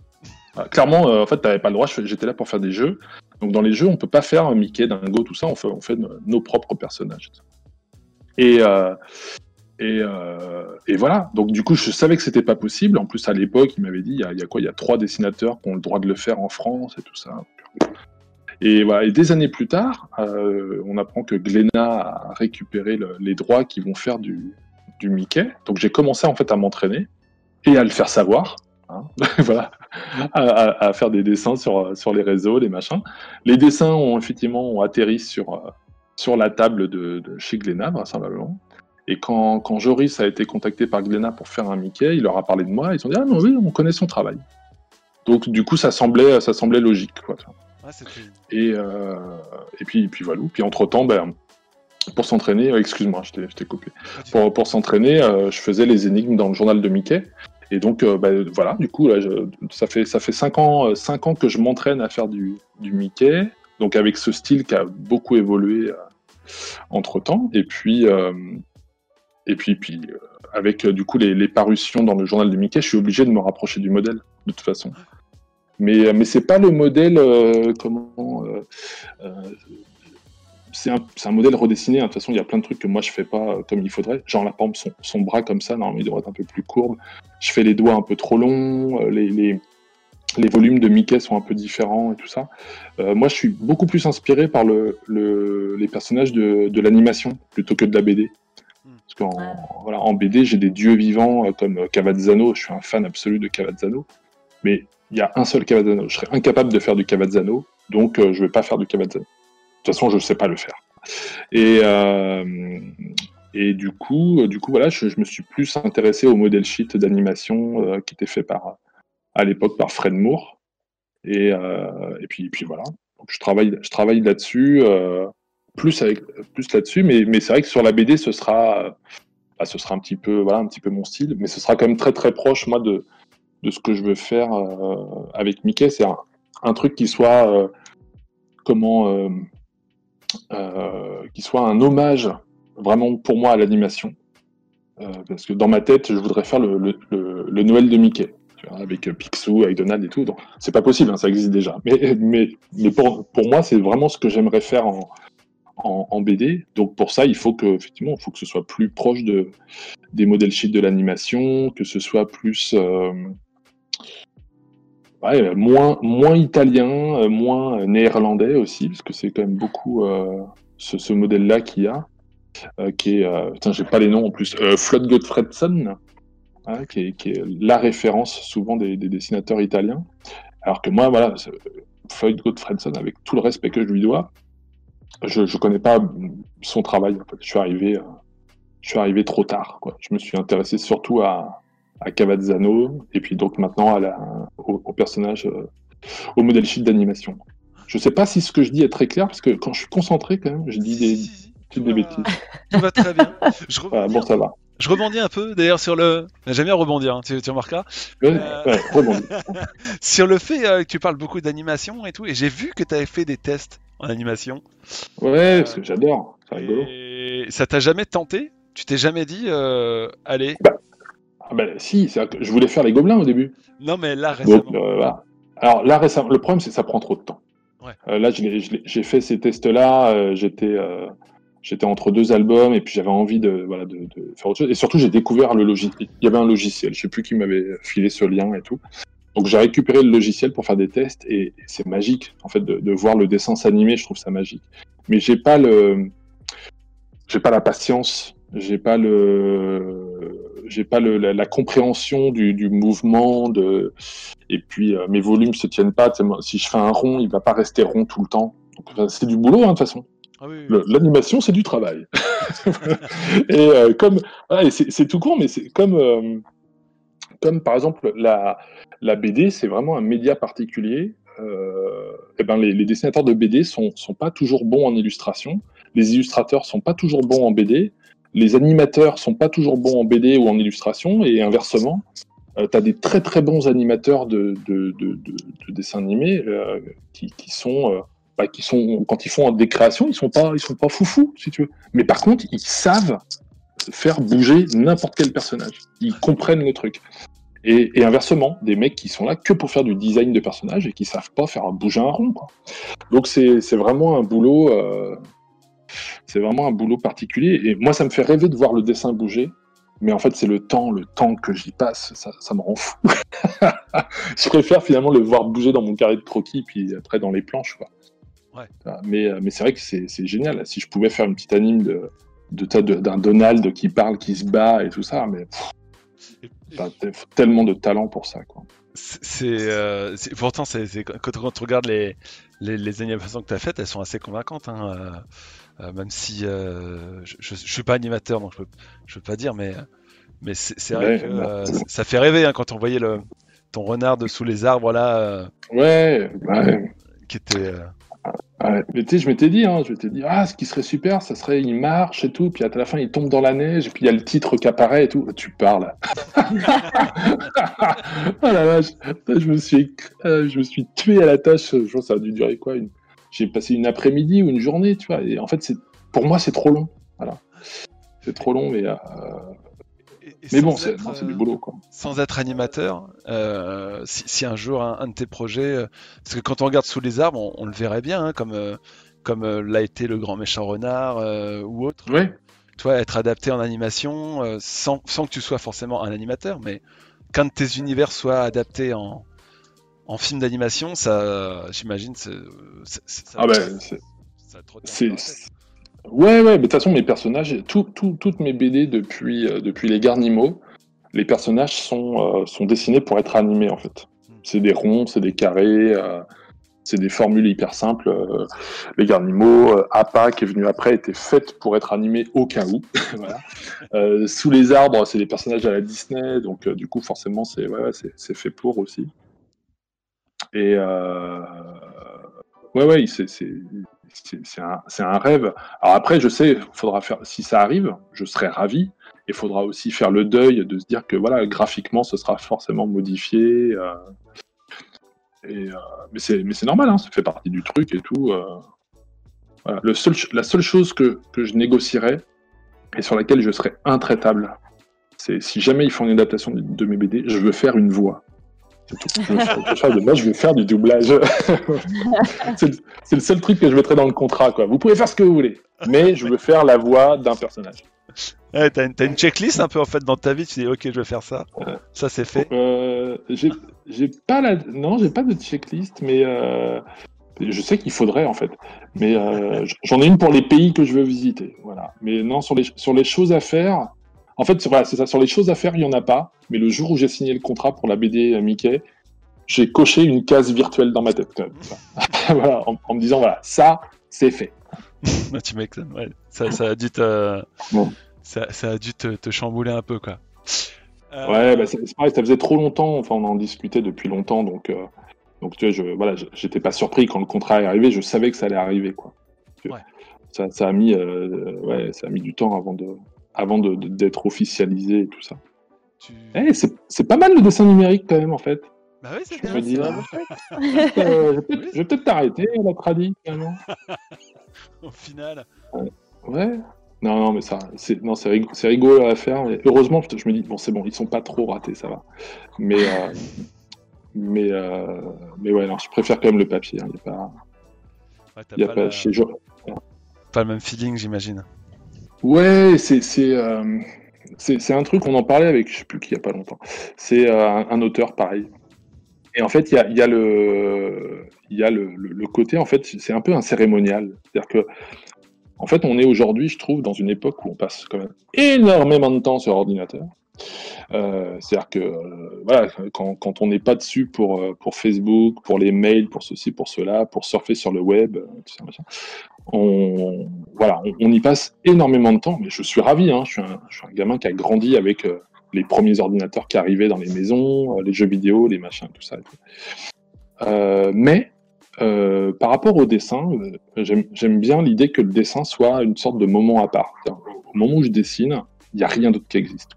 clairement, euh, en fait, t'avais pas le droit, j'étais là pour faire des jeux. Donc dans les jeux, on peut pas faire Mickey, Dingo, tout ça, on fait, nos propres personnages. Et, euh, et, voilà. Donc du coup, je savais que c'était pas possible. En plus, à l'époque, il m'avait dit, il y, a quoi? Il y a trois dessinateurs qui ont le droit de le faire en France et tout ça. Et, des années plus tard, euh, on apprend que Glénat a récupéré les droits qui vont faire du, Mickey. Donc j'ai commencé en fait à m'entraîner et à le faire savoir. Hein, [laughs] voilà, à, faire des dessins sur, sur les réseaux, les machins. Les dessins ont effectivement atterri sur, sur la table de, de chez Glénat, vraisemblablement. Et quand, Joris a été contacté par Glénat pour faire un Mickey, il leur a parlé de moi. Ils ont dit Ah non, oui, on connaît son travail. Donc du coup, ça semblait, ça semblait logique. Et, euh, et, puis, puis voilà. Puis entre-temps, ben, pour s'entraîner, euh, excuse-moi, je t'ai coupé. Pour, pour s'entraîner, euh, je faisais les énigmes dans le journal de Mickey. Et donc, ben, voilà, du coup, là, ça fait ça fait cinq ans, cinq ans que je m'entraîne à faire du, du, Mickey. Donc avec ce style qui a beaucoup évolué entre temps. Et puis, et puis, puis avec du coup les, les, parutions dans le journal de Mickey, je suis obligé de me rapprocher du modèle de toute façon. Mais, euh, mais c'est pas le modèle, euh, comment. Euh, c'est un, un, modèle redessiné. Hein. De toute façon, il y a plein de trucs que moi je fais pas comme il faudrait. Genre, la pompe, son, son bras comme ça, normalement, il devrait être un peu plus courbe. Je fais les doigts un peu trop longs. Les, les, les volumes de Mickey sont un peu différents et tout ça. Euh, moi, je suis beaucoup plus inspiré par le, le, les personnages de, de l'animation plutôt que de la BD. Parce qu'en voilà, en BD, j'ai des dieux vivants comme Cavazzano. Je suis un fan absolu de Cavazzano. Mais il y a un seul Cavazzano. Je serais incapable de faire du Cavazzano, donc euh, je ne vais pas faire du Cavazzano. De toute façon, je ne sais pas le faire. Et, euh, et du coup, euh, du coup voilà, je, me suis plus intéressé au modèle sheet d'animation qui était fait par, à l'époque par Fred Moore. Et, et, puis, puis voilà. Je travaille, je travaille là-dessus, plus, plus là-dessus, mais, mais c'est vrai que sur la BD, ce sera, bah, ce sera un petit peu, voilà, un petit peu mon style, mais ce sera quand même très très proche, moi, de, de ce que je veux faire euh, avec Mickey. C'est un, truc qui soit euh, comment euh, qui soit un hommage vraiment pour moi à l'animation. parce que dans ma tête, je voudrais faire le, Noël de Mickey. avec Picsou, avec Donald et tout. C'est pas possible, hein, ça existe déjà. Mais, mais, mais pour, pour moi, c'est vraiment ce que j'aimerais faire en, en, BD. Donc pour ça, il faut que effectivement, faut que ce soit plus proche de des modèles sheets de l'animation, que ce soit plus moins, moins italien, moins néerlandais aussi, parce que c'est quand même beaucoup ce, modèle-là qu'il y a, qui est, putain, j'ai pas les noms en plus, Flood Gottfredson, hein, qui, est, la référence souvent des, dessinateurs italiens. Alors que moi, voilà, Floyd Gottfredson, avec tout le respect que je lui dois, je ne connais pas son travail. Je suis arrivé, je suis arrivé trop tard. Quoi. Je me suis intéressé surtout à, à Cavazzano et puis donc maintenant à la, au, personnage, euh, au modèle sheet d'animation. Je ne sais pas si ce que je dis est très clair parce que quand je suis concentré, quand même, je dis des, des bêtises. Tout va très bien. Je bon, ça va. Je rebondis un peu d'ailleurs sur le. J'aime bien rebondir, hein, tu, tu, remarqueras. Ouais, euh, [laughs] sur le fait euh, que tu parles beaucoup d'animation et tout, et j'ai vu que tu avais fait des tests en animation. Ouais, parce que j'adore. Et ça t'a jamais tenté? Tu t'es jamais dit, euh, allez bah, ah bah, Si, je voulais faire les gobelins au début. Non, mais là récemment. Alors là récemment, le problème c'est que ça prend trop de temps. Ouais. là, j'ai fait ces tests-là, j'étais j'étais entre deux albums et puis j'avais envie de, voilà, de, faire autre chose. Et surtout, j'ai découvert le logiciel. Il y avait un logiciel, je sais plus qui m'avait filé ce lien et tout. Donc j'ai récupéré le logiciel pour faire des tests et, c'est magique en fait de, voir le dessin s'animer. Je trouve ça magique. Mais j'ai pas le, j'ai pas la patience, j'ai pas le, j'ai pas le, la, compréhension du, du, mouvement de, et puis euh, mes volumes se tiennent pas. Si je fais un rond, il va pas rester rond tout le temps. c'est du boulot hein, de toute façon. Ah l'animation, c'est du travail. [laughs] et euh, comme c'est tout court, mais c'est comme euh, comme par exemple la, la BD, c'est vraiment un média particulier. Et ben les, les, dessinateurs de BD sont sont pas toujours bons en illustration. Les illustrateurs sont pas toujours bons en BD. Les animateurs sont pas toujours bons en BD ou en illustration et inversement. tu as des très très bons animateurs de, de, de, de dessins animés qui, qui, sont bah, qui sont, quand ils font des créations, ils sont pas, ils sont pas foufous, si tu veux. Mais par contre, ils savent faire bouger n'importe quel personnage. Ils comprennent le truc. Et, inversement, des mecs qui sont là que pour faire du design de personnages et qui savent pas faire bouger un rond. Donc c'est vraiment un boulot, euh, c'est vraiment un boulot particulier. Et moi, ça me fait rêver de voir le dessin bouger. Mais en fait, c'est le temps, le temps que j'y passe, ça, ça me rend fou. [laughs] je préfère finalement le voir bouger dans mon carré de croquis, puis après dans les planches. Quoi. Mais, euh, mais c'est vrai que c'est génial. Si je pouvais faire une petite anime de d'un Donald qui parle, qui se bat et tout ça, mais tellement de talent pour ça. Quoi. C'est euh, pourtant c'est quand, quand, tu regardes les, les, les animations que tu as faites, elles sont assez convaincantes. Hein, euh, même si je, je, suis pas animateur, donc je peux, je peux pas dire, mais mais c'est vrai que bah, ça fait rêver hein, quand on voyait le ton renard de sous les arbres là. ouais, ouais. Qui était mais tu sais, je m'étais dit, hein, je m'étais dit, ah, ce qui serait super, ça serait, il marche et tout, puis à la fin, il tombe dans la neige, et puis il y a le titre qui apparaît et tout. Tu parles. oh [laughs] [laughs] la vache, je me suis, euh, je me suis tué à la tâche. Je pense ça a dû durer quoi une... J'ai passé une après-midi ou une journée, tu vois. Et en fait, c'est, pour moi, c'est trop long. Voilà. C'est trop long, mais euh, mais bon, c'est du boulot. Quoi. Sans être animateur, euh, si, un jour un, de tes projets. Euh, parce que quand on regarde sous les arbres, on, le verrait bien, hein, comme, euh, comme l'a été le grand méchant renard ou autre. Oui. Toi, être adapté en animation, sans, sans, que tu sois forcément un animateur, mais qu'un de tes univers soit adapté en, en film d'animation, ça, j'imagine, c'est. Ah ben, c'est. Ouais, ouais, mais de toute façon, mes personnages, toutes mes BD depuis, euh, depuis les Garnimaux, les personnages sont, euh, sont dessinés pour être animés, en fait. C'est des ronds, c'est des carrés, euh, c'est des formules hyper simples. les Garnimaux, APA, qui est venu après, était faite pour être animé au cas où. [laughs] voilà. sous les arbres, c'est des personnages à la Disney, donc du coup, forcément, c'est ouais, c'est fait pour aussi. Et ouais, ouais, c'est un, rêve. Alors après, je sais, faudra faire, si ça arrive, je serai ravi. Il faudra aussi faire le deuil de se dire que voilà, graphiquement, ce sera forcément modifié. Euh, et, euh, mais c'est normal, hein, ça fait partie du truc et tout. Euh. La seule chose que, que, je négocierais et sur laquelle je serais intraitable, c'est si jamais ils font une adaptation de mes BD, je veux faire une voix. Moi, je vais faire du doublage. [laughs] c'est le seul truc que je mettrai dans le contrat. Quoi. Vous pouvez faire ce que vous voulez, mais je veux faire la voix d'un personnage. Ouais, t'as, une, une checklist un peu en fait dans ta vie, tu dis ok je vais faire ça, ça c'est fait. Euh, j'ai, pas la, non j'ai pas de checklist, mais euh, je sais qu'il faudrait en fait, mais euh, j'en ai une pour les pays que je veux visiter, voilà. Mais non sur les sur les choses à faire, en fait voilà c'est ça sur les choses à faire il y en a pas, mais le jour où j'ai signé le contrat pour la BD Mickey, j'ai coché une case virtuelle dans ma tête [laughs] voilà, en, me disant voilà ça c'est fait. [laughs] Bah, tu m'étonnes, ouais. Ça, ça a dû te ça, a dû te, chambouler un peu, quoi. Euh, ouais, bah, c'est pareil, ça faisait trop longtemps, enfin on en discutait depuis longtemps, donc, euh, donc tu vois, je, voilà, j'étais pas surpris quand le contrat est arrivé, je savais que ça allait arriver, quoi. Ça, ça, a mis, euh, ouais, ça a mis du temps avant de, avant d'être officialisé et tout ça. Eh, c'est pas mal le dessin numérique quand même en fait. Bah oui, c'est bien. Dire, je vais peut-être t'arrêter, la tradit, finalement. Au final. ouais. Non, non, mais ça, c'est non, c'est rigolo, à faire. Mais heureusement, je me dis bon, c'est bon, ils sont pas trop ratés, ça va. Mais euh, mais euh, mais ouais, non, je préfère quand même le papier. Il hein, n'y a pas, ouais, y a pas, chez pas le même feeling, j'imagine. Ouais, euh, c'est un truc, on en parlait avec, je sais plus qui, il y a pas longtemps. C'est un, auteur pareil. Et en fait, il y a, le, côté, en fait, c'est un peu un cérémonial. C'est-à-dire que en fait, on est aujourd'hui, je trouve, dans une époque où on passe quand même énormément de temps sur ordinateur. Euh, C'est-à-dire que euh, quand, on n'est pas dessus pour, euh, pour Facebook, pour les mails, pour ceci, pour cela, pour surfer sur le web, on, voilà, on, y passe énormément de temps. Mais je suis ravi, hein, je, suis un, gamin qui a grandi avec les premiers ordinateurs qui arrivaient dans les maisons, les jeux vidéo, les machins, tout ça. Mais par rapport au dessin, j'aime bien l'idée que le dessin soit une sorte de moment à part. Au moment où je dessine, il n'y a rien d'autre qui existe.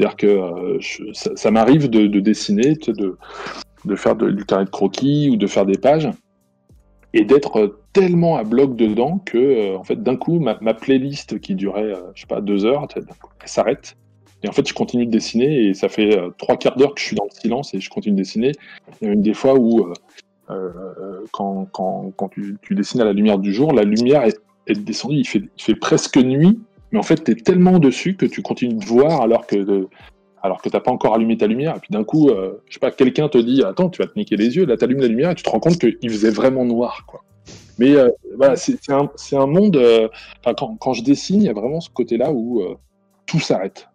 C'est-à-dire que euh, ça, m'arrive de, dessiner, de, faire du carnet de croquis ou de faire des pages, et d'être tellement à bloc dedans que, en fait, d'un coup, ma, playlist qui durait, je sais pas, deux heures, elle s'arrête. Et en fait, je continue de dessiner et ça fait trois quarts d'heure que je suis dans le silence et je continue de dessiner. Il y a une des fois où euh, quand, quand, quand tu, tu, dessines à la lumière du jour, la lumière est, est descendue, il fait, il fait, presque nuit, mais en fait, tu es tellement dessus que tu continues de voir alors que de, alors que t'as pas encore allumé ta lumière, et puis d'un coup, euh, je sais pas, quelqu'un te dit Attends, tu vas te niquer les yeux, là t'allumes la lumière et tu te rends compte qu'il faisait vraiment noir, quoi. Mais euh, voilà, c'est un, un, monde. Euh, quand, quand, je dessine, il y a vraiment ce côté-là où tout s'arrête.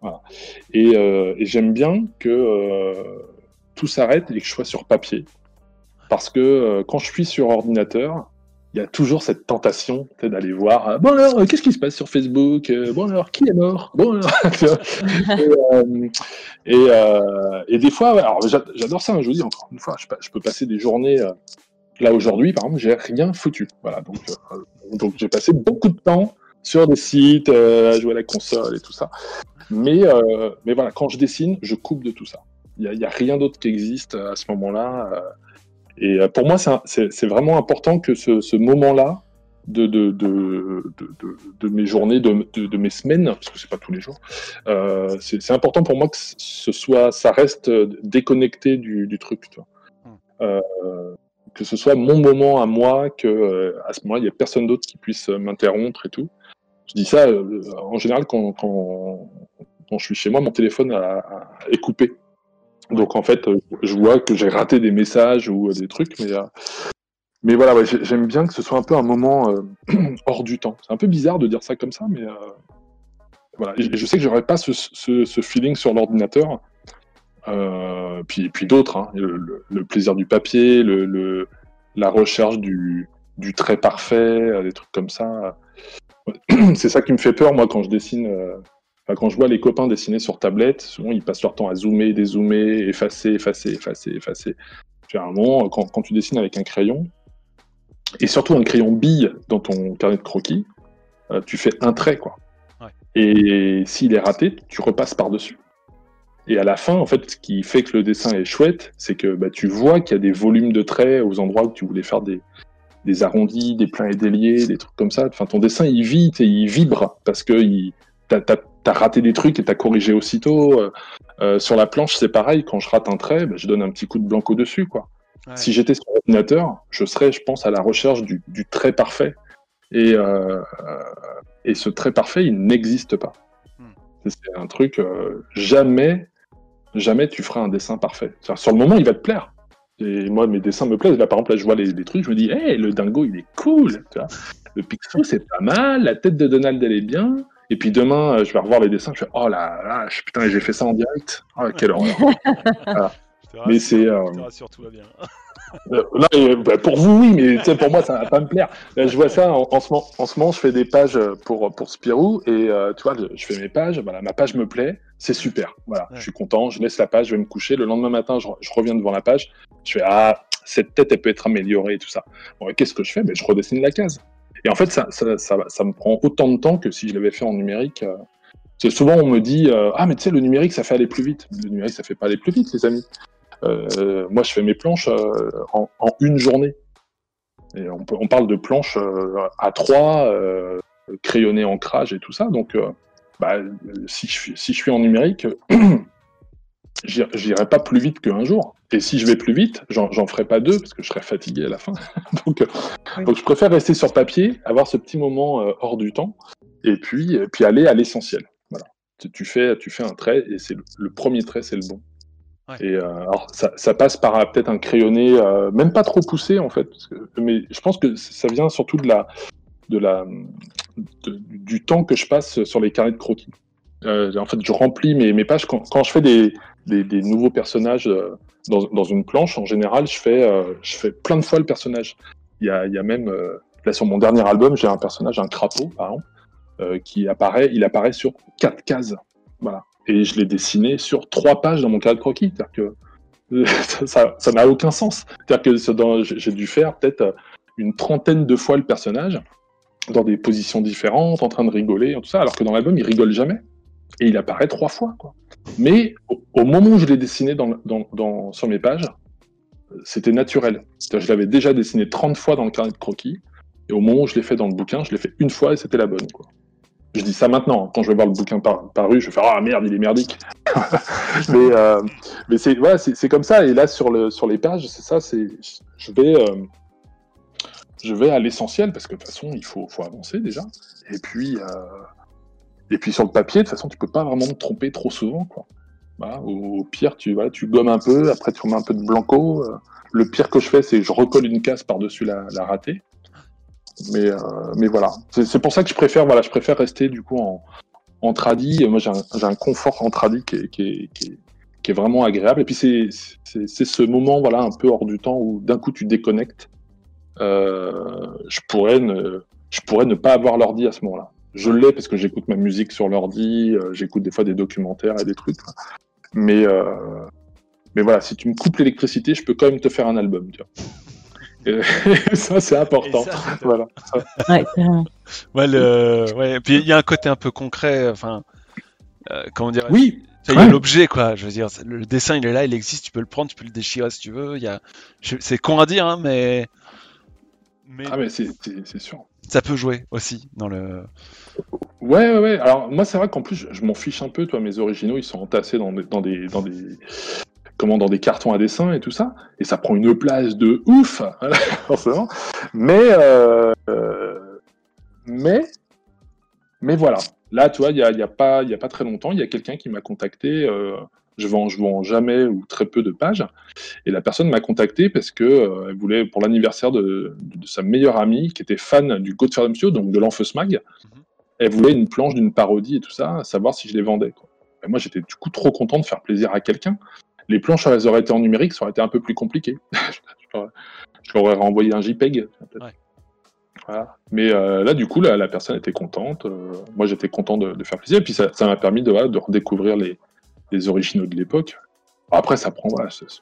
Et, et j'aime bien que tout s'arrête et que je sois sur papier. Parce que quand je suis sur ordinateur, il y a toujours cette tentation d'aller voir euh, bon alors euh, qu'est-ce qui se passe sur Facebook bon alors qui est mort bon alors [laughs] et, des fois alors j'adore ça hein, je vous dis encore une fois je, peux passer des journées là aujourd'hui par exemple j'ai rien foutu voilà donc donc j'ai passé beaucoup de temps sur des sites à jouer à la console et tout ça. Mais mais voilà quand je dessine je coupe de tout ça. Il n'y a, rien d'autre qui existe à ce moment-là et euh, pour moi, c'est vraiment important que ce, moment-là de, de, de, de, mes journées, de, mes semaines, parce que c'est pas tous les jours, euh, c'est important pour moi que ce soit, ça reste déconnecté du, du truc. Tu vois. Hmm. Euh, que ce soit mon moment à moi, que à ce moment-là, il n'y a personne d'autre qui puisse m'interrompre et tout. Je dis ça en général quand, quand, quand, je suis chez moi, mon téléphone est coupé. Donc en fait, euh, je vois que j'ai raté des messages ou euh, des trucs, mais, euh, mais voilà, j'aime bien que ce soit un peu un moment [clears throat] hors du temps. C'est un peu bizarre de dire ça comme ça, mais voilà. Je sais que j'aurais pas ce, feeling sur l'ordinateur. puis, puis d'autres, hein. le, plaisir du papier, le, la recherche du, du trait parfait, des trucs comme ça. [clears throat] C'est ça qui me fait peur, moi, quand je dessine quand je vois les copains dessiner sur tablette, souvent ils passent leur temps à zoomer, dézoomer, effacer, effacer, effacer, effacer. Puis à un moment, quand, quand, tu dessines avec un crayon, et surtout un crayon bille dans ton carnet de croquis, euh, tu fais un trait, quoi. Et s'il est raté, tu repasses par-dessus. Et à la fin, en fait, ce qui fait que le dessin est chouette, c'est que bah, tu vois qu'il y a des volumes de traits aux endroits où tu voulais faire des, des arrondis, des pleins et déliés, des trucs comme ça. Enfin, ton dessin, il vit et il vibre parce que il, t'as raté des trucs et t'as corrigé aussitôt. Euh, euh, sur la planche, c'est pareil. Quand je rate un trait, bah, je donne un petit coup de blanco dessus, quoi. Si j'étais sur l'ordinateur, je serais, je pense, à la recherche du, trait parfait. Et, et ce trait parfait, il n'existe pas. Hmm. C'est un truc, jamais, jamais tu feras un dessin parfait. Sur le moment, il va te plaire. Et moi, mes dessins me plaisent. Là, par exemple, là, je vois les, trucs, je me dis, hé, le dingo, il est cool. Le Picsou, c'est pas mal. La tête de Donald, elle est bien. Et puis demain, je vais revoir les dessins. Je fais, oh là là, putain, j'ai fait ça en direct. Oh, quelle horreur. [laughs] Mais c'est. Euh... tout va bien. [laughs] Euh, bah, pour vous, oui, mais pour moi, ça va pas me plaire. Là, je vois ça en, ce moment, en ce moment, je fais des pages pour, pour Spirou et euh, tu vois, je fais mes pages. Voilà, ma page me plaît, c'est super. Voilà, je suis content, je laisse la page, je vais me coucher. Le lendemain matin, je, reviens devant la page. Je fais Ah, cette tête, elle peut être améliorée et tout ça. Bon, Qu'est-ce que je fais? Ben, Je redessine la case. Et en fait, ça, ça, ça, me prend autant de temps que si je l'avais fait en numérique. Euh. Souvent, on me dit Ah, mais tu sais, le numérique, ça fait aller plus vite. Le numérique, ça fait pas aller plus vite, les amis. Euh, moi, je fais mes planches euh, en, une journée. Et on, parle de planches euh, à trois, crayonnées ancrage et tout ça. Donc, bah, si je suis en numérique, [clears throat] j'irai pas plus vite qu'un jour. Et si je vais plus vite, j'en ferai pas deux parce que je serai fatigué à la fin. [laughs] donc, donc, je préfère rester sur papier, avoir ce petit moment hors du temps, et puis, puis aller à l'essentiel. Voilà. Tu, fais, tu fais un trait et c'est le, premier trait, c'est le bon. Et euh, alors ça, ça, passe par euh, peut-être un crayonné, euh, même pas trop poussé en fait, mais je pense que ça vient surtout de la, de la, du temps que je passe sur les carnets de croquis. En fait, je remplis mes, pages quand, je fais des, nouveaux personnages dans, dans, une planche. En général, je fais, je fais plein de fois le personnage. Il y a, il y a même là sur mon dernier album, j'ai un personnage, un crapaud par exemple, qui apparaît, il apparaît sur quatre cases. Voilà et je l'ai dessiné sur trois pages dans mon carnet de croquis. C'est-à-dire que [laughs] ça n'a aucun sens. C'est-à-dire que j'ai dû faire peut-être une trentaine de fois le personnage dans des positions différentes, en train de rigoler, tout ça, alors que dans l'album, il rigole jamais. Et il apparaît trois fois. Quoi. Mais au, moment où je l'ai dessiné dans, dans, sur mes pages, c'était naturel. Je l'avais déjà dessiné 30 fois dans le carnet de croquis, et au moment où je l'ai fait dans le bouquin, je l'ai fait une fois et c'était la bonne. Quoi. Je dis ça maintenant. Quand je vais voir le bouquin par, paru, je vais faire Ah merde, il est merdique. [laughs] mais euh, mais c'est c'est comme ça. Et là, sur, le, sur les pages, c'est ça. Je vais. Euh, je vais à l'essentiel parce que de toute façon, il faut, faut avancer déjà. Et puis, euh, et puis sur le papier, de toute façon, tu peux pas vraiment te tromper trop souvent. Quoi. au, pire, tu, voilà, tu gommes un peu, après tu remets un peu de blanco. Le pire que je fais, c'est je recolle une case par-dessus la, ratée. Mais, euh, mais voilà, c'est pour ça que je préfère, voilà, je préfère rester du coup en, en tradi. Moi, j'ai un, un, confort en tradi qui est, qui qui qui est vraiment agréable. Et puis, c'est ce moment voilà, un peu hors du temps où d'un coup tu déconnectes. Euh, je, pourrais ne, je pourrais ne pas avoir l'ordi à ce moment-là. Je l'ai parce que j'écoute ma musique sur l'ordi, euh, j'écoute des fois des documentaires et des trucs. Mais, euh, mais voilà, si tu me coupes l'électricité, je peux quand même te faire un album. Tu vois. [laughs] ça, c'est important. voilà. Ouais, le... ouais, puis il y a un côté un peu concret, enfin, euh, comment dire Oui. Il y a l'objet, quoi. Je veux dire, le dessin, il est là, il existe, tu peux le prendre, tu peux le déchirer si tu veux. Il y a... C'est con à dire, hein, mais. Mais... Ah, mais c'est sûr. Ça peut jouer aussi dans le. Ouais, ouais, ouais. Alors, moi, c'est vrai qu'en plus, je, m'en fiche un peu. Toi, mes originaux, ils sont entassés dans dans des, dans des, comment dans des cartons à dessin et tout ça, et ça prend une place de ouf, [laughs] forcément. Mais, euh, mais, mais voilà. Là, tu vois, il n'y a, y a, pas, y a pas très longtemps, il y a quelqu'un qui m'a contacté. Euh, je vends, je vends jamais ou très peu de pages. Et la personne m'a contacté parce que euh, elle voulait, pour l'anniversaire de, de, sa meilleure amie, qui était fan du Godfather Monsieur, donc de l'Enfeusmag, mag, mhm. elle voulait une planche d'une parodie et tout ça, savoir si je les vendais. Quoi. Et moi, j'étais du coup trop content de faire plaisir à quelqu'un. Les planches, elles auraient été en numérique, ça aurait été un peu plus compliqué. [laughs] je leur aurais renvoyé un JPEG. Mais euh, là, du coup, la, personne était contente. Euh, moi, j'étais content de, faire plaisir. Et puis, ça m'a permis de, redécouvrir les, originaux de l'époque. Après, ça prend,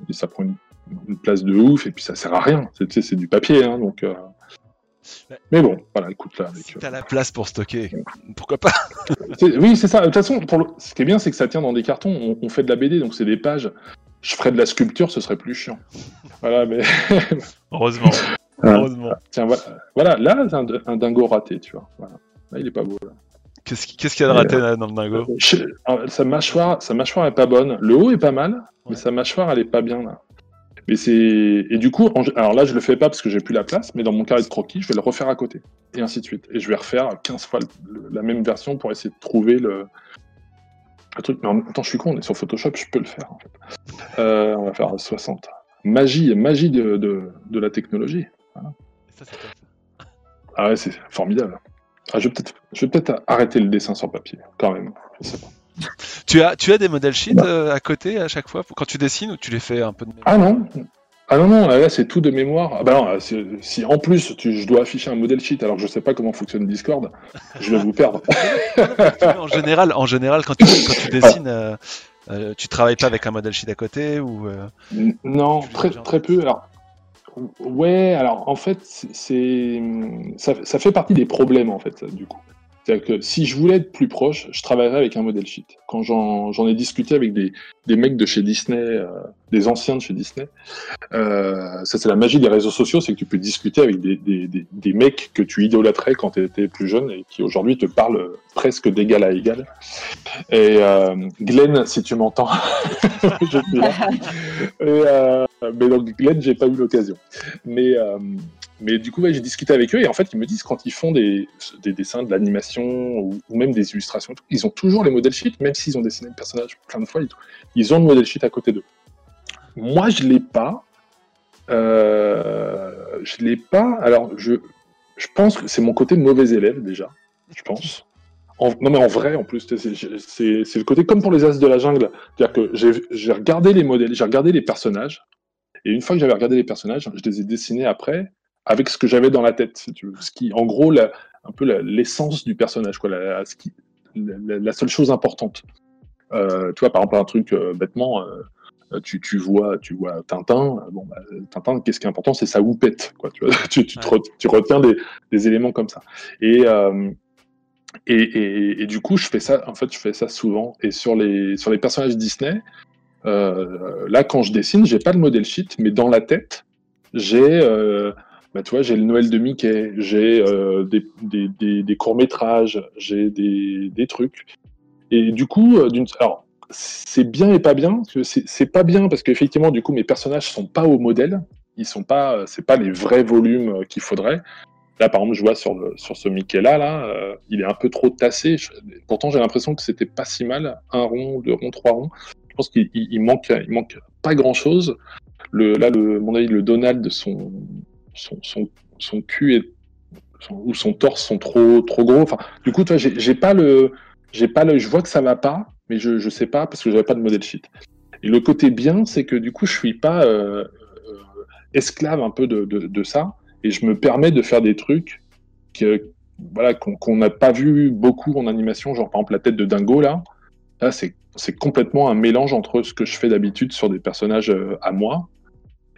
ça, prend une, place de ouf. Et puis, ça sert à rien. C'est du papier. Hein, donc, euh, mais bon, voilà, écoute là. Si t'as la place pour stocker, pourquoi pas? [laughs] Oui, c'est ça. De toute façon, pour ce qui est bien, c'est que ça tient dans des cartons. On, fait de la BD, donc c'est des pages. Je ferais de la sculpture, ce serait plus chiant. [laughs] Voilà, mais. [laughs] Heureusement. Heureusement. Tiens, voilà, là, c'est un, dingo raté, tu vois. Voilà. Là, il est pas beau. Qu'est-ce qu'il y a de raté euh, dans le dingo Sa mâchoire, sa mâchoire est pas bonne. Le haut est pas mal, mais sa mâchoire, elle est pas bien là. Mais c'est et du coup, alors là, je le fais pas parce que j'ai plus la place, mais dans mon carré de croquis, je vais le refaire à côté et ainsi de suite. Et je vais refaire 15 fois la même version pour essayer de trouver le, truc. Mais en même temps, je suis con, on est sur Photoshop, je peux le faire. En fait. Euh, on va faire 60. Magie, magie de, de, la technologie. ah ouais, c'est formidable. Ah, je vais peut-être peut arrêter le dessin sur papier, quand même. Je sais pas. [laughs] Tu as, tu as des modèles sheets bah. euh, à côté à chaque fois quand tu dessines ou tu les fais un peu de Ah non, ah non, non, là c'est tout de mémoire. Ah bah non, si en plus je dois afficher un modèle sheet alors que je sais pas comment fonctionne Discord, je vais vous perdre. [laughs] en général, en général, quand tu, quand tu dessines, euh, euh, tu travailles pas avec un modèle sheet à côté ou Non, très, très peu. Alors, ouais, alors en fait, c'est ça, ça fait partie des problèmes en fait du coup. C'est-à-dire que si je voulais être plus proche, je travaillerais avec un modèle sheet. Quand j'en ai discuté avec des, des, mecs de chez Disney, euh, des anciens de chez Disney, euh, ça c'est la magie des réseaux sociaux, c'est que tu peux discuter avec des, des, des, des mecs que tu idolâtrais quand tu étais plus jeune et qui aujourd'hui te parlent presque d'égal à égal. Et euh, Glenn, si tu m'entends, [laughs] je suis là. [laughs] Euh, mais donc Glenn, j'ai pas eu l'occasion. Mais euh, mais du coup, j'ai discuté avec eux et en fait, ils me disent quand ils font des, des dessins, de l'animation ou, même des illustrations, ils ont toujours les modèles sheets, même s'ils ont dessiné le personnage plein de fois, ils ont le modèle sheet à côté d'eux. Moi, je l'ai pas. Euh, je l'ai pas. Alors, je, je pense que c'est mon côté mauvais élève déjà. Je pense. non, mais en vrai, en plus, c'est le côté comme pour les As de la jungle. C'est-à-dire que j'ai regardé les modèles, j'ai regardé les personnages. Et une fois que j'avais regardé les personnages, je les ai dessinés après avec ce que j'avais dans la tête, tu veux. Ce qui, en gros, la, un peu l'essence du personnage, quoi, la, ce qui, la, seule chose importante. Euh, tu vois, par exemple, un truc euh, bêtement, euh, tu, tu, vois, tu vois Tintin. Euh, bon, bah, Tintin, qu'est-ce qui est important, c'est sa houppette, quoi. Tu, vois, [laughs] tu, tu, tu retiens des, des, éléments comme ça. Et, et, et, et, du coup, je fais ça. En fait, je fais ça souvent. Et sur les sur les personnages Disney, là, quand je dessine, j'ai pas le modèle sheet, mais dans la tête, j'ai bah, tu vois, j'ai le Noël de Mickey, j'ai euh, des, courts-métrages, j'ai des, trucs. Et du coup, euh, alors, c'est bien et pas bien. C'est, pas bien parce qu'effectivement, du coup, mes personnages sont pas au modèle. Ils sont pas, euh, c'est pas les vrais volumes qu'il faudrait. Là, par exemple, je vois sur, sur ce Mickey-là, là, il est un peu trop tassé. pourtant, j'ai l'impression que c'était pas si mal. Un rond, deux ronds, trois ronds. Je pense qu'il il manque, il manque pas grand-chose. Le, là, le, mon avis, le Donald, son, son, son, son cul ou son torse sont trop, trop gros. Enfin, du coup, j'ai pas le, j'ai pas le, je vois que ça va pas, mais je, je sais pas parce que j'avais pas de modèle sheet. Et le côté bien, c'est que du coup, je suis pas euh, esclave un peu de, de, de, ça, et je me permets de faire des trucs que, voilà, qu'on n'a pas vu beaucoup en animation, genre par exemple la tête de Dingo là. Là, c'est complètement un mélange entre ce que je fais d'habitude sur des personnages euh, à moi,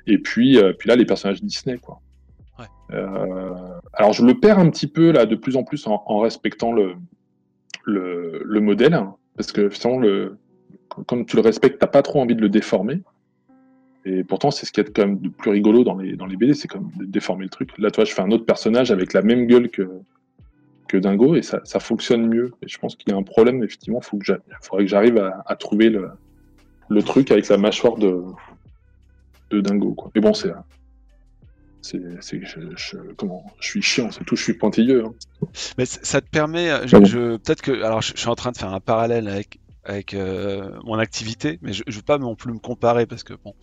et puis, puis là, les personnages Disney, quoi. Euh, alors je le perds un petit peu là de plus en plus en, respectant le, le, modèle, hein, parce que finalement, le, comme tu le respectes, t'as pas trop envie de le déformer. Et pourtant, c'est ce qui est quand même de plus rigolo dans les, dans les BD, c'est comme de déformer le truc. Là, toi, je fais un autre personnage avec la même gueule que, que Dingo et ça, ça fonctionne mieux. Et je pense qu'il y a un problème, effectivement, faut que il faudrait que j'arrive à, à, trouver le, le truc avec la mâchoire de, de Dingo. Quoi. Mais bon, c'est c'est je, je, comment je suis chiant c'est tout je suis pointilleux hein. mais ça te permet euh, je, peut-être que alors je, suis en train de faire un parallèle avec avec euh, mon activité mais je, je veux pas non plus me comparer parce que bon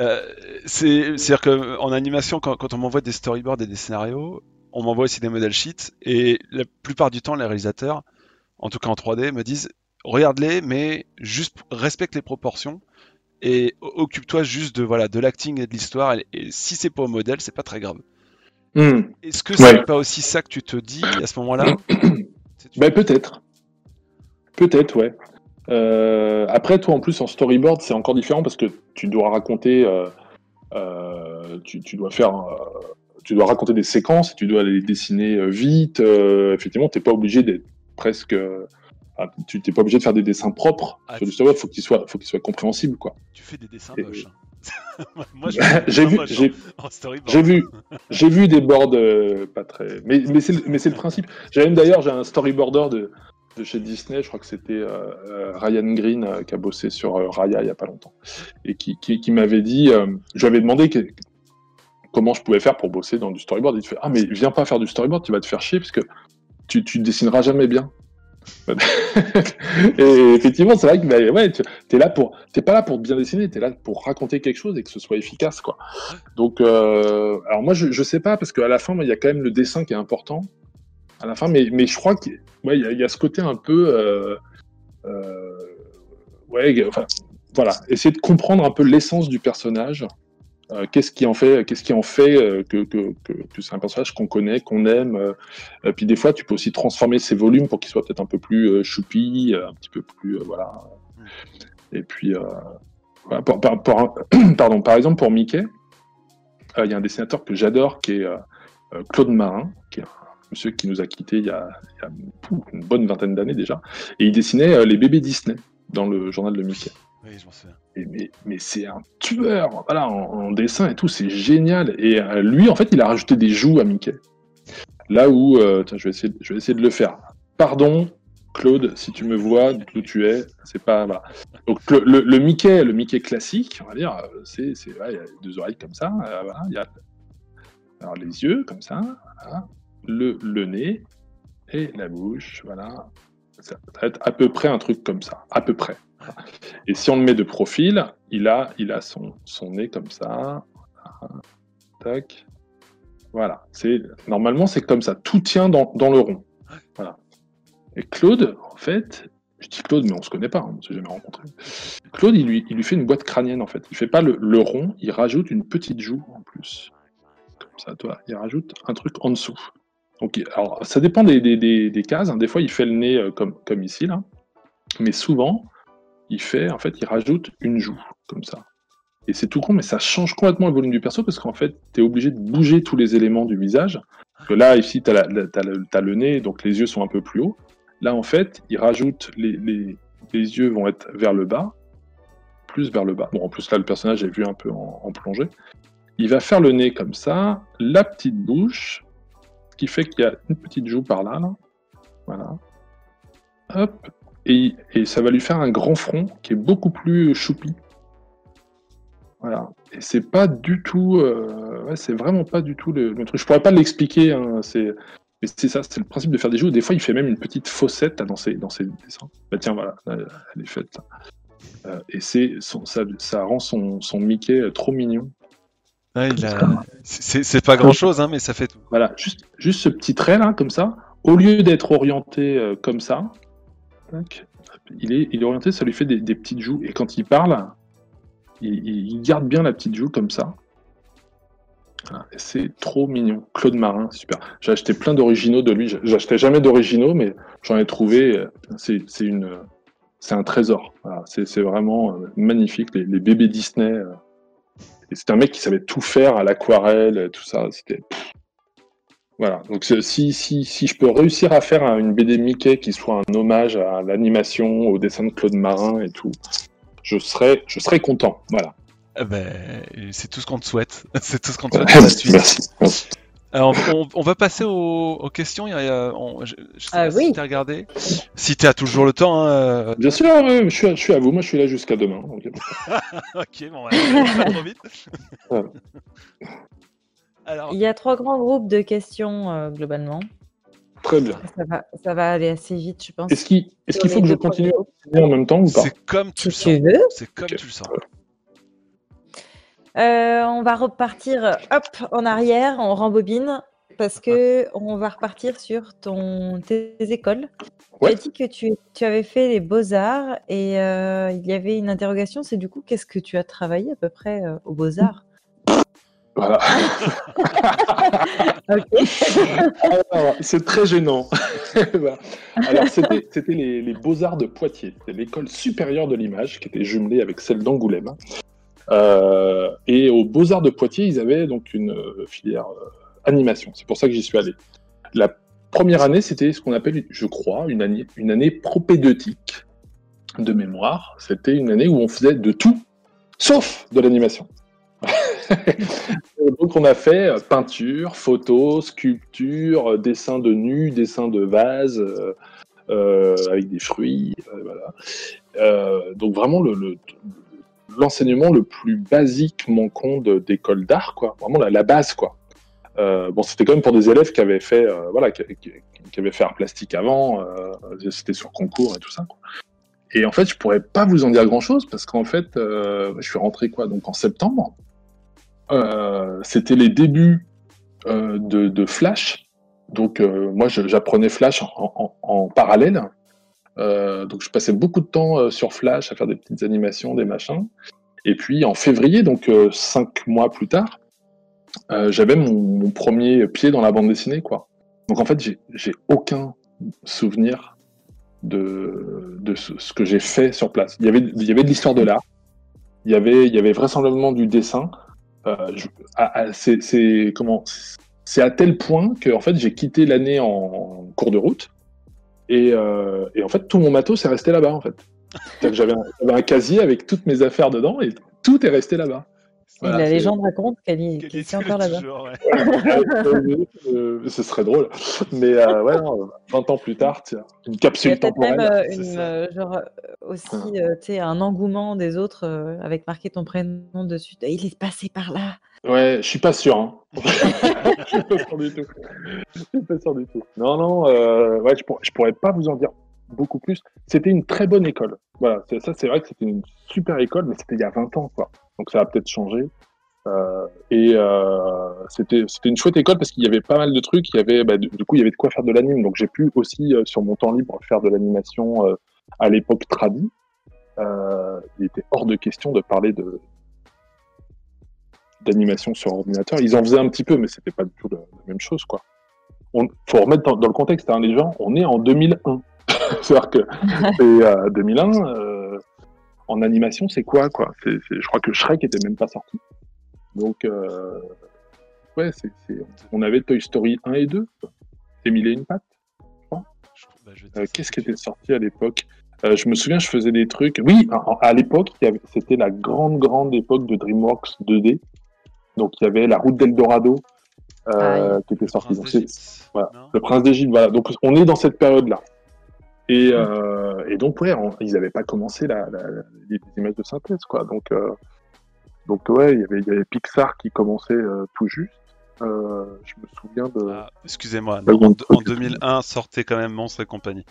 euh, c'est à dire que en animation quand, quand on m'envoie des storyboards et des scénarios on m'envoie aussi des modèles sheets et la plupart du temps les réalisateurs en tout cas en 3D me disent regarde-les mais juste respecte les proportions et occupe-toi juste de voilà de l'acting et de l'histoire. Et, si c'est pas au modèle, c'est pas très grave. Hmm. Est-ce que c'est pas aussi ça que tu te dis à ce moment-là? [coughs] Ben, peut-être, peut-être, ouais. Euh, après, toi, en plus, en storyboard, c'est encore différent parce que tu dois raconter, euh, euh, tu, dois faire, tu dois raconter des séquences, tu dois les dessiner vite. effectivement, t'es pas obligé d'être presque ah, tu n'es pas obligé de faire des dessins propres ah, sur du storyboard, faut qu'il soit, faut qu'il soit compréhensible, quoi. Tu fais des dessins moches. Hein. [laughs] Moi, j'ai vu, j'ai [laughs] vu, j'ai vu des boards euh, pas très, mais, mais c'est le principe. J'ai même d'ailleurs, j'ai un storyboarder de de chez Disney, je crois que c'était Ryan Green qui a bossé sur Raya il y a pas longtemps, et qui, qui, m'avait dit, je lui avais demandé comment je pouvais faire pour bosser dans du storyboard. Il te fait Ah, mais viens pas faire du storyboard, tu vas te faire chier parce que tu, tu dessineras jamais bien. [laughs] et effectivement, c'est vrai que bah, ouais, tu es là pour, t'es pas là pour bien dessiner, tu es là pour raconter quelque chose et que ce soit efficace, quoi. Donc, euh, alors moi, je, je sais pas parce qu'à la fin, il y a quand même le dessin qui est important à la fin, mais, mais je crois qu'il ouais, y, y, a ce côté un peu, euh, euh, ouais, enfin, voilà, essayer de comprendre un peu l'essence du personnage euh, qu'est-ce qui en fait, qu'est-ce qui en fait euh, que, que, que, c'est un personnage qu'on connaît, qu'on aime. Euh, puis des fois, tu peux aussi transformer ses volumes pour qu'ils soient peut-être un peu plus choupi, un petit peu plus voilà. Et puis, [clears throat] pardon, par exemple pour Mickey, il y a un dessinateur que j'adore qui est Claude Marin, qui est un monsieur qui nous a quittés il y a, il y a une bonne vingtaine d'années déjà, et il dessinait les bébés Disney dans le journal de Mickey. Mais, c'est un tueur, voilà, en, dessin et tout, c'est génial. Et euh, lui, en fait, il a rajouté des joues à Mickey. Là où, euh, je, vais essayer, de le faire. Pardon, Claude, si tu me vois d'où tu es, c'est pas. Donc le, Mickey, le Mickey classique, on va dire, c'est, il y a deux oreilles comme ça, euh, voilà, il y a alors, les yeux comme ça, le, nez et la bouche, voilà. Ça va être à peu près un truc comme ça, à peu près. Et si on le met de profil, il a, il a son, son nez comme ça. Tac. Voilà. Normalement, c'est comme ça. Tout tient dans, dans, le rond. Voilà. Et Claude, en fait, je dis Claude, mais on se connaît pas, on ne s'est jamais rencontré. Claude, il lui, il lui fait une boîte crânienne, en fait. Il fait pas le, le rond, il rajoute une petite joue en plus. Comme ça, toi. Il rajoute un truc en dessous. Donc, alors, ça dépend des, des, des, des cases. Hein. Des fois, il fait le nez euh, comme, comme ici, là. Mais souvent, il fait, en fait, il rajoute une joue, comme ça. Et c'est tout con, mais ça change complètement le volume du perso parce qu'en fait, tu es obligé de bouger tous les éléments du visage. là, ici, tu as, le nez, donc les yeux sont un peu plus hauts. Là, en fait, il rajoute les, les, les, yeux vont être vers le bas, plus vers le bas. Bon, en plus, là, le personnage est vu un peu en, plongée. Il va faire le nez comme ça, la petite bouche, qui fait qu'il y a une petite joue par là, là. Voilà. Hop, et, ça va lui faire un grand front qui est beaucoup plus choupi. Voilà. Et c'est pas du tout. Euh, ouais, c'est vraiment pas du tout le, truc. Je pourrais pas l'expliquer. Hein, c'est. Mais c'est ça, c'est le principe de faire des jeux. Des fois, il fait même une petite fossette dans ses, dans ses dessins. Bah tiens, voilà, elle est faite. Euh, et c'est ça, ça rend son, son Mickey euh, trop mignon. C'est pas grand chose, hein, mais ça fait tout. Voilà, juste, juste ce petit trait là, comme ça, au lieu d'être orienté comme ça, il est, orienté, ça lui fait des, petites joues. Et quand il parle, il, garde bien la petite joue comme ça. c'est trop mignon. Claude Marin, super. J'ai acheté plein d'originaux de lui. J'achetais jamais d'originaux, mais j'en ai trouvé. C'est un trésor. c'est vraiment euh, magnifique. Les, bébés Disney. Euh. c'est un mec qui savait tout faire à l'aquarelle, tout ça. C'était voilà, donc si, si, si je peux réussir à faire une BD Mickey qui soit un hommage à l'animation, au dessin de Claude Marin et tout, je serais, je serais content. Voilà. Eh ben, c'est tout ce qu'on te souhaite. [laughs] c'est tout ce qu'on te souhaite. [laughs] Merci. Alors, on, va passer aux, questions. Il y a, je, sais ah, pas oui. si tu as regardé. Si tu as toujours le temps. Hein, euh. Bien sûr, je, suis à, je, suis à, vous. Moi, je suis là jusqu'à demain. [laughs] ok, bon, ouais, pas trop vite. Il y a trois grands groupes de questions euh, globalement. Très bien. Ça va, aller assez vite, je pense. Est-ce qu'il faut que je continue en même temps ou pas C'est comme tu le sens. C'est comme tu le sens. Euh, on va repartir hop en arrière, on rembobine parce que on va repartir sur ton tes écoles. Tu as dit que tu, avais fait les beaux-arts et euh, il y avait une interrogation, c'est du coup qu'est-ce que tu as travaillé à peu près aux beaux-arts? Voilà. [laughs] c'est très gênant. [laughs] Alors, c'était les, Beaux-Arts de Poitiers, l'école supérieure de l'image qui était jumelée avec celle d'Angoulême. Euh, et aux Beaux-Arts de Poitiers, ils avaient donc une euh, filière euh, animation. C'est pour ça que j'y suis allé. La première année, c'était ce qu'on appelle, je crois, une année, une année propédeutique de mémoire. C'était une année où on faisait de tout, sauf de l'animation. [laughs] Donc on a fait euh, peinture, photo, sculpture, euh, dessin de nus, dessin de vase, avec des fruits. donc vraiment le, l'enseignement le, plus basique manquant d'école d'art, quoi. Vraiment la, base, quoi. bon, c'était quand même pour des élèves qui avaient fait, voilà, qui, avaient fait art plastique avant. c'était sur concours et tout ça. Et en fait, je pourrais pas vous en dire grand chose parce qu'en fait, je suis rentré quoi donc en septembre. Euh, c'était les débuts euh, de, Flash. Donc euh, moi, j'apprenais Flash en, parallèle. donc je passais beaucoup de temps sur Flash à faire des petites animations, des machins. Et puis en février, donc cinq mois plus tard, j'avais mon, premier pied dans la bande dessinée, quoi. Donc en fait, j'ai aucun souvenir de, de ce, que j'ai fait sur place. Il y avait, il y avait de l'histoire de l'art, il y avait, il y avait vraisemblablement du dessin, c'est comment C'est à tel point que en fait j'ai quitté l'année en cours de route et, euh, en fait tout mon matos est resté là-bas en fait. J'avais un, casier avec toutes mes affaires dedans et tout est resté là-bas la légende raconte qu'elle est, encore là-bas. [laughs] Euh, ce serait drôle. Mais euh, ouais, 20 ans plus tard, tiens, une capsule temporelle. Même, euh, genre, aussi tu un engouement des autres avec marqué ton prénom dessus. Il est passé par là. Ouais, je suis pas sûr. Hein. [laughs] [laughs] je suis pas sûr du tout. Je suis pas sûr du tout. Non, non, ouais, je, je pourrais pas vous en dire beaucoup plus. C'était une très bonne école. Voilà, ça c'est vrai que c'était une super école, mais c'était il y a 20 ans, quoi. Donc ça a peut-être changé. Euh, et euh, c'était une chouette école parce qu'il y avait pas mal de trucs. Il y avait, bah, du, coup, il y avait de quoi faire de l'anime. Donc j'ai pu aussi, euh, sur mon temps libre, faire de l'animation euh, à l'époque tradi. Il était hors de question de parler de d'animation sur ordinateur. Ils en faisaient un petit peu, mais c'était pas du tout la, même chose, quoi. On, faut remettre dans, dans le contexte, hein, les gens. On est en 2001. [laughs] C'est-à-dire que c'est 2001 en animation, c'est quoi, quoi? Je crois que Shrek était même pas sorti. Donc, euh, ouais, c'est, on avait Toy Story 1 et 2, et mille et une pattes, je crois. Bah, euh, qu'est-ce qui était sorti à l'époque? Euh, Je me souviens, je faisais des trucs. Oui, à, l'époque, c'était la grande, grande époque de DreamWorks 2D. Donc, il y avait La Route d'Eldorado ah qui était sortie. le Prince d'Égypte, voilà. Donc, on est dans cette période-là. Et, euh, et donc, ouais, ils n'avaient pas commencé la, la, les images de synthèse, quoi. Donc, euh, donc ouais, il y, avait, il y avait Pixar qui commençait euh, tout juste. Euh, je me souviens de. Ah, excusez-moi, en, 2001 sortait quand même Monstre et compagnie.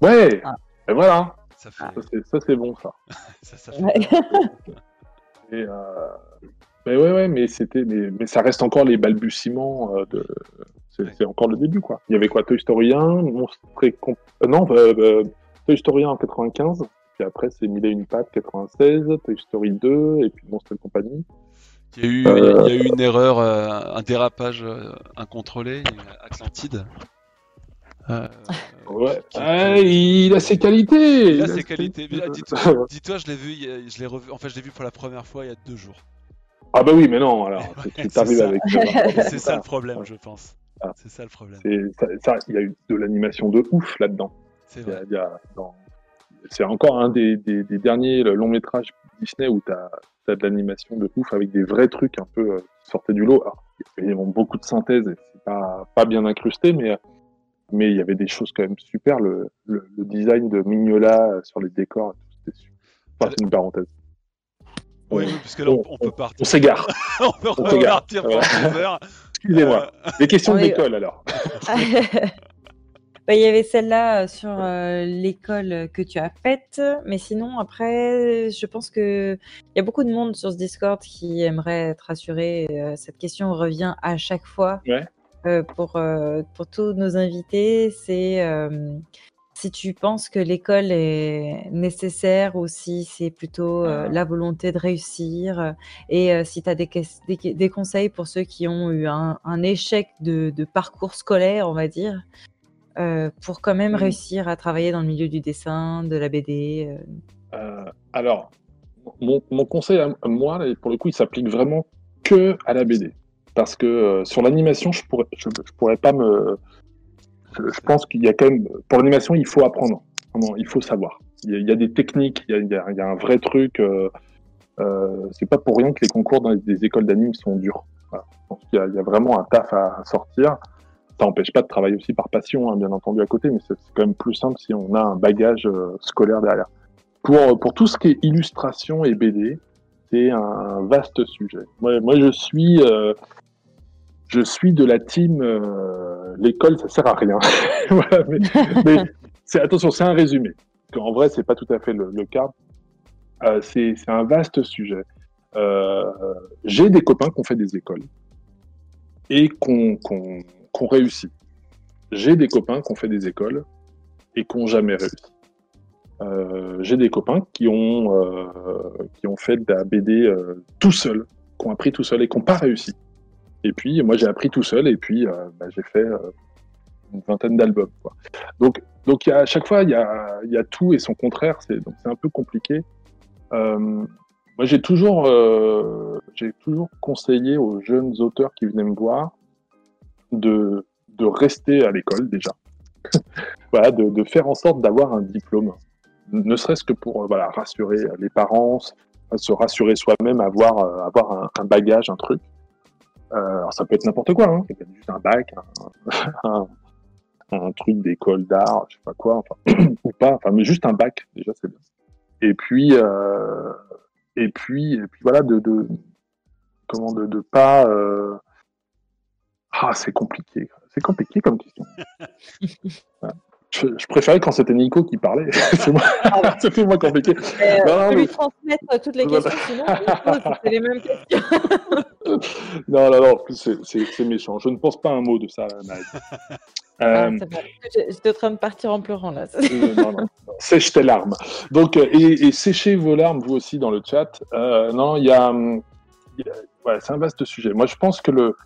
Ouais, ah. et voilà. Ça, ça c'est bon, ça. [laughs] ça, ça fait... et, euh, mais ouais, ouais, mais c'était, mais, mais, ça reste encore les balbutiements de, c'est encore le début, quoi. Il y avait quoi Toy Story 1, Monstre et euh, non, euh, euh, Toy Story 1 en 95, puis après c'est Mille et une pattes 96, Toy Story 2, et puis Monstre et compagnie. Il y, a eu, il y a eu une erreur, un dérapage incontrôlé, Atlantide. ouais. Ah, il a ses qualités. Il a ses qualités. [laughs] Dis-toi, je l'ai vu, je l'ai revu. En fait, je l'ai vu pour la première fois il y a deux jours. Ah bah oui, mais non. Alors, [laughs] tu t'arrives avec. [laughs] C'est ça le problème, je pense. Ah. C'est ça le problème. il y a eu de l'animation de ouf là-dedans. C'est C'est encore un des, derniers longs métrages Disney où tu as, de l'animation de ouf avec des vrais trucs un peu euh, sortis du lot. il y a beaucoup de synthèse et c'est pas, pas bien incrusté, mais, mais il y avait des choses quand même super. Le, design de Mignola sur les décors, c'était super. c'est une parenthèse. Oui, parce que là, on, peut partir. On s'égare. [laughs] on peut on repartir pendant deux heures. Excusez-moi. Euh, Des questions d'école alors. [laughs] [laughs] Bah, il y avait celle-là euh, sur euh, l'école que tu as faite, mais sinon, après, je pense qu'il y a beaucoup de monde sur ce Discord qui aimerait être assuré. cette question revient à chaque fois pour, pour tous nos invités. C'est si tu penses que l'école est nécessaire ou si c'est plutôt euh, la volonté de réussir euh, et euh, si tu as des, des, conseils pour ceux qui ont eu un, échec de, parcours scolaire, on va dire, pour quand même mmh. réussir à travailler dans le milieu du dessin, de la BD. alors, mon, conseil à moi, pour le coup, il s'applique vraiment que à la BD. Parce que sur l'animation, je pourrais, je pourrais pas me, je pense qu'il y a quand même, pour l'animation, il faut apprendre. il faut savoir. Il y, a, des techniques, il y a, un vrai truc. Euh, euh, c'est pas pour rien que les concours dans les, écoles d'anime sont durs. Il, y a, vraiment un taf à, sortir. ça n'empêche pas de travailler aussi par passion, hein, bien entendu, à côté, mais c'est quand même plus simple si on a un bagage euh, scolaire derrière. Pour, pour tout ce qui est illustration et BD, c'est un vaste sujet. Moi, moi je suis, euh, je suis de la team. Euh, l'école, ça sert à rien. [laughs] mais, attention, c'est un résumé. En vrai, c'est pas tout à fait le, cas. c'est un vaste sujet. J'ai des copains qui ont fait des écoles et qu'on qu'on réussit. J'ai des copains qui ont fait des écoles et qui n'ont jamais réussi. Euh, j'ai des copains qui ont, euh, qui ont fait de la BD euh, tout seul, qui ont appris tout seul et qui n'ont pas réussi. Et puis, moi, j'ai appris tout seul et puis bah, j'ai fait une vingtaine d'albums. Donc, donc à chaque fois, il y a, tout et son contraire. C'est un peu compliqué. moi, j'ai toujours, j'ai toujours conseillé aux jeunes auteurs qui venaient me voir de, de rester à l'école déjà. [laughs] voilà, de, de, faire en sorte d'avoir un diplôme, ne serait-ce que pour voilà, rassurer les parents, se rassurer soi-même, avoir, euh, avoir un, bagage, un truc. Euh, alors ça peut être n'importe quoi, hein. juste un bac, [laughs] un, truc d'école d'art, je sais pas quoi, enfin, [clears throat] ou pas, enfin, mais juste un bac, déjà c'est bien. Et puis, euh, et puis, et puis voilà, de, de comment de, de pas euh, ah, c'est compliqué. C'est compliqué comme question. [laughs] je, préférais quand c'était Nico qui parlait. [laughs] c'est moi, [laughs] moi compliqué. Euh, non, je lui transmettre toutes les questions, sinon c'est les mêmes questions. [laughs] non, non, non, c'est méchant. Je ne pense pas un mot de ça, Naïd. Ah, euh, J'étais en train de partir en pleurant là. non, non, Sèche tes larmes. Donc, euh, et, et, séchez vos larmes, vous aussi, dans le chat. Euh, non, il y a. Ouais, c'est un vaste sujet. Moi, je pense que le,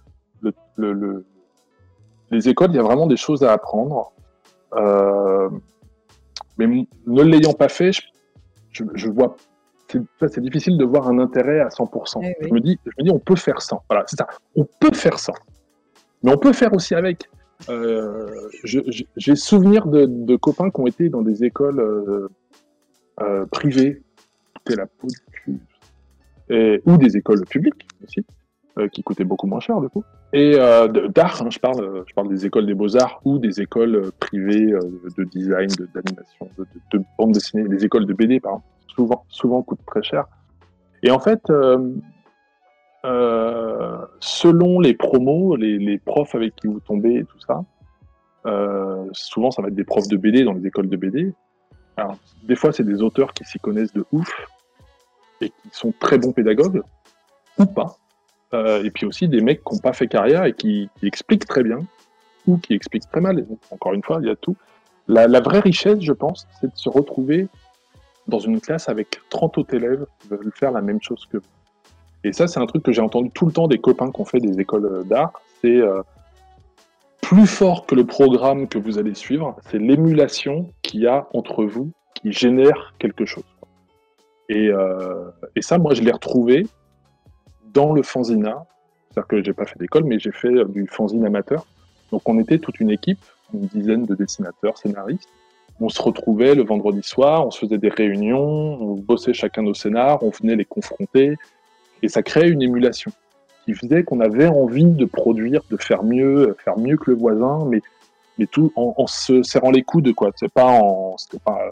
le, les écoles, il y a vraiment des choses à apprendre. Euh, mais ne l'ayant pas fait, je, je, vois, c'est difficile de voir un intérêt à 100%. Eh je, me dis, je me dis, on peut faire ça. Voilà, c'est ça. On peut faire ça. Mais on peut faire aussi avec. Euh, j'ai souvenir de, de, copains qui ont été dans des écoles euh, euh privées, la peau et, ou des écoles publiques aussi, euh, qui coûtaient beaucoup moins cher du coup. Et euh, d'art, hein, je, parle, je parle des écoles des beaux-arts ou des écoles euh, privées de design, d'animation, de, de, bande dessinée, des écoles de BD, par exemple, souvent, souvent coûtent très cher. Et en fait, selon les promos, les, les, profs avec qui vous tombez tout ça, souvent ça va être des profs de BD dans les écoles de BD. Alors, des fois, c'est des auteurs qui s'y connaissent de ouf et qui sont très bons pédagogues, ou pas. Euh, et puis aussi des mecs qui n'ont pas fait carrière et qui, expliquent très bien ou qui expliquent très mal. encore une fois, il y a tout. La, vraie richesse, je pense, c'est de se retrouver dans une classe avec 30 autres élèves qui veulent faire la même chose que vous. Et ça, c'est un truc que j'ai entendu tout le temps des copains qui ont fait des écoles d'art. C'est euh, plus fort que le programme que vous allez suivre, c'est l'émulation qu'il y a entre vous qui génère quelque chose. Et, euh, et ça, moi, je l'ai retrouvé dans le fanzina. C'est-à-dire que j'ai pas fait d'école, mais j'ai fait euh, du fanzine amateur. Donc on était toute une équipe, une dizaine de dessinateurs, scénaristes. On se retrouvait le vendredi soir, on se faisait des réunions, on bossait chacun nos scénars, on venait les confronter, et ça créait une émulation qui faisait qu'on avait envie de produire, de faire mieux, faire mieux que le voisin, mais, mais tout en, se serrant les coudes, quoi. C'est pas pas,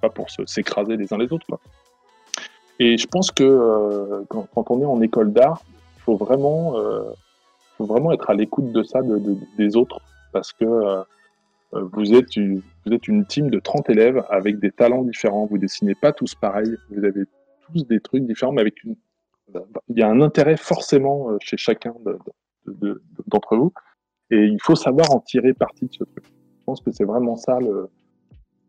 pas pour s'écraser les uns les autres, quoi. Et je pense que euh, quand, quand, on est en école d'art, il faut vraiment, euh, faut vraiment être à l'écoute de ça de, de, des autres, parce que euh, vous, êtes une, vous êtes une team de 30 élèves avec des talents différents. Vous dessinez pas tous pareil, vous avez tous des trucs différents, mais avec une, il y a un intérêt forcément chez chacun d'entre vous, et il faut savoir en tirer parti de ce truc. Je pense que c'est vraiment ça le,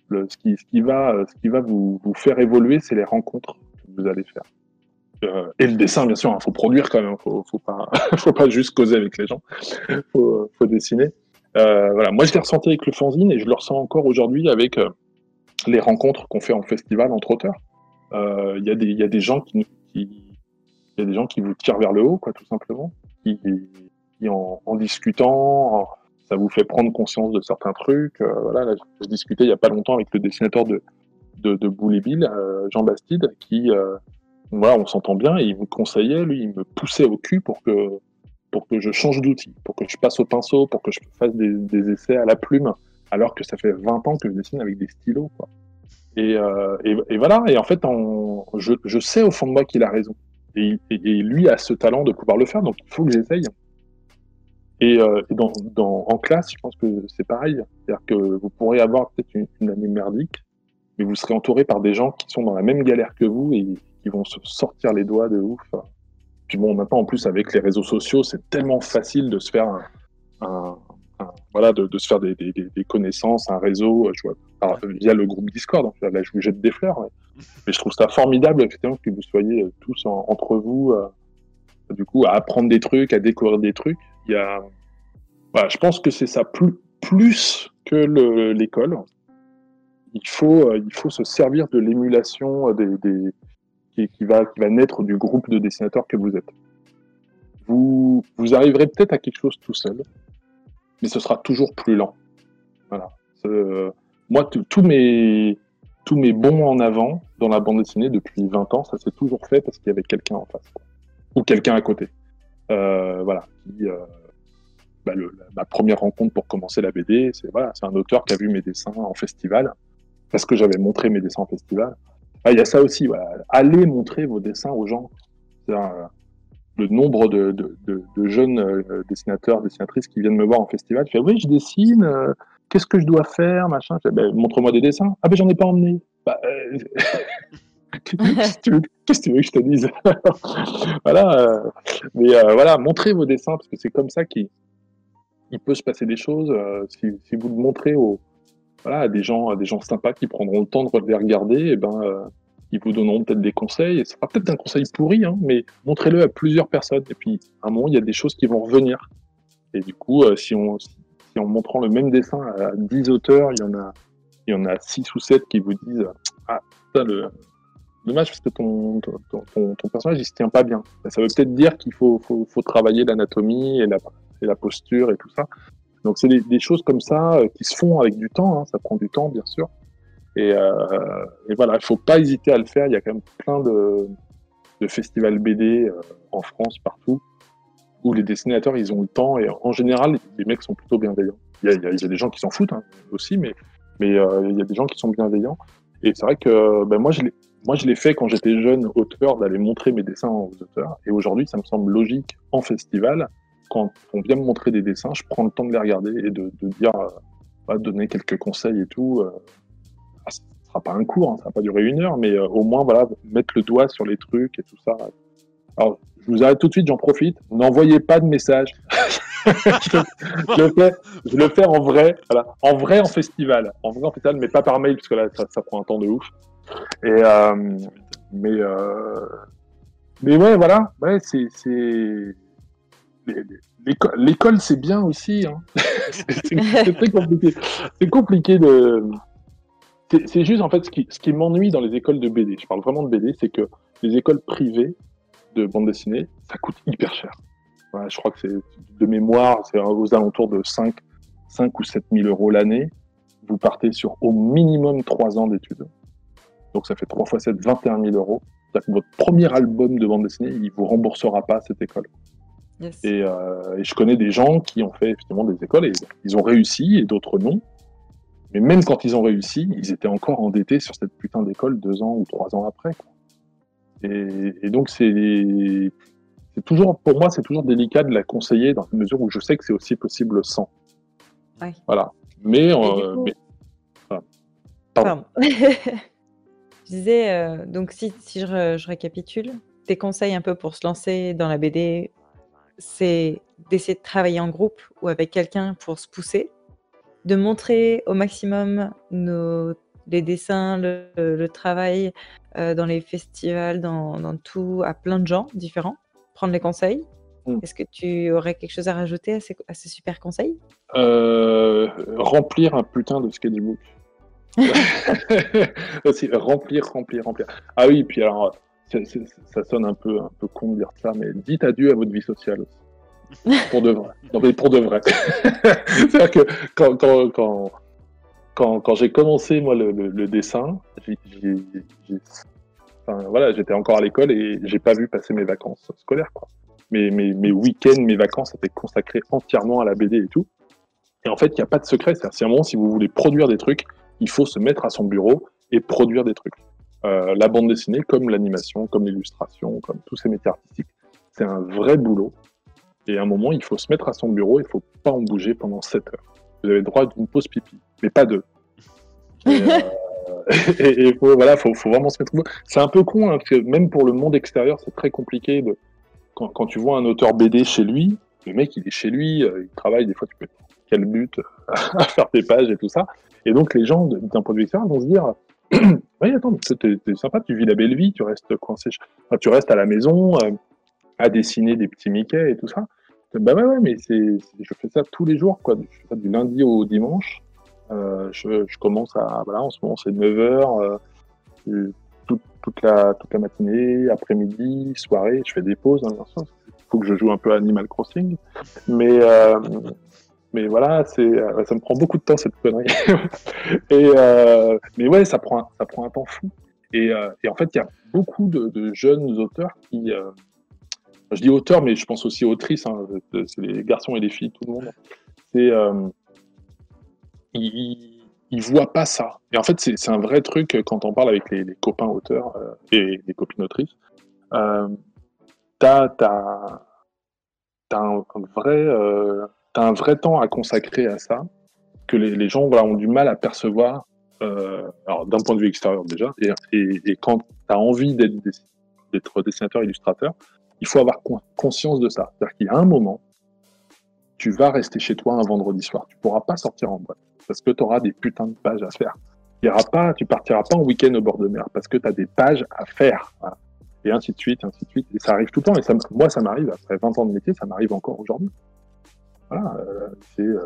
le, ce, qui, ce, qui, va, ce qui va vous, vous faire évoluer, c'est les rencontres vous allez faire. Euh, et le dessin, bien sûr, il hein, faut produire quand même, faut, faut pas, [laughs] faut pas juste causer avec les gens, faut, faut dessiner. Euh, voilà, moi je l'ai ressenti avec le fanzine et je le ressens encore aujourd'hui avec euh, les rencontres qu'on fait en festival entre auteurs. Il y, a des gens qui, qui y a des gens qui vous tirent vers le haut, quoi, tout simplement, qui, en, discutant, ça vous fait prendre conscience de certains trucs. voilà, là, je discutais il y a pas longtemps avec le dessinateur de, de, de Boule Bill, euh, Jean Bastide, qui, euh, voilà, on s'entend bien, et il me conseillait, lui, il me poussait au cul pour que, pour que je change d'outil, pour que je passe au pinceau, pour que je fasse des, essais à la plume, alors que ça fait 20 ans que je dessine avec des stylos. Quoi. Et, euh, et, voilà, et en fait, je, je, sais au fond de moi qu'il a raison. Et, et, lui a ce talent de pouvoir le faire, donc il faut que j'essaye. Et, euh, dans, dans, en classe, je pense que c'est pareil. C'est-à-dire que vous pourrez avoir peut-être une, une, année merdique, mais vous serez entouré par des gens qui sont dans la même galère que vous et qui vont se sortir les doigts de ouf. Puis bon, maintenant, en plus, avec les réseaux sociaux, c'est tellement facile de se faire un, voilà, de, de, se faire des, des, des, connaissances, un réseau, je vois, via le groupe Discord. là, je vous jette des fleurs. Mais, je trouve ça formidable, effectivement, que vous soyez tous entre vous, euh, du coup, à apprendre des trucs, à découvrir des trucs. Il y a, voilà, je pense que c'est ça plus, plus que l'école. Il faut, euh, il faut se servir de l'émulation des, des qui, va, qui va naître du groupe de dessinateurs que vous êtes. Vous, vous arriverez peut-être à quelque chose tout seul, mais ce sera toujours plus lent. Voilà. moi, tous mes, tous mes bons en avant dans la bande dessinée depuis 20 ans, ça s'est toujours fait parce qu'il y avait quelqu'un en face. Ou quelqu'un à côté. Euh, voilà. Euh, bah, ma première rencontre pour commencer la BD, c'est voilà, c'est un auteur qui a vu mes dessins en festival, parce que j'avais montré mes dessins en festival. Ah, il y a ça aussi, voilà. allez montrer vos dessins aux gens. Euh, le nombre de, de, de, jeunes euh, dessinateurs, dessinatrices qui viennent me voir en festival, je fais oui, je dessine, euh, qu'est-ce que je dois faire, machin? Ben, montre-moi des dessins. Ah ben j'en ai pas emmené. Bah, [laughs] [laughs] qu'est-ce que tu veux que je te dise? [laughs] Voilà, mais voilà, montrez vos dessins parce que c'est comme ça qu'il peut se passer des choses. si, si vous le montrez aux voilà, des gens, des gens sympas qui prendront le temps de les regarder, et ben, euh, ils vous donneront peut-être des conseils. Ce sera peut-être un conseil pourri, hein, mais montrez-le à plusieurs personnes. Et puis, à un moment, il y a des choses qui vont revenir. Et du coup, euh, si, on, en montrant le même dessin à 10 auteurs, il y en a, il y en a 6 ou 7 qui vous disent Ah, ça, dommage parce que ton, ton, ton, ton, personnage, il se tient pas bien. Ça veut peut-être dire qu'il faut, faut, faut, travailler l'anatomie et la, et la posture et tout ça. Donc c'est des, choses comme ça euh, qui se font avec du temps, hein, ça prend du temps bien sûr. Et, euh, et voilà, il faut pas hésiter à le faire. Il y a quand même plein de, festivals BD euh, en France, partout, où les dessinateurs, ils ont le temps. Et en général, les mecs sont plutôt bienveillants. Il y a, des gens qui s'en foutent hein, aussi, mais, il y a des gens qui sont bienveillants. Et c'est vrai que ben, moi, je l'ai fait quand j'étais jeune auteur, d'aller montrer mes dessins aux auteurs. Et aujourd'hui, ça me semble logique en festival quand on vient me montrer des dessins, je prends le temps de les regarder et de, dire, euh, donner quelques conseils et tout. Euh, ah, ce ne sera pas un cours, hein, ça va pas durer une heure, mais euh, au moins, voilà, mettre le doigt sur les trucs et tout ça. Alors, je vous arrête tout de suite, j'en profite. N'envoyez pas de messages. [laughs] je, le fais, je le fais en vrai, en vrai en festival, en vrai en festival, mais pas par mail parce que là, ça, prend un temps de ouf. Et mais mais ouais, voilà, c'est l'école, c'est bien aussi. Hein. [laughs] c'est très compliqué. C'est compliqué de. C'est juste en fait ce qui, ce qui m'ennuie dans les écoles de BD. Je parle vraiment de BD, c'est que les écoles privées de bande dessinée, ça coûte hyper cher. je crois que c'est de mémoire, c'est aux alentours de 5, 5 ou 7 000 euros l'année. Vous partez sur au minimum 3 ans d'études. Donc ça fait 3 fois 7, 21 000 euros. votre premier album de bande dessinée, il vous remboursera pas cette école. Euh, et, je connais des gens qui ont fait effectivement des écoles et ils ont réussi et d'autres non. Mais même quand ils ont réussi, ils étaient encore endettés sur cette putain d'école deux ans ou trois ans après. Et, donc c'est toujours, pour moi, c'est toujours délicat de la conseiller dans une mesure où je sais que c'est aussi possible sans. Voilà. Mais, euh, Pardon. [laughs] je disais, euh, donc si, si je, je récapitule, tes conseils un peu pour se lancer dans la BD c'est d'essayer de travailler en groupe ou avec quelqu'un pour se pousser, de montrer au maximum nos, les dessins, le, travail euh, dans les festivals, dans, tout, à plein de gens différents, prendre les conseils. Mm. Est-ce que tu aurais quelque chose à rajouter à ces, à ces super conseils? Euh, Remplir un putain de sketchbook. [laughs] [laughs] remplir, remplir, remplir. Ah oui, puis alors, ça sonne un peu, un peu con de dire ça, mais dites adieu à votre vie sociale aussi. [laughs] Pour de vrai. Non, mais pour de vrai. [laughs] C'est-à-dire que quand, quand, quand, quand, quand j'ai commencé, moi, le, le, dessin, enfin, voilà, j'étais encore à l'école et j'ai pas vu passer mes vacances scolaires, quoi. mes, mes, mes week-ends, mes vacances étaient consacrés entièrement à la BD et tout. Et en fait, il n'y a pas de secret. C'est un moment, si vous voulez produire des trucs, il faut se mettre à son bureau et produire des trucs. Euh, la bande dessinée, comme l'animation, comme l'illustration, comme tous ces métiers artistiques, c'est un vrai boulot. Et à un moment, il faut se mettre à son bureau, il ne faut pas en bouger pendant 7 heures. Vous avez le droit d'une pause pipi, mais pas deux. [laughs] Et, euh, [laughs] voilà, faut, faut vraiment se mettre. C'est un peu con, hein, parce que même pour le monde extérieur, c'est très compliqué. De... Quand, quand, tu vois un auteur BD chez lui, le mec, il est chez lui, euh, il travaille. Des fois, tu peux quel but [laughs] à faire tes pages et tout ça. Et donc, les gens, d'un point de vue extérieur, vont se dire [clears throat] oui, attends, t'es sympa, tu vis la belle vie, tu restes coincé, tu restes à la maison euh, à dessiner des petits Mickey et tout ça. Bah ouais, mais c'est, je fais ça tous les jours, quoi. Du lundi au dimanche. Euh, je, commence à, voilà, en ce moment c'est 9h, euh, toute, toute, la, toute la matinée, après-midi, soirée, je fais des pauses sens. Il faut que je joue un peu à Animal Crossing. Mais, mais voilà, c'est, euh, ça me prend beaucoup de temps cette connerie. [laughs] et euh, mais ouais, ça prend, ça prend un temps fou. Et, euh, et en fait, il y a beaucoup de, jeunes auteurs qui, je dis auteurs, mais je pense aussi autrices. Hein, c'est les garçons et les filles, tout le monde. C'est, ils, ils voient pas ça. Et en fait, c'est, un vrai truc quand on parle avec les, copains auteurs et les copines autrices. T'as, t'as un vrai tu un vrai temps à consacrer à ça, que les, gens voilà, ont du mal à percevoir, euh, d'un point de vue extérieur déjà, et, quand tu as envie d'être dessinateur, illustrateur, il faut avoir conscience de ça. C'est-à-dire qu'il y a un moment, tu vas rester chez toi un vendredi soir, tu pourras pas sortir en boîte, parce que tu auras des putains de pages à faire. Tu pas, tu partiras pas en week-end au bord de mer, parce que tu as des pages à faire. Et ainsi de suite, ainsi de suite. Et ça arrive tout le temps. Et moi, ça m'arrive, après 20 ans de métier, ça m'arrive encore aujourd'hui. Voilà, euh, c'est euh,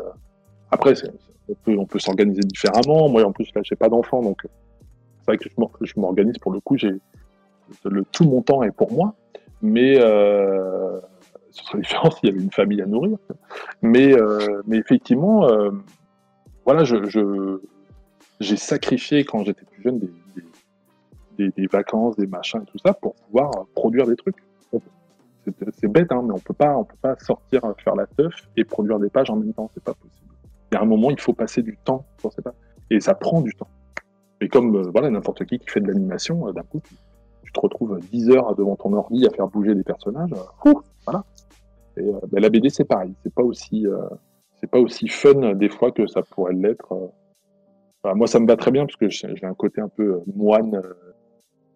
après, on peut, s'organiser différemment. Moi, en plus, là, j'ai pas d'enfant, donc c'est vrai que je m'organise pour le coup. Le tout mon temps est pour moi, mais euh, ce serait différent s'il y avait une famille à nourrir. Mais, euh, mais effectivement, euh, voilà, je, j'ai sacrifié quand j'étais plus jeune des, des, des, vacances, des machins, tout ça pour pouvoir produire des trucs c'est bête, hein, mais on peut pas, on peut pas sortir faire la teuf et produire des pages en même temps, c'est pas possible. Il y a un moment, il faut passer du temps sur ces pages, et ça prend du temps. Et comme euh, voilà, n'importe qui qui fait de l'animation, euh, d'un coup, tu, te retrouves 10 heures devant ton ordi à faire bouger des personnages, euh, voilà. Et ben, la BD, c'est pareil, c'est pas aussi, c'est pas aussi fun des fois que ça pourrait l'être. moi, ça me va très bien parce que j'ai un côté un peu moine.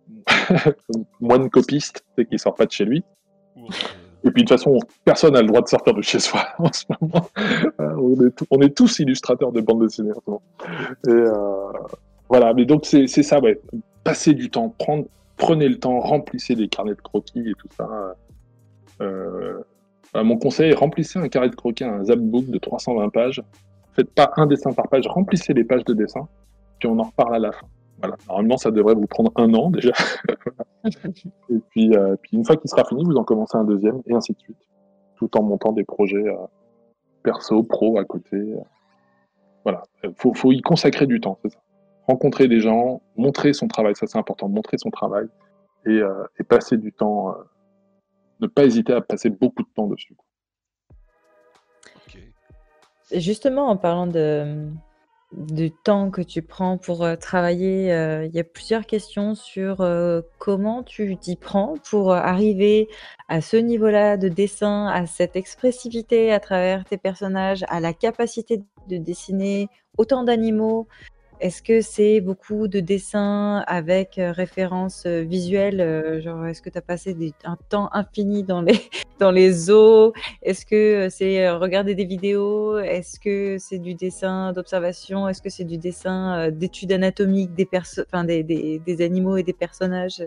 [laughs] moine copiste, qui sort pas de chez lui. Et puis de toute façon, personne n'a le droit de sortir de chez soi [laughs] en ce moment. Euh, on, est tous illustrateurs de bande dessinée. Et euh, voilà, mais donc c'est ça, ouais. Passez du temps, prenez le temps, remplissez des carnets de croquis et tout ça. Euh, mon conseil, remplissez un carnet de croquis, un zapbook de 320 pages. Faites pas un dessin par page, remplissez les pages de dessin, puis on en reparle à la fin. Voilà. Normalement, ça devrait vous prendre un an déjà. [laughs] et puis, euh, puis une fois qu'il sera fini, vous en commencez un deuxième et ainsi de suite, tout en montant des projets euh, perso, pro à côté. Euh. voilà, faut, faut y consacrer du temps, c'est ça. Rencontrer des gens, montrer son travail, ça c'est important, montrer son travail et, et passer du temps. ne pas hésiter à passer beaucoup de temps dessus. Justement, en parlant de, du temps que tu prends pour euh, travailler, euh, il y a plusieurs questions sur euh, comment tu t'y prends pour arriver à ce niveau-là de dessin, à cette expressivité à travers tes personnages, à la capacité de dessiner autant d'animaux, est-ce que c'est beaucoup de dessins avec euh, références euh, visuelles euh, Genre, est-ce que tu as passé un temps infini dans les, [laughs] dans les zoos Est-ce que c'est regarder des vidéos? Est-ce que c'est du dessin d'observation? Est-ce que c'est du dessin d'études anatomiques des, des, des, des, animaux et des personnages?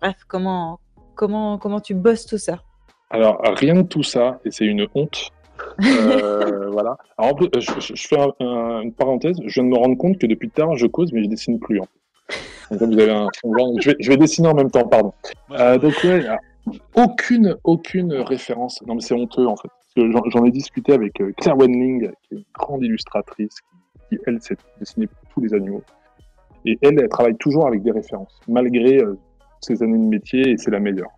Bref, comment, comment, comment tu bosses tout ça? Alors, rien de tout ça, et c'est une honte. Euh, [laughs] voilà. Alors, en plus, je, fais une parenthèse. Je viens de me rendre compte que depuis tard, je cause, mais je dessine plus. Donc, vous avez un je, vais, je vais dessiner en même temps, pardon. Euh, donc, ouais, aucune, aucune référence. Non, mais c'est honteux, en fait. J'en ai discuté avec euh, Claire Wenling, qui est une grande illustratrice, qui, elle, sait dessiner tous les animaux. Et elle, elle travaille toujours avec des références, malgré ses années de métier, et c'est la meilleure.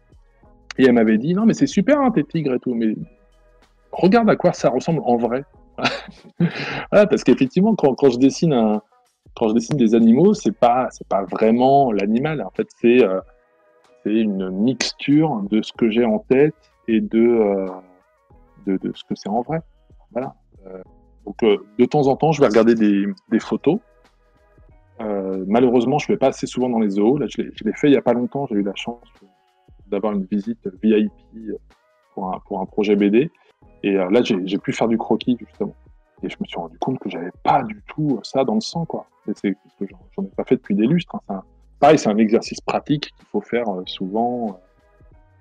Et elle m'avait dit, non, mais c'est super, hein, tes tigres et tout, mais regarde à quoi ça ressemble en vrai. [laughs] parce qu'effectivement, quand, je dessine quand je dessine des animaux, c'est pas, c'est pas vraiment l'animal. En fait, c'est, euh, une mixture de ce que j'ai en tête et de, euh, de, ce que c'est en vrai. Voilà. Euh, donc, de temps en temps, je vais regarder des, photos. malheureusement, je ne vais pas assez souvent dans les zoos. Là, je l'ai, fait il y a pas longtemps. J'ai eu la chance d'avoir une visite VIP pour un, pour un projet BD. Et euh, là, j'ai pu faire du croquis, justement. Et je me suis rendu compte que j'avais pas du tout ça dans le sang, quoi. c'est que j'en ai pas fait depuis des lustres. Hein. pareil, c'est un exercice pratique qu'il faut faire euh, souvent.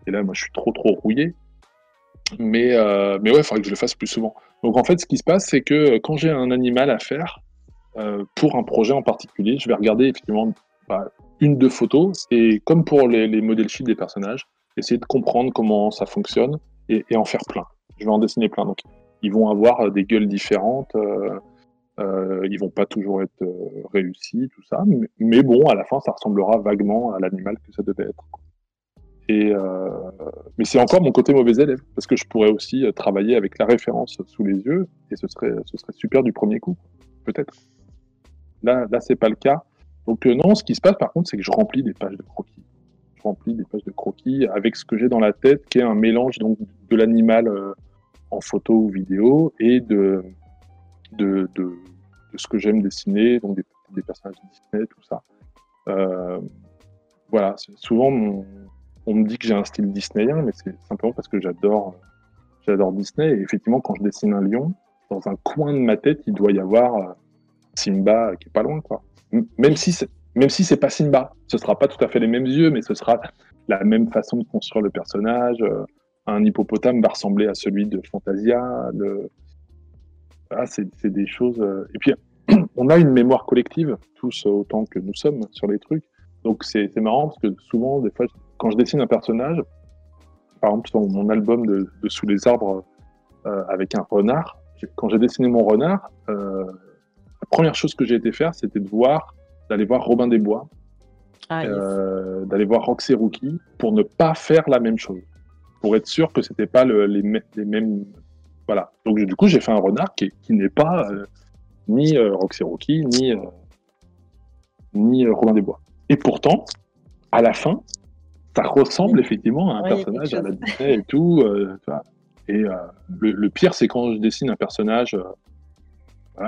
Et là, moi, je suis trop, trop rouillé. Mais, euh, mais ouais, il faudrait que je le fasse plus souvent. Donc, en fait, ce qui se passe, c'est que quand j'ai un animal à faire, pour un projet en particulier, je vais regarder effectivement bah, une, deux photos, et comme pour les, les modèles sheets des personnages, essayer de comprendre comment ça fonctionne et en faire plein je vais en dessiner plein. Donc, ils vont avoir euh, des gueules différentes. Euh, euh, ils vont pas toujours être euh, réussis, tout ça. Mais, bon, à la fin, ça ressemblera vaguement à l'animal que ça devait être. Et euh, mais c'est encore mon côté mauvais élève, parce que je pourrais aussi travailler avec la référence sous les yeux, et ce serait, ce serait super du premier coup, peut-être. Là, là, c'est pas le cas. Donc non, ce qui se passe par contre, c'est que je remplis des pages de croquis. Je remplis des pages de croquis avec ce que j'ai dans la tête, qui est un mélange donc de l'animal en photo ou vidéo et de, de, de, ce que j'aime dessiner, donc des, personnages Disney, tout ça. Euh, voilà, souvent on me dit que j'ai un style disneyen, mais c'est simplement parce que j'adore j'adore Disney. Et effectivement, quand je dessine un lion, dans un coin de ma tête, il doit y avoir euh, Simba qui est pas loin, quoi. Même si même si c'est pas Simba, ce sera pas tout à fait les mêmes yeux, mais ce sera la même façon de construire le personnage. Euh, un hippopotame va ressembler à celui de Fantasia. c'est des choses. Euh, et puis, [clears throat] on a une mémoire collective, tous autant que nous sommes, sur les trucs. Donc, c'est marrant parce que souvent, des fois, quand je dessine un personnage, par exemple, dans mon album de, Sous les arbres euh, avec un renard, quand j'ai dessiné mon renard, la première chose que j'ai été faire, c'était de voir, d'aller voir Robin des Bois, ah, d'aller voir Roxy Rookie pour ne pas faire la même chose pour être sûr que c'était pas les, les, mêmes. Voilà. Donc du coup, j'ai fait un renard qui, qui n'est pas euh, ni euh, Roxy Rocky, ni euh, ni Robin des Bois. Et pourtant, à la fin, ça ressemble effectivement à un personnage à la Disney et tout. et le, pire, c'est quand je dessine un personnage.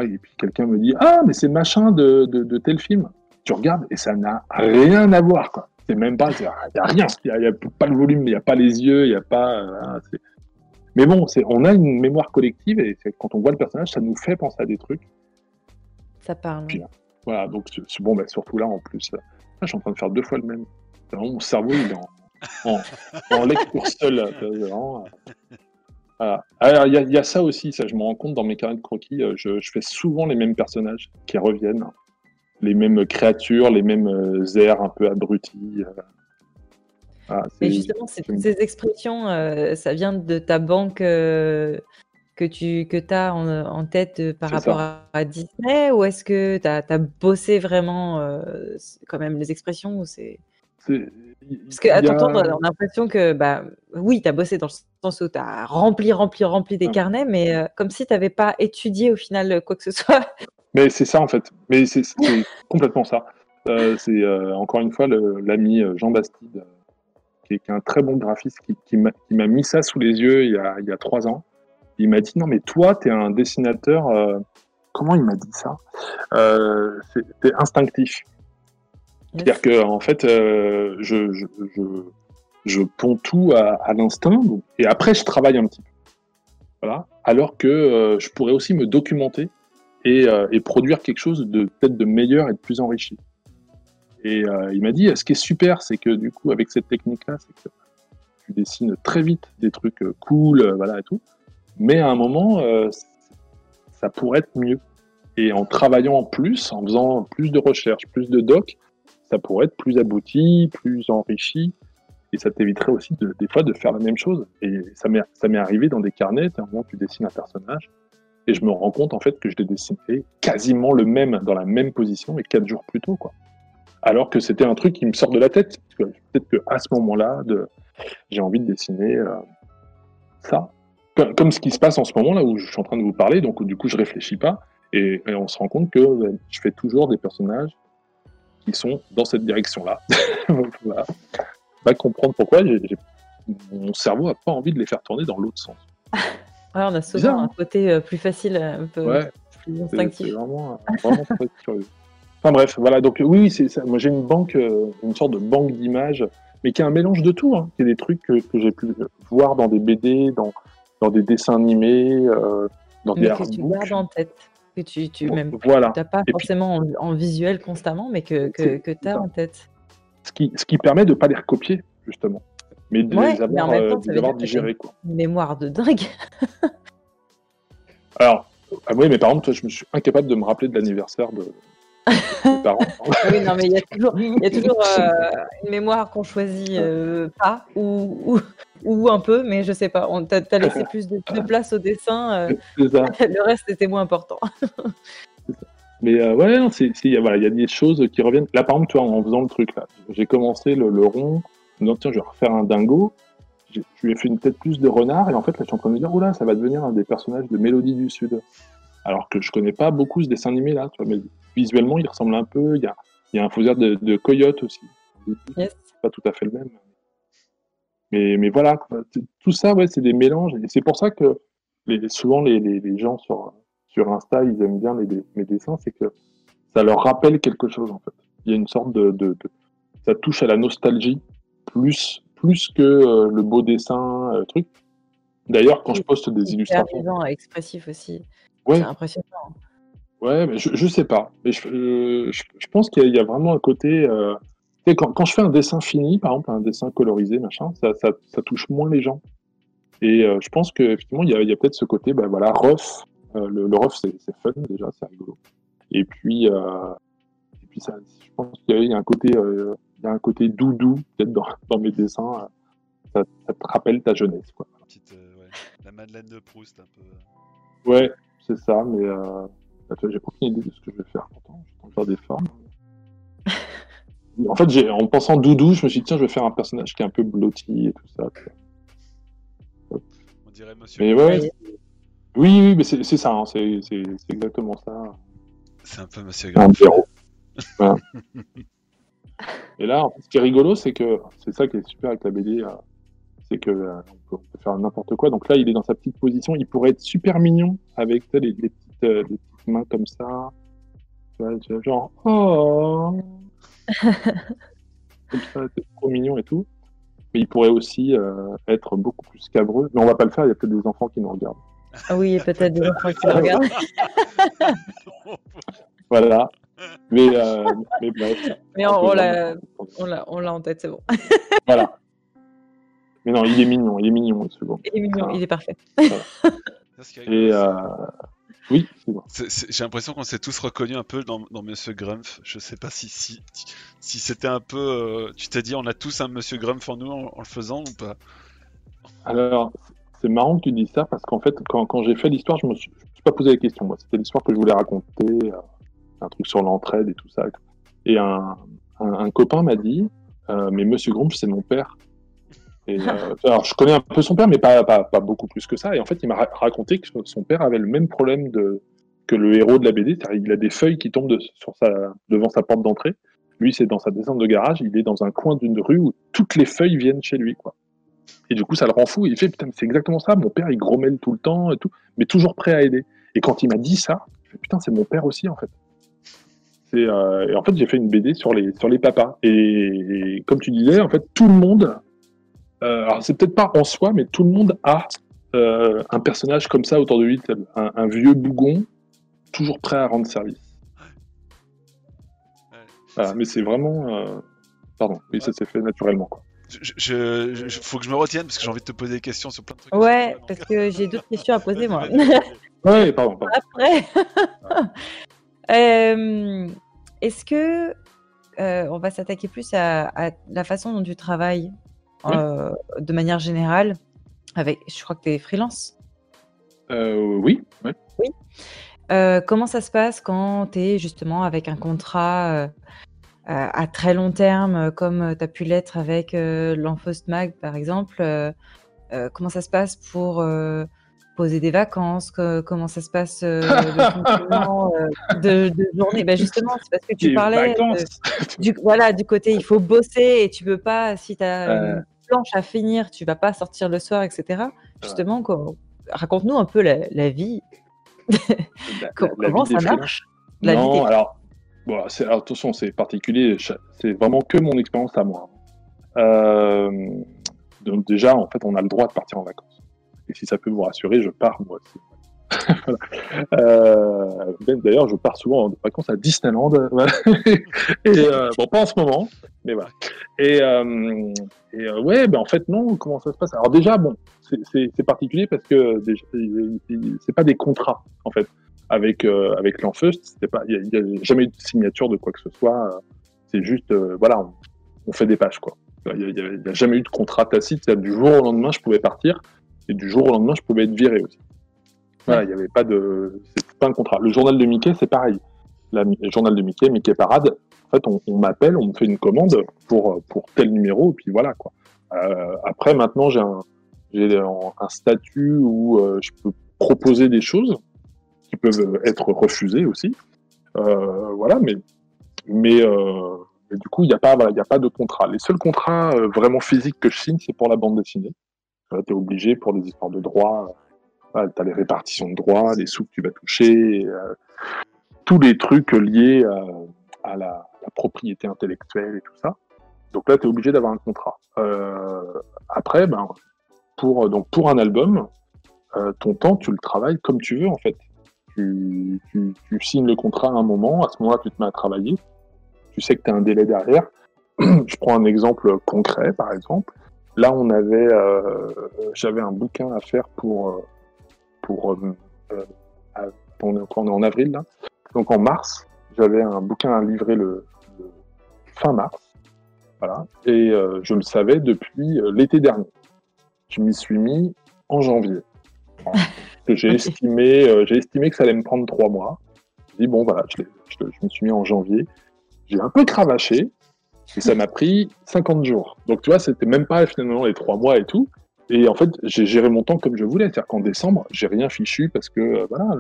Et puis quelqu'un me dit Ah, mais c'est machin de, de, de, tel film. Tu regardes et ça n'a rien à voir. Quoi c'est même pas, il n'y a rien, il n'y a, pas le volume, il n'y a pas les yeux, il n'y a pas. Euh, mais bon, on a une mémoire collective et quand on voit le personnage, ça nous fait penser à des trucs. Ça parle. voilà, donc bon, bah, surtout là en plus, là, je suis en train de faire deux fois le même. mon cerveau, il est en, en, lecture seule. Alors, il y, a ça aussi, ça, je me rends compte dans mes carnets de croquis, euh, je, je, fais souvent les mêmes personnages qui reviennent les mêmes créatures, les mêmes euh, airs un peu abrutis. Euh. Ah, Mais justement, toutes ces expressions, euh, ça vient de ta banque que tu que as en, tête par rapport à, Disney ou est-ce que tu as, bossé vraiment quand même les expressions ou c'est... Parce qu'à t'entendre, on a l'impression que, bah, oui, tu as bossé dans le sens où tu as rempli, rempli, rempli des carnets, mais comme si tu n'avais pas étudié au final quoi que ce soit. [laughs] Mais c'est ça en fait. Mais c'est complètement ça. Euh, c'est euh, encore une fois l'ami euh, Jean Bastide, qui, est, un très bon graphiste, qui, qui m'a mis ça sous les yeux il y a, il y a trois ans. Il m'a dit non mais toi tu es un dessinateur. comment il m'a dit ça? C'est instinctif. C'est-à-dire que en fait, je, je, je, je, ponds tout à, l'instinct et après je travaille un petit peu. Voilà. Alors que je pourrais aussi me documenter euh, et, produire quelque chose de peut-être de meilleur et de plus enrichi. Et euh, il m'a dit, ce qui est super, c'est que du coup, avec cette technique-là, c'est que tu dessines très vite des trucs euh, cool, voilà et tout. Mais à un moment, ça pourrait être mieux. Et en travaillant plus, en faisant plus de recherches, plus de docs, ça pourrait être plus abouti, plus enrichi. Et ça t'éviterait aussi de, des fois de faire la même chose. Et ça m'est arrivé dans des carnets, à un moment tu dessines un personnage, et je me rends compte en fait que je l'ai dessiné quasiment le même, dans la même position, et quatre jours plus tôt, quoi. Alors que c'était un truc qui me sort de la tête. Peut-être qu'à ce moment-là, j'ai envie de dessiner ça. Comme, ce qui se passe en ce moment là où je suis en train de vous parler, donc du coup je réfléchis pas et, on se rend compte que je fais toujours des personnages qui sont dans cette direction-là. [laughs] voilà. Va comprendre pourquoi mon cerveau n'a pas envie de les faire tourner dans l'autre sens. [laughs] on a souvent un hein. côté euh, plus facile, un peu plus instinctif. C'est vraiment, vraiment très curieux. Enfin bref, voilà. Donc oui, c'est ça. Moi j'ai une banque, euh, une sorte de banque d'images, mais qui est un mélange de tout. Hein. C'est des trucs que, j'ai pu voir dans des BD, dans, dans des dessins animés, euh, dans des que tu gardes en tête, que tu, tu même voilà. pas forcément en, visuel constamment, mais que, que, que tu as en tête. Ce qui, ce qui permet de ne pas les recopier, justement mais de les avoir, euh, digérés. Quoi. Une mémoire de dingue. [laughs] Alors, ah oui, mais par exemple, toi, je me suis incapable de me rappeler de l'anniversaire de, mes parents. [laughs] oui, non, mais il y a toujours, y a toujours [laughs] euh, une mémoire qu'on choisit euh, pas ou, ou, un peu, mais je sais pas. On t'a laissé plus de, place au dessin. [laughs] le reste était moins important. [laughs] Mais ouais, il y, a, y a des choses qui reviennent. Là, par exemple, toi, en faisant le truc, là, j'ai commencé le, le rond non, tiens, je vais refaire un dingo. Je lui ai fait une tête plus de renard, et en fait, là, je suis en train de me dire, oula, ça va devenir un des personnages de Mélodie du Sud. Alors que je connais pas beaucoup ce dessin animé-là, mais visuellement, il ressemble un peu. Il y a, il y a un faux de, de coyote aussi. C'est pas tout à fait le même. Mais, mais voilà, tout ça, ouais, c'est des mélanges. Et c'est pour ça que les, souvent, les, les, gens sur, sur Insta, ils aiment bien mes dessins, c'est que ça leur rappelle quelque chose, en fait. Il y a une sorte de, de, de ça touche à la nostalgie plus, plus que euh, le beau dessin, euh, truc. D'ailleurs, quand je poste des illustrations. expressif aussi. C'est impressionnant. Ouais, mais je, je sais pas. Mais je, je, pense qu'il y, a vraiment un côté. Euh, quand, quand, je fais un dessin fini, par exemple, un dessin colorisé, machin, ça, ça, ça touche moins les gens. Et je pense qu'effectivement, il y a, peut-être ce côté, ben voilà, rough. le, le rough, c'est fun déjà, c'est rigolo. Et puis, et puis ça, je pense qu'il y, a un côté il y a un côté doudou, peut-être dans, [laughs] dans, mes dessins. Ça, ça, te rappelle ta jeunesse. Quoi. Petite, euh, ouais. La Madeleine de Proust, un peu. Ouais, c'est ça, mais euh, bah, j'ai aucune idée de ce que je vais faire pourtant. Je vais faire des formes. En fait, en pensant doudou, je me suis dit, tiens, je vais faire un personnage qui est un peu blotti et tout ça. On dirait Monsieur. Mais ouais, oui, oui, mais c'est ça, hein, c'est exactement ça. C'est un peu Monsieur. Un [laughs] Et là, en fait, ce qui est rigolo, c'est que c'est ça qui est super avec la BD, euh, c'est que euh, on, peut, faire n'importe quoi. Donc là, il est dans sa petite position. Il pourrait être super mignon avec les, petites, euh, les, petites, mains comme ça. Tu vois, genre oh, [laughs] comme ça, c'est trop mignon et tout. Mais il pourrait aussi être beaucoup plus scabreux. Mais on va pas le faire. Il y a peut-être des enfants qui nous regardent. Ah oui, il y a peut-être des enfants qui nous regardent. [laughs] voilà. Mais, euh, mais bref. Mais on, l'a, on, l'a, en tête, c'est bon. voilà. Mais non, il est mignon, il est mignon, ce bon. Il est mignon, il est parfait. Et euh... oui, J'ai l'impression qu'on s'est tous reconnus un peu dans, dans Monsieur Grumpf. Je sais pas si, si, si c'était un peu. Euh, tu t'es dit, on a tous un Monsieur Grumpf en nous en, le faisant ou pas? Alors, c'est marrant que tu dis ça parce qu'en fait, quand, quand j'ai fait l'histoire, je me suis, suis pas posé la question. Moi, c'était l'histoire que je voulais raconter. Euh, un truc sur l'entraide et tout ça. Et un, un, copain m'a dit, euh, mais Monsieur Grumpf, c'est mon père. Et, euh, alors, je connais un peu son père, mais pas, beaucoup plus que ça. Et en fait, il m'a raconté que son père avait le même problème que le héros de la BD. Il a des feuilles qui tombent devant sa porte d'entrée. Lui, c'est dans sa descente de garage. Il est dans un coin d'une rue où toutes les feuilles viennent chez lui. Et du coup, ça le rend fou. Il fait, putain, c'est exactement ça. Mon père, il grommelle tout le temps et mais toujours prêt à aider. Et quand il m'a dit ça, je fais, putain, c'est mon père aussi, en fait. Euh, et en fait, j'ai fait une BD sur les, sur papas. Et, comme tu disais, en fait, tout le monde, euh, alors c'est peut-être pas en soi, mais tout le monde a euh, un personnage comme ça autour de lui, un, vieux bougon, toujours prêt à rendre service. mais c'est vraiment. Pardon, oui, ça s'est fait naturellement. Quoi. Je, faut que je me retienne parce que j'ai envie de te poser des questions sur plein de trucs. Ouais, parce que j'ai d'autres questions à poser moi. [laughs] ouais, pardon. pardon. Après. [laughs] Euh, est-ce que euh, on va s'attaquer plus à, la façon dont tu travailles? Euh, de manière générale avec, Je crois que tu es freelance. oui. Oui. comment ça se passe quand tu es justement avec un contrat à très long terme, comme tu as pu l'être avec l'Enfostmag, par exemple, comment ça se passe pour des vacances, comment ça se passe [laughs] le fonctionnement de, de, journée. Ben justement, c'est parce que tu parlais [laughs] du, voilà, du côté il faut bosser et tu peux pas, si tu as une planche à finir, tu vas pas sortir le soir, etc. Justement, raconte-nous un peu la, vie. [laughs] comment ça marche Non, alors Bon, attention, c'est particulier, c'est vraiment que mon expérience à moi. Euh, donc déjà, en fait, on a le droit de partir en vacances. Et si ça peut vous rassurer, je pars moi aussi. [laughs] Euh, d'ailleurs, je pars souvent en vacances à Disneyland. [laughs] et euh, bon, pas en ce moment, mais voilà. Et, et ouais, ben en fait non. Comment ça se passe? Alors déjà, bon, c'est particulier parce que c'est pas des contrats en fait avec euh, avec pas, il n'y a, jamais eu de signature de quoi que ce soit. Euh, c'est juste, euh, voilà, on, fait des pages quoi. Il n'y a, jamais eu de contrat tacite. Du jour au lendemain, je pouvais partir et du jour au lendemain, je pouvais être viré aussi. Voilà, il n'y avait pas de, c'est pas un contrat. Le journal de Mickey, c'est pareil. le journal de Mickey, Mickey Parade. En fait, on, m'appelle, on me fait une commande pour pour tel numéro et puis voilà quoi. Euh, après, maintenant, j'ai un j'ai un, statut où je peux proposer des choses qui peuvent être refusés aussi. Euh, voilà, mais, mais, euh, du coup, il n'y a, pas, a pas de contrat. Les seuls contrats euh, vraiment physiques que je signe, c'est pour la bande dessinée. Tu es obligé pour des histoires de droit. tu as les répartitions de droits, les sous que tu vas toucher, tous les trucs liés à, la, propriété intellectuelle et tout ça. Donc là, tu es obligé d'avoir un contrat. après, ben, pour, donc pour un album, ton temps, tu le travailles comme tu veux, en fait tu, signes le contrat à un moment, à ce moment-là, tu te mets à travailler. Tu sais que tu as un délai derrière. [clears throat] Je prends un exemple concret, par exemple. Là, on avait, euh, j'avais un bouquin à faire pour, euh, pour, euh, on, est, en avril là. Donc en mars, j'avais un bouquin à livrer le, fin mars. Voilà. Et je le savais depuis l'été dernier. Je m'y suis mis en janvier. [laughs] j'ai estimé, euh, j'ai estimé que ça allait me prendre trois mois. J'ai dit bon voilà, je, me suis mis en janvier. J'ai un peu cravaché et ça m'a pris 50 jours. Donc tu vois, c'était même pas finalement les trois mois et tout. Et en fait, j'ai géré mon temps comme je voulais. C'est-à-dire qu'en décembre, j'ai rien fichu parce que euh, voilà,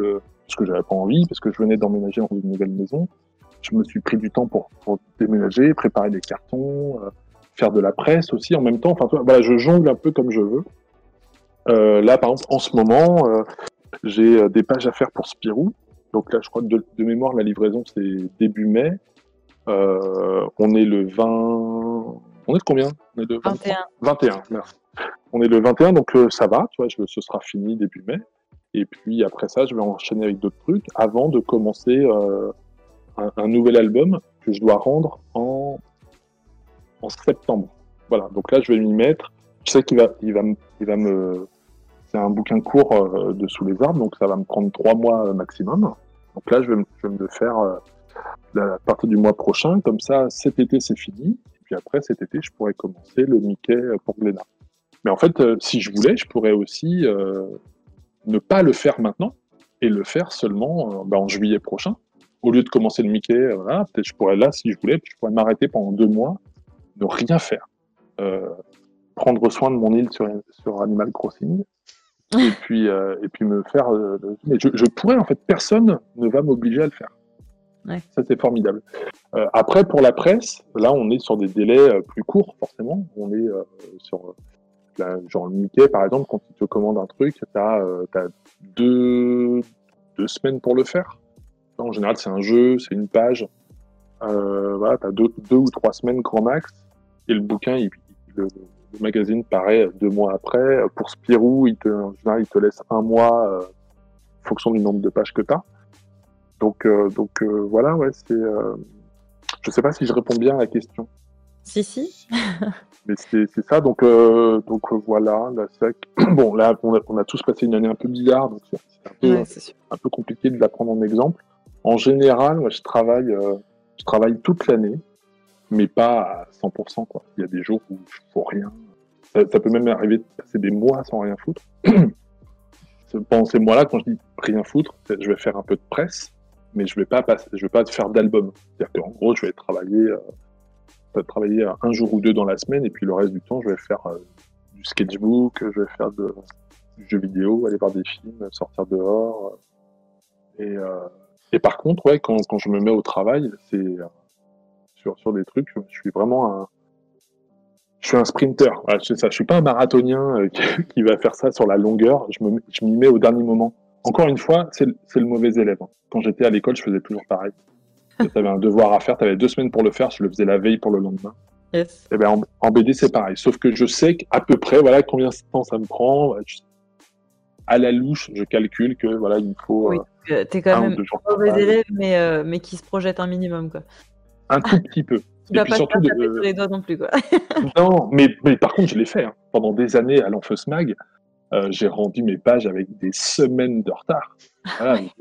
parce que j'avais pas envie, parce que je venais d'emménager dans une nouvelle maison. Je me suis pris du temps pour, déménager, préparer des cartons, euh, faire de la presse aussi en même temps. Enfin, voilà, je jongle un peu comme je veux. Euh, là, par exemple, en ce moment, euh, j'ai des pages à faire pour Spirou. Donc là, je crois que de, mémoire, la livraison, c'est début mai. On est le 20. On est de combien? On est 21. 21, merci. On est le 21, donc ça va, tu vois, je, ce sera fini début mai. Et puis après ça, je vais enchaîner avec d'autres trucs avant de commencer un, nouvel album que je dois rendre en, en septembre. Voilà, donc là, je vais m'y mettre. Je sais qu'il va, il va, il va me, c'est un bouquin court euh, de Sous les arbres, donc ça va me prendre trois mois maximum. Donc là, je vais me, je vais me faire euh, à partir du mois prochain. Comme ça, cet été, c'est fini. Et puis après, cet été, je pourrais commencer le Mickey euh, pour Glénat. Mais en fait, si je voulais, je pourrais aussi ne pas le faire maintenant et le faire seulement bah, en juillet prochain. Au lieu de commencer le Mickey, voilà, peut-être je pourrais là, si je voulais, je pourrais m'arrêter pendant deux mois, ne rien faire. prendre soin de mon île sur, sur Animal Crossing, [laughs] et puis euh, et puis me faire. Euh, mais je, je, pourrais en fait, personne ne va m'obliger à le faire. Ça c'est formidable. Euh, après pour la presse, là on est sur des délais plus courts forcément. On est sur genre le Mickey par exemple quand il te commande un truc, tu as, deux, deux semaines pour le faire. En général c'est un jeu, c'est une page. voilà, tu as deux, ou trois semaines grand max. Et le bouquin, le, magazine paraît deux mois après. Pour Spirou, il te, en général, il te laisse un mois euh, en fonction du nombre de pages que tu as. Donc, euh, donc euh, voilà, ouais, c'est. je sais pas si je réponds bien à la question. Si, si. [laughs] Mais c'est ça, donc, donc voilà. [clears throat] bon, là, on a, on a, tous passé une année un peu bizarre, donc c'est un, peu, un peu compliqué de la prendre en exemple. En général, moi, je travaille, je travaille toute l'année mais pas à 100%. Quoi. Il y a des jours où je ne fais rien. Ça, peut même arriver de passer des mois sans rien foutre. [clears throat] Pendant ces mois-là, quand je dis rien foutre, je vais faire un peu de presse. Mais je vais pas je vais pas faire d'album. C'est-à-dire qu'en gros, je vais travailler, euh, travailler un jour ou deux dans la semaine, et puis le reste du temps, je vais faire euh, du sketchbook, je vais faire du jeu vidéo, aller voir des films, sortir dehors. et, et par contre, ouais, quand, quand, je me mets au travail, c'est sur, sur des trucs, je suis vraiment un, je suis un sprinter. Je, ça. je suis pas un marathonien [laughs] qui, va faire ça sur la longueur. Je m'y mets au dernier moment. Encore une fois, c'est le mauvais élève. Quand j'étais à l'école, je faisais toujours pareil. tu avais un devoir à faire, tu avais deux semaines pour le faire, je le faisais la veille pour le lendemain. Yes. Et eh ben, en, BD, c'est pareil. Sauf que je sais qu'à peu près, voilà, combien de temps ça me prend. À la louche, je calcule que voilà, il faut. Oui, euh, es quand même un mauvais élève, mais, euh, mais qui se projette un minimum, quoi. Un tout petit peu. [laughs] Tu vas pas surtout de... sur les doigts non plus, quoi. [laughs] non, mais, mais, par contre, je l'ai fait. Hein. Pendant des années à l'Enfeus Mag, euh, j'ai rendu mes pages avec des semaines de retard.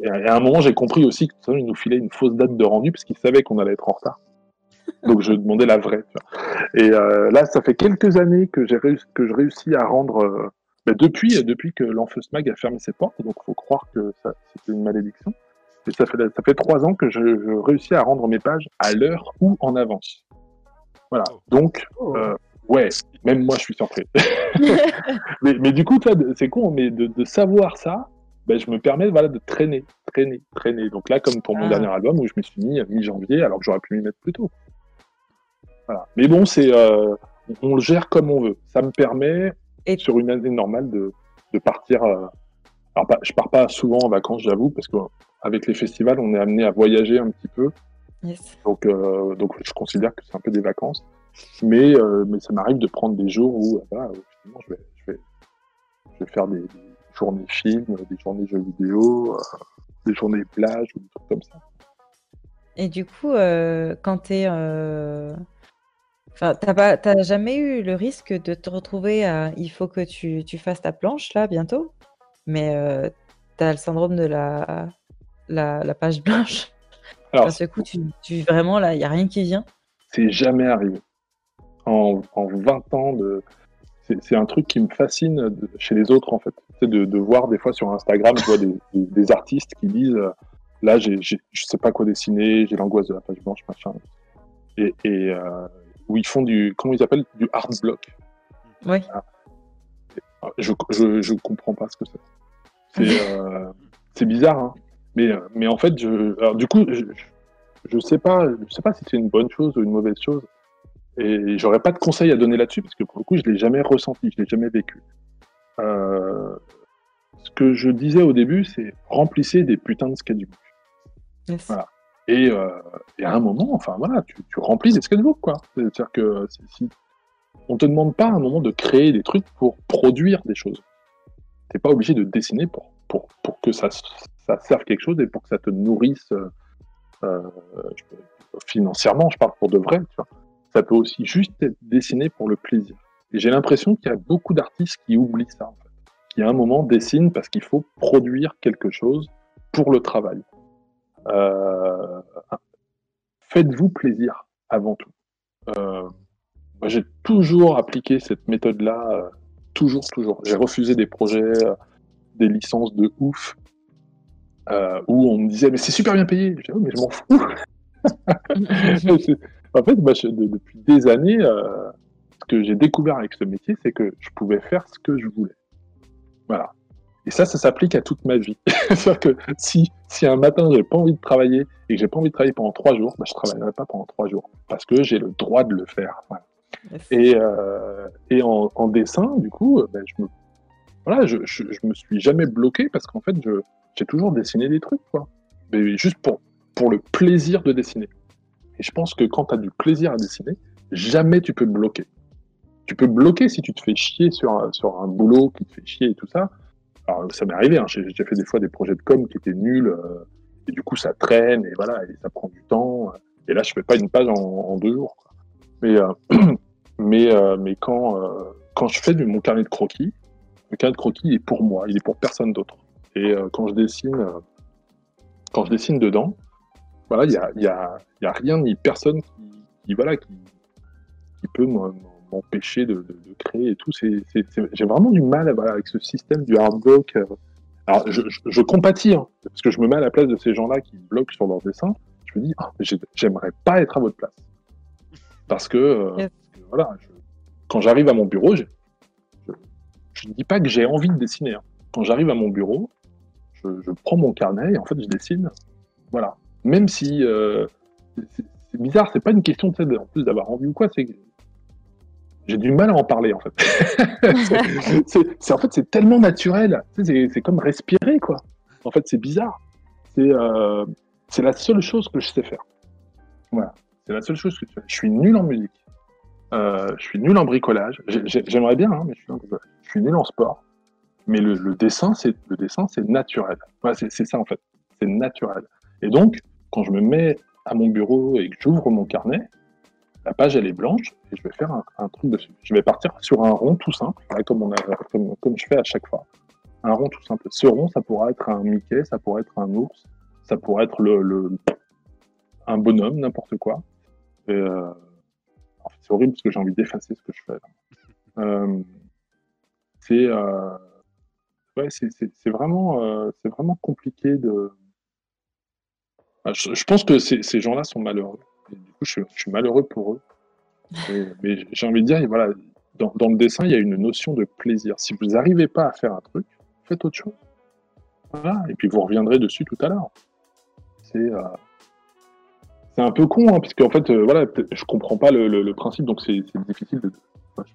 Et à un moment, j'ai compris aussi qu'ils nous filaient une fausse date de rendu parce qu'ils savaient qu'on allait être en retard. Donc je demandais la vraie. Et euh, là, ça fait quelques années que j'ai réussi, que je réussis à rendre. Euh, bah, depuis, depuis que l'Enfeus Mag a fermé ses portes, donc il faut croire que c'était une malédiction. Et ça fait, ça fait trois ans que je, réussis à rendre mes pages à l'heure ou en avance. Voilà. Donc, oh. Ouais, même moi je suis surpris. [laughs] [laughs] mais, du coup, c'est con, mais de, savoir ça, ben, je me permets voilà, de traîner, traîner, traîner. Donc là, comme pour mon ah. dernier album où je me suis mis mi-janvier, alors que j'aurais pu m'y mettre plus tôt. Voilà. Mais bon, c'est euh, on le gère comme on veut. Ça me permet, sur une année normale, de, de partir. Euh... Alors, je pars pas souvent en vacances, j'avoue, parce qu'avec les festivals, on est amené à voyager un petit peu. Donc, euh, donc, je considère que c'est un peu des vacances. Mais, euh, mais ça m'arrive de prendre des jours où euh, je, vais, je, vais, je, vais, faire des, journées films, des journées jeux vidéo, euh, des journées plage ou des trucs comme ça. Et du coup, quand tu es. Enfin, t'as jamais eu le risque de te retrouver à. Il faut que tu, tu fasses ta planche là bientôt, mais tu as le syndrome de la, la, la page blanche? Alors, Parce coup, tu, tu vraiment là, il n'y a rien qui vient? C'est jamais arrivé en, 20 ans de. C'est un truc qui me fascine chez les autres, en fait. C'est de, voir des fois sur Instagram, tu vois, des, artistes qui disent euh, Là, je je sais pas quoi dessiner, j'ai l'angoisse de la page blanche, machin. Et, euh, où ils font du. Comment ils appellent? Du hard block. Oui. Je, je, comprends pas ce que c'est. C'est euh, [laughs] bizarre, hein. Mais, mais en fait, je, alors, du coup, je, je sais pas, je sais pas si c'est une bonne chose ou une mauvaise chose. Et j'aurais pas de conseils à donner là-dessus parce que pour le coup, je l'ai jamais ressenti, je l'ai jamais vécu. Euh, ce que je disais au début, c'est remplissez des putains de sketchbooks. Voilà. Et, euh, et, à un moment, enfin voilà, tu, tu remplis des sketchbooks, quoi. C'est-à-dire que si on te demande pas à un moment de créer des trucs pour produire des choses. T'es pas obligé de dessiner pour, pour, pour que ça, ça serve quelque chose et pour que ça te nourrisse euh, financièrement, je parle pour de vrai, tu vois ça peut aussi juste être dessiné pour le plaisir. Et j'ai l'impression qu'il y a beaucoup d'artistes qui oublient ça, en fait. Qui à un moment dessinent parce qu'il faut produire quelque chose pour le travail. Euh, faites-vous plaisir avant tout. Euh, moi, j'ai toujours appliqué cette méthode-là, euh, toujours, toujours. J'ai refusé des projets, des licences de ouf, où on me disait mais c'est super bien payé. Je oh, mais je m'en fous. [laughs] [laughs] [laughs] En fait, depuis des années, euh, ce que j'ai découvert avec ce métier, c'est que je pouvais faire ce que je voulais. Voilà. Et ça, ça s'applique à toute ma vie. [laughs] C'est-à-dire que si, si un matin, j'ai pas envie de travailler et que j'ai pas envie de travailler pendant trois jours, bah, je travaillerai pas pendant trois jours parce que j'ai le droit de le faire. Et, euh, et en, dessin, du coup, ben, je me voilà, je, je, me suis jamais bloqué parce qu'en fait, j'ai toujours dessiné des trucs, quoi. Mais juste pour, pour le plaisir de dessiner. Et je pense que quand tu as du plaisir à dessiner, jamais tu peux bloquer. Tu peux bloquer si tu te fais chier sur un, sur un boulot qui te fait chier et tout ça. Alors, ça m'est arrivé, hein, j'ai fait des fois des projets de com qui étaient nuls, euh, et du coup, ça traîne, et voilà, et ça prend du temps. Et là, je fais pas une page en, deux jours. Mais, euh, [clears throat] mais, euh, mais quand, quand je fais mon carnet de croquis, le carnet de croquis, est pour moi, il est pour personne d'autre. Et quand je dessine, quand je dessine dedans, voilà, il y a, y, a, y a, rien ni personne qui, voilà, qui, qui peut m'empêcher de, de, créer et tout. J'ai vraiment du mal voilà, avec ce système du hard rock. Alors, je, compatis, hein, parce que je me mets à la place de ces gens-là qui bloquent sur leur dessin. Je me dis, ah, j'aimerais pas être à votre place. Parce que, euh, voilà, quand j'arrive à mon bureau, je ne dis pas que j'ai envie de dessiner. Hein. Quand j'arrive à mon bureau, je, prends mon carnet et en fait, je dessine. Voilà. Même si euh, c'est bizarre, c'est pas une question de en plus d'avoir envie ou quoi, c'est j'ai du mal à en parler en fait. [laughs] c'est en fait c'est tellement naturel, c'est comme respirer quoi. En fait c'est bizarre. Euh, c'est la seule chose que je sais faire. Voilà, c'est la seule chose que je fais. Je suis nul en musique. Euh, je suis nul en bricolage. J'aimerais bien, hein, mais je suis, nul en sport. Mais le, dessin, c'est le dessin, c'est naturel. c'est ça en fait. C'est naturel. Et donc, quand je me mets à mon bureau et que j'ouvre mon carnet, la page elle est blanche et je vais faire un, truc dessus. Je vais partir sur un rond tout simple, comme, comme, je fais à chaque fois. Un rond tout simple. Ce rond, ça pourrait être un Mickey, ça pourrait être un ours, ça pourrait être un bonhomme, n'importe quoi. Euh, c'est horrible parce que j'ai envie d'effacer ce que je fais. Euh, euh, c'est vraiment, c'est vraiment compliqué de. Je, pense que ces gens-là sont malheureux du coup, je, suis malheureux pour eux. [laughs] mais j'ai envie de dire, voilà, dans, le dessin, il y a une notion de plaisir. Si vous n'arrivez pas à faire un truc, faites autre chose. Voilà, et puis vous reviendrez dessus tout à l'heure. C'est euh, un peu con, hein, puisque en fait, euh, voilà, je comprends pas le, principe, donc c'est difficile. De,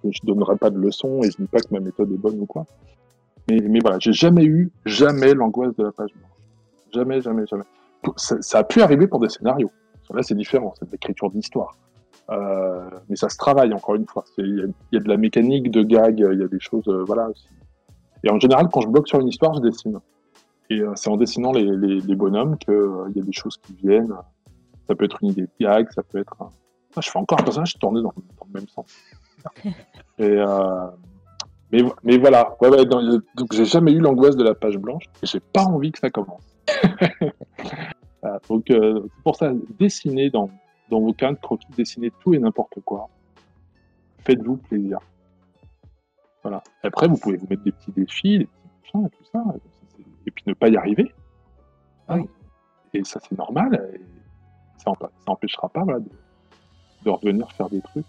je ne donnerai pas de leçons et je ne dis pas que ma méthode est bonne ou quoi. Mais, mais voilà, j'ai jamais eu, jamais l'angoisse de la page blanche. Jamais, jamais, jamais. Ça a pu arriver pour des scénarios. Là, c'est différent, c'est de l'écriture d'histoire. Euh, mais ça se travaille, encore une fois. Il y, a de la mécanique, de gag, il y a des choses. Euh, voilà. Et en général, quand je bloque sur une histoire, je dessine. Et euh, c'est en dessinant les, les, bonhommes qu'il y a des choses qui viennent. Ça peut être une idée de gag, ça peut être. Ah, je fais encore un personnage tourné dans, dans le même sens. [laughs] Et, mais, mais, voilà. donc, j'ai jamais eu l'angoisse de la page blanche et j'ai pas envie que ça commence. [laughs] donc, euh, c'est pour ça, dessinez dans, dans vos cartes croquis, dessinez tout et n'importe quoi. Faites-vous plaisir. Voilà. Après, vous pouvez vous mettre des petits défis, des petits machins et tout ça, et puis ne pas y arriver. Ah et ça, c'est normal. Et ça n'empêchera pas de, de, revenir faire des trucs.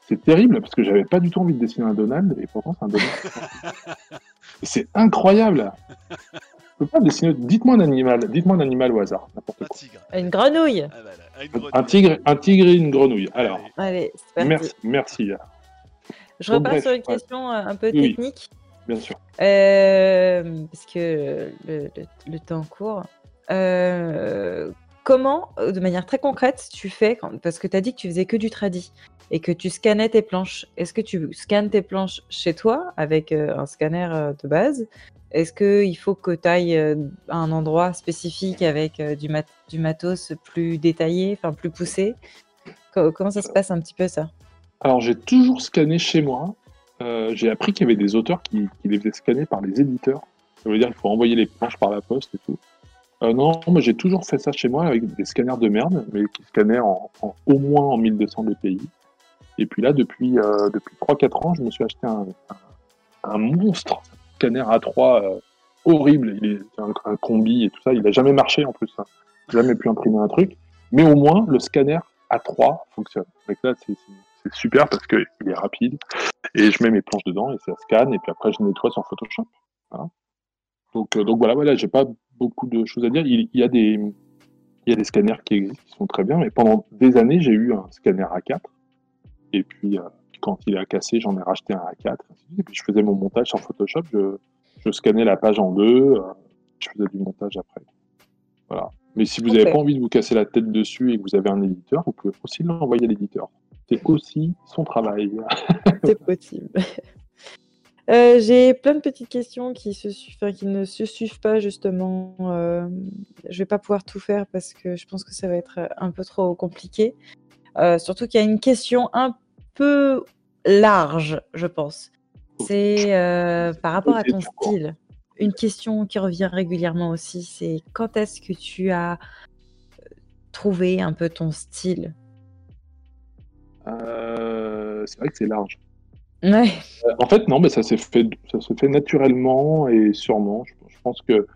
C'est terrible parce que j'avais pas du tout envie de dessiner un Donald et pourtant c'est un Donald. [laughs] c'est incroyable peux pas dessiner. Dites-moi un animal. Dites-moi un animal au hasard. Un tigre. Une grenouille. Ah, un tigre, un tigre et une grenouille. Alors. Allez, merci, merci. Je repars sur une question euh, un peu technique. bien sûr. Euh, parce que le, temps court. Euh, comment, de manière très concrète, tu fais Parce que tu as dit que tu faisais que du tradi et que tu scannais tes planches. Est-ce que tu scannes tes planches chez toi avec un scanner de base? Est-ce qu'il faut que tu ailles euh, à un endroit spécifique avec euh, du, du matos plus détaillé, enfin plus poussé? Comment ça se passe un petit peu ça? Alors j'ai toujours scanné chez moi. Euh, j'ai appris qu'il y avait des auteurs qui, les faisaient scanner par les éditeurs. Ça veut dire qu'il faut envoyer les planches par la poste et tout. Non, moi j'ai toujours fait ça chez moi avec des scanners de merde, mais qui scannaient en, au moins en 1200 dpi. Et puis là, depuis, depuis 3-4 ans, je me suis acheté un, un monstre scanner A3 euh, horrible. Il est un, combi et tout ça. Il n'a jamais marché en plus. Hein. Jamais pu imprimer un truc. Mais au moins, le scanner A3 fonctionne. Donc là, c'est super parce qu'il est rapide. Et je mets mes planches dedans et ça scanne. Et puis après, je nettoie sur Photoshop. Donc, euh, donc voilà, voilà j'ai pas beaucoup de choses à dire. Il, y a des, il y a des scanners qui existent, qui sont très bien. Mais pendant des années, j'ai eu un scanner A4. Et puis, euh, quand il a cassé, j'en ai racheté un A4. Et puis je faisais mon montage sur Photoshop, je, je scannais la page en deux, euh, je faisais du montage après. Voilà. Mais si vous n'avez pas envie de vous casser la tête dessus et que vous avez un éditeur, vous pouvez aussi l'envoyer à l'éditeur. C'est aussi son travail. C'est possible. [laughs] Euh, j'ai plein de petites questions qui, se qui ne se suivent pas justement. Euh, je ne vais pas pouvoir tout faire parce que je pense que ça va être un peu trop compliqué. surtout qu'il y a une question un peu large, je pense. C'est euh, par rapport à ton style. Une question qui revient régulièrement aussi, c'est quand est-ce que tu as euh, trouvé un peu ton style? Euh, C'est vrai que c'est large. Ouais. en fait, non, mais ça s'est fait, ça se fait naturellement et sûrement. Je, pense que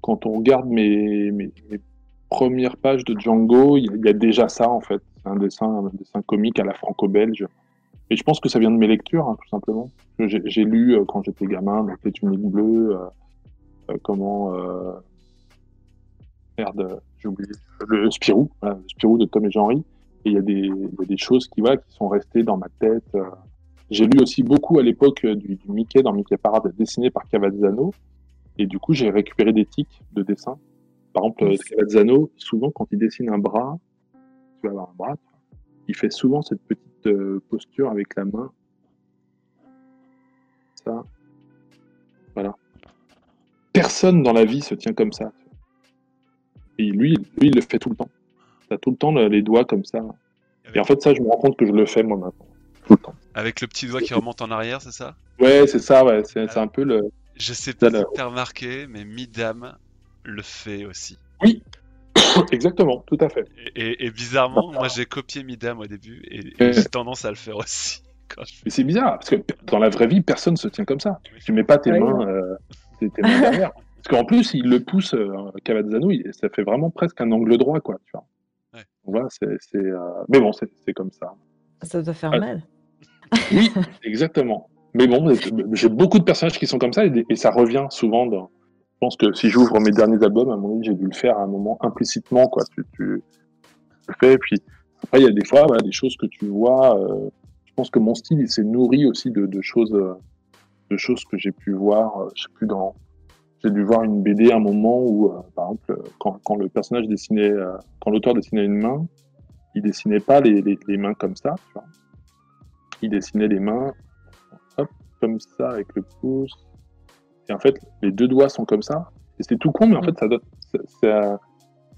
quand on regarde mes, mes, premières pages de Django, il y, a déjà ça en fait. C'est un dessin, un dessin comique à la franco-belge. Et je pense que ça vient de mes lectures, hein, tout simplement. J'ai lu euh, quand j'étais gamin, donc Les Tuniques Bleues, euh, euh, comment. Merde, j'ai oublié. Le Spirou, le Spirou de Tom et Jean-Ry. Et il y, a des, des choses qui, voilà, qui sont restées dans ma tête. J'ai lu aussi beaucoup à l'époque du, du, Mickey dans Mickey Parade, dessiné par Cavazzano. Et du coup, j'ai récupéré des tics de dessin. Par exemple, Cavazzano, souvent, quand il dessine un bras, tu vas avoir un bras, il fait souvent cette petite euh, posture avec la main. Ça. Voilà. Personne dans la vie se tient comme ça. Et lui, lui il le fait tout le temps. Tu as tout le temps les doigts comme ça. Et en fait, ça, je me rends compte que je le fais moi maintenant. Tout le temps. Avec le petit doigt qui [laughs] remonte en arrière, c'est ça Ouais, c'est ça, ouais. C'est un peu le. Je sais pas si t'as remarqué, mais Midam le fait aussi. Oui, [coughs] exactement, tout à fait. Et, bizarrement, moi j'ai copié Midam au début et, j'ai tendance à le faire aussi. [laughs] Mais c'est bizarre, parce que dans la vraie vie, personne se tient comme ça. Tu mets pas tes, mains, euh, tes, mains derrière. [laughs] Parce qu'en plus, il le pousse, euh, Cavazzano, ça fait vraiment presque un angle droit, quoi. Tu vois. Voilà, c'est, euh, Mais bon, c'est, comme ça. Ça doit faire mal. Oui, [laughs] exactement. Mais bon, j'ai beaucoup de personnages qui sont comme ça et, ça revient souvent dans. Je pense que si j'ouvre mes derniers albums, à mon avis, j'ai dû le faire à un moment implicitement, quoi. Tu, tu le fais, puis après, il y a des fois, des choses que tu vois. Euh, je pense que mon style, il s'est nourri aussi de, choses, de choses que j'ai pu voir. Euh, je sais plus dans. J'ai dû voir une BD à un moment où, euh, par exemple, quand, quand, le personnage dessinait, quand l'auteur dessinait une main, il dessinait pas les, les, les mains comme ça, tu vois. Il dessinait les mains comme ça avec le pouce. Et en fait, les deux doigts sont comme ça. Et c'est tout con, mais en fait, ça donne, ça,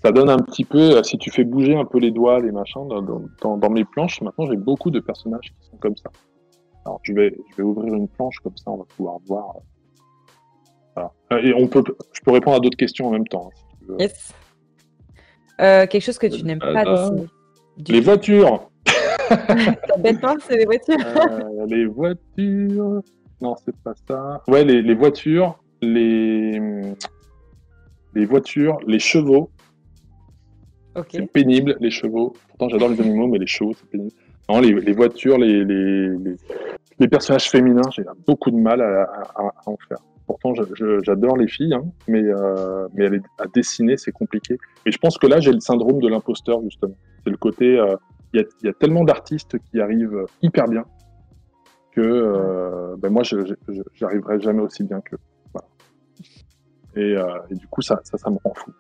ça donne un petit peu, euh, si tu fais bouger un peu les doigts, les machins, dans, dans, mes planches, maintenant j'ai beaucoup de personnages qui sont comme ça. Alors je vais, je vais ouvrir une planche comme ça, on va pouvoir voir. Voilà. Euh, et on peut, je peux répondre à d'autres questions en même temps. Hein, yes. Euh, quelque chose que tu n'aimes pas dessiner. Les voitures. C'est les voitures. Euh, les voitures. Non, c'est pas ça. Ouais, les, les voitures, les... les voitures, les chevaux. C'est pénible, les chevaux. Pourtant, j'adore les animaux, mais les chevaux, c'est pénible. Non, les, les voitures, les, les, les, personnages féminins, j'ai beaucoup de mal à, à, en faire. Pourtant, j'adore les filles, hein, mais, euh, mais à dessiner, c'est compliqué. Et je pense que là, j'ai le syndrome de l'imposteur, justement. C'est le côté, euh, il y, a tellement d'artistes qui arrivent hyper bien que euh, ben moi, je j'arriverai jamais aussi bien qu'eux. Et, euh, et, du coup, ça, ça, ça me rend fou.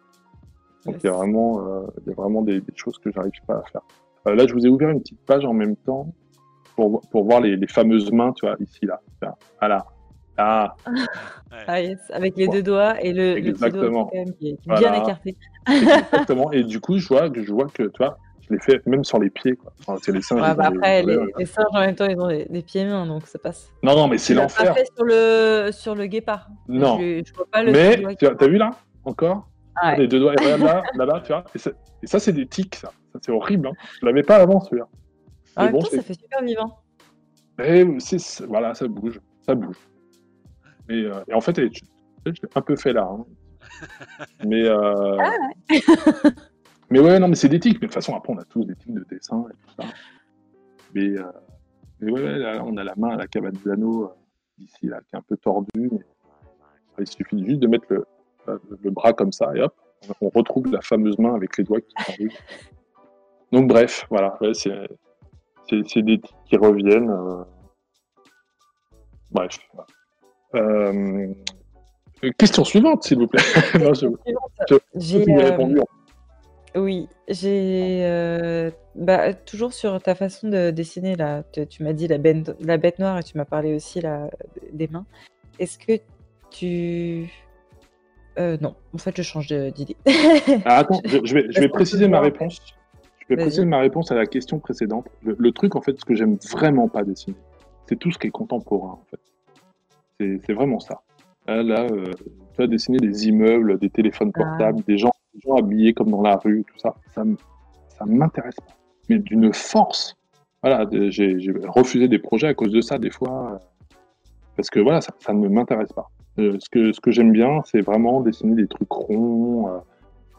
Donc, il y a vraiment, euh, il y a vraiment des, des choses que j'arrive pas à faire. Euh, là, je vous ai ouvert une petite page en même temps pour, pour voir les, les fameuses mains, tu vois, ici, là. Voilà. Ah. ah yes. avec les deux doigts et le, Exactement. le qui est bien écarté. Exactement. [laughs] Et du coup, je vois, je vois que, tu vois, les fait même sur les pieds. Quoi. Enfin, les singes. Ouais, bah après, les, les, singes en même temps, ils ont des, pieds mains, donc ça passe. Non, non, mais c'est l'enfer. Pas fait sur le, sur le guépard. Non. Je, je vois pas le mais tu as, vu là Encore? Ah, ouais. Les deux doigts, là, là-bas, tu vois. Et, et ça, c'est des tics, ça. ça c'est horrible. Hein. Je l'avais pas avant, celui-là. En même bon, temps, ça fait super vivant. Et voilà, ça bouge. Ça bouge. Et, euh, et en fait, je l'ai un peu fait là. Hein. Mais. Euh... Ah ouais. [laughs] Mais ouais, non, mais c'est des tics. Mais de toute façon, après, on a tous des tics de dessin et tout ça. Mais, euh, mais ouais, là, on a la main à la Cavazzano euh, ici, là, qui est un peu tordue. Mais il suffit juste de mettre le, le, bras comme ça et hop, on retrouve la fameuse main avec les doigts qui sont Donc, bref, voilà. Ouais, c'est des tics qui reviennent. Euh... Bref. Euh... Question suivante, s'il vous plaît. [laughs] non, je, je, je, je répondu. Oui, j'ai euh, bah, toujours sur ta façon de dessiner là, tu, m'as dit la bête, la bête noire et tu m'as parlé aussi là, des mains. Est-ce que tu euh, non, en fait, je change d'idée. Ah, attends, je, vais, je vais préciser ma réponse. Je vais préciser ma réponse à la question précédente. Le, truc, en fait, ce que j'aime vraiment pas dessiner, c'est tout ce qui est contemporain, en fait. C'est vraiment ça. Là, euh, tu vas dessiner des immeubles, des téléphones ah. portables, des gens gens habillés comme dans la rue, tout ça, ça, ça m'intéresse pas. Mais d'une force. Voilà, j'ai refusé des projets à cause de ça, des fois, parce que voilà, ça, ne m'intéresse pas. ce que, ce que j'aime bien, c'est vraiment dessiner des trucs ronds,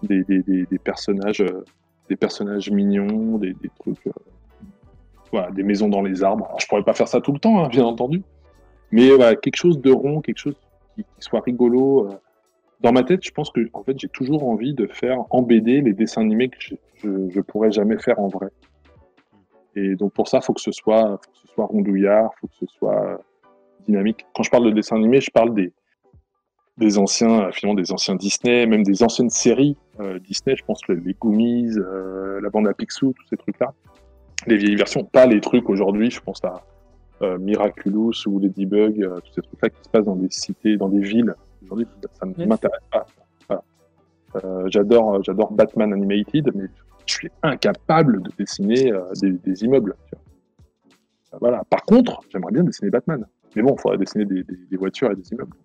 des, des, des, personnages, des personnages mignons, des, trucs, voilà, des maisons dans les arbres. Alors, je pourrais pas faire ça tout le temps, hein, bien entendu, mais voilà, quelque chose de rond, quelque chose qui, soit rigolo. Dans ma tête, je pense que en fait, j'ai toujours envie de faire en BD les dessins animés que je, je, pourrais jamais faire en vrai. Et donc pour ça, faut que ce soit, faut que ce soit rondouillard, faut que ce soit dynamique. Quand je parle de dessin animé, je parle des anciens, finalement des anciens Disney, même des anciennes séries euh, Disney. Je pense les, les Goomies, euh, la bande à Picsou, tous ces trucs-là. Les vieilles versions, pas les trucs aujourd'hui. Je pense à euh, Miraculous ou Ladybug, tous ces trucs-là qui se passent dans des cités, dans des villes. Aujourd'hui, ça ne m'intéresse pas. j'adore, j'adore Batman Animated, mais je suis incapable de dessiner des, immeubles. Voilà. Par contre, j'aimerais bien dessiner Batman. Mais bon, il faudrait dessiner des, des, voitures et des immeubles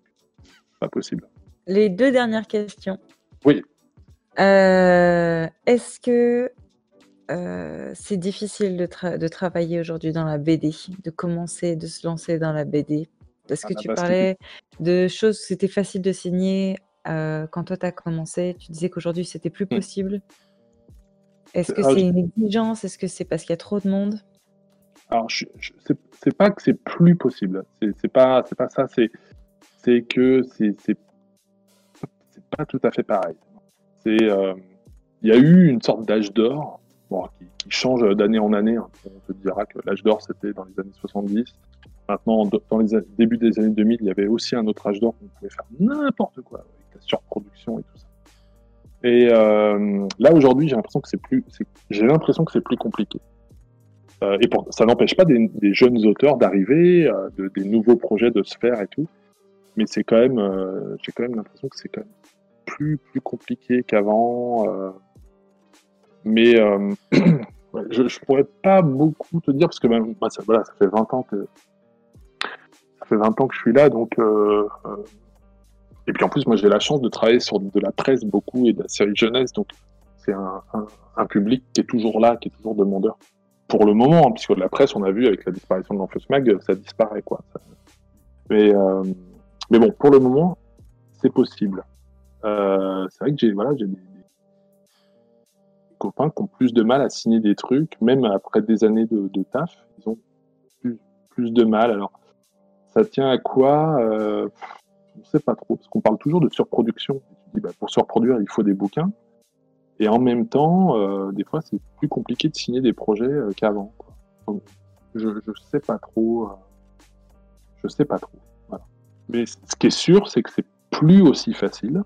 pas possible. Les deux dernières questions. Oui. Euh, est-ce que euh, c'est difficile de, de travailler aujourd'hui dans la BD, de commencer, de se lancer dans la BD Parce que ah, tu parlais de choses, c'était facile de signer euh, quand toi tu as commencé. Tu disais qu'aujourd'hui c'était plus hmm. possible. Est-ce que c'est une exigence? Est-ce que c'est parce qu'il y a trop de monde? Alors, c'est pas que c'est plus possible. C'est pas, pas ça. C'est que c'est pas tout à fait pareil. C'est euh, il y a eu une sorte d'âge d'or qui, change d'année en année. Hein. On te dira que l'âge d'or c'était dans les années 70. Maintenant, dans les débuts des années 2000, il y avait aussi un autre âge d'or où on pouvait faire n'importe quoi avec la surproduction et tout ça. Et euh, là aujourd'hui, j'ai l'impression que c'est plus, j'ai l'impression que c'est plus compliqué. Euh, et pour, ça n'empêche pas des, jeunes auteurs d'arriver, de, des nouveaux projets de se faire et tout mais c'est quand même, euh, j'ai quand même l'impression que c'est quand même plus, plus compliqué qu'avant. Euh. mais euh, [clears throat] je, ne pourrais pas beaucoup te dire parce que même, ça, fait 20 ans que fait 20 ans que je suis là, donc et puis en plus, moi j'ai la chance de travailler sur de la presse beaucoup et de la série jeunesse, donc c'est un, public qui est toujours là, qui est toujours demandeur. Pour le moment, hein, puisque de la presse, on a vu avec la disparition de l'Enfance Mag, ça disparaît quoi. Mais mais bon, pour le moment, c'est possible. Euh, c'est vrai que j'ai voilà, des, copains qui ont plus de mal à signer des trucs, même après des années de, taf, ils ont plus, de mal. Alors, ça tient à quoi euh, On ne sait pas trop, parce qu'on parle toujours de surproduction. bah, pour surproduire, il faut des bouquins. Et en même temps, euh, des fois, c'est plus compliqué de signer des projets qu'avant. je ne sais pas trop. je sais pas trop. Mais ce qui est sûr, c'est que c'est plus aussi facile.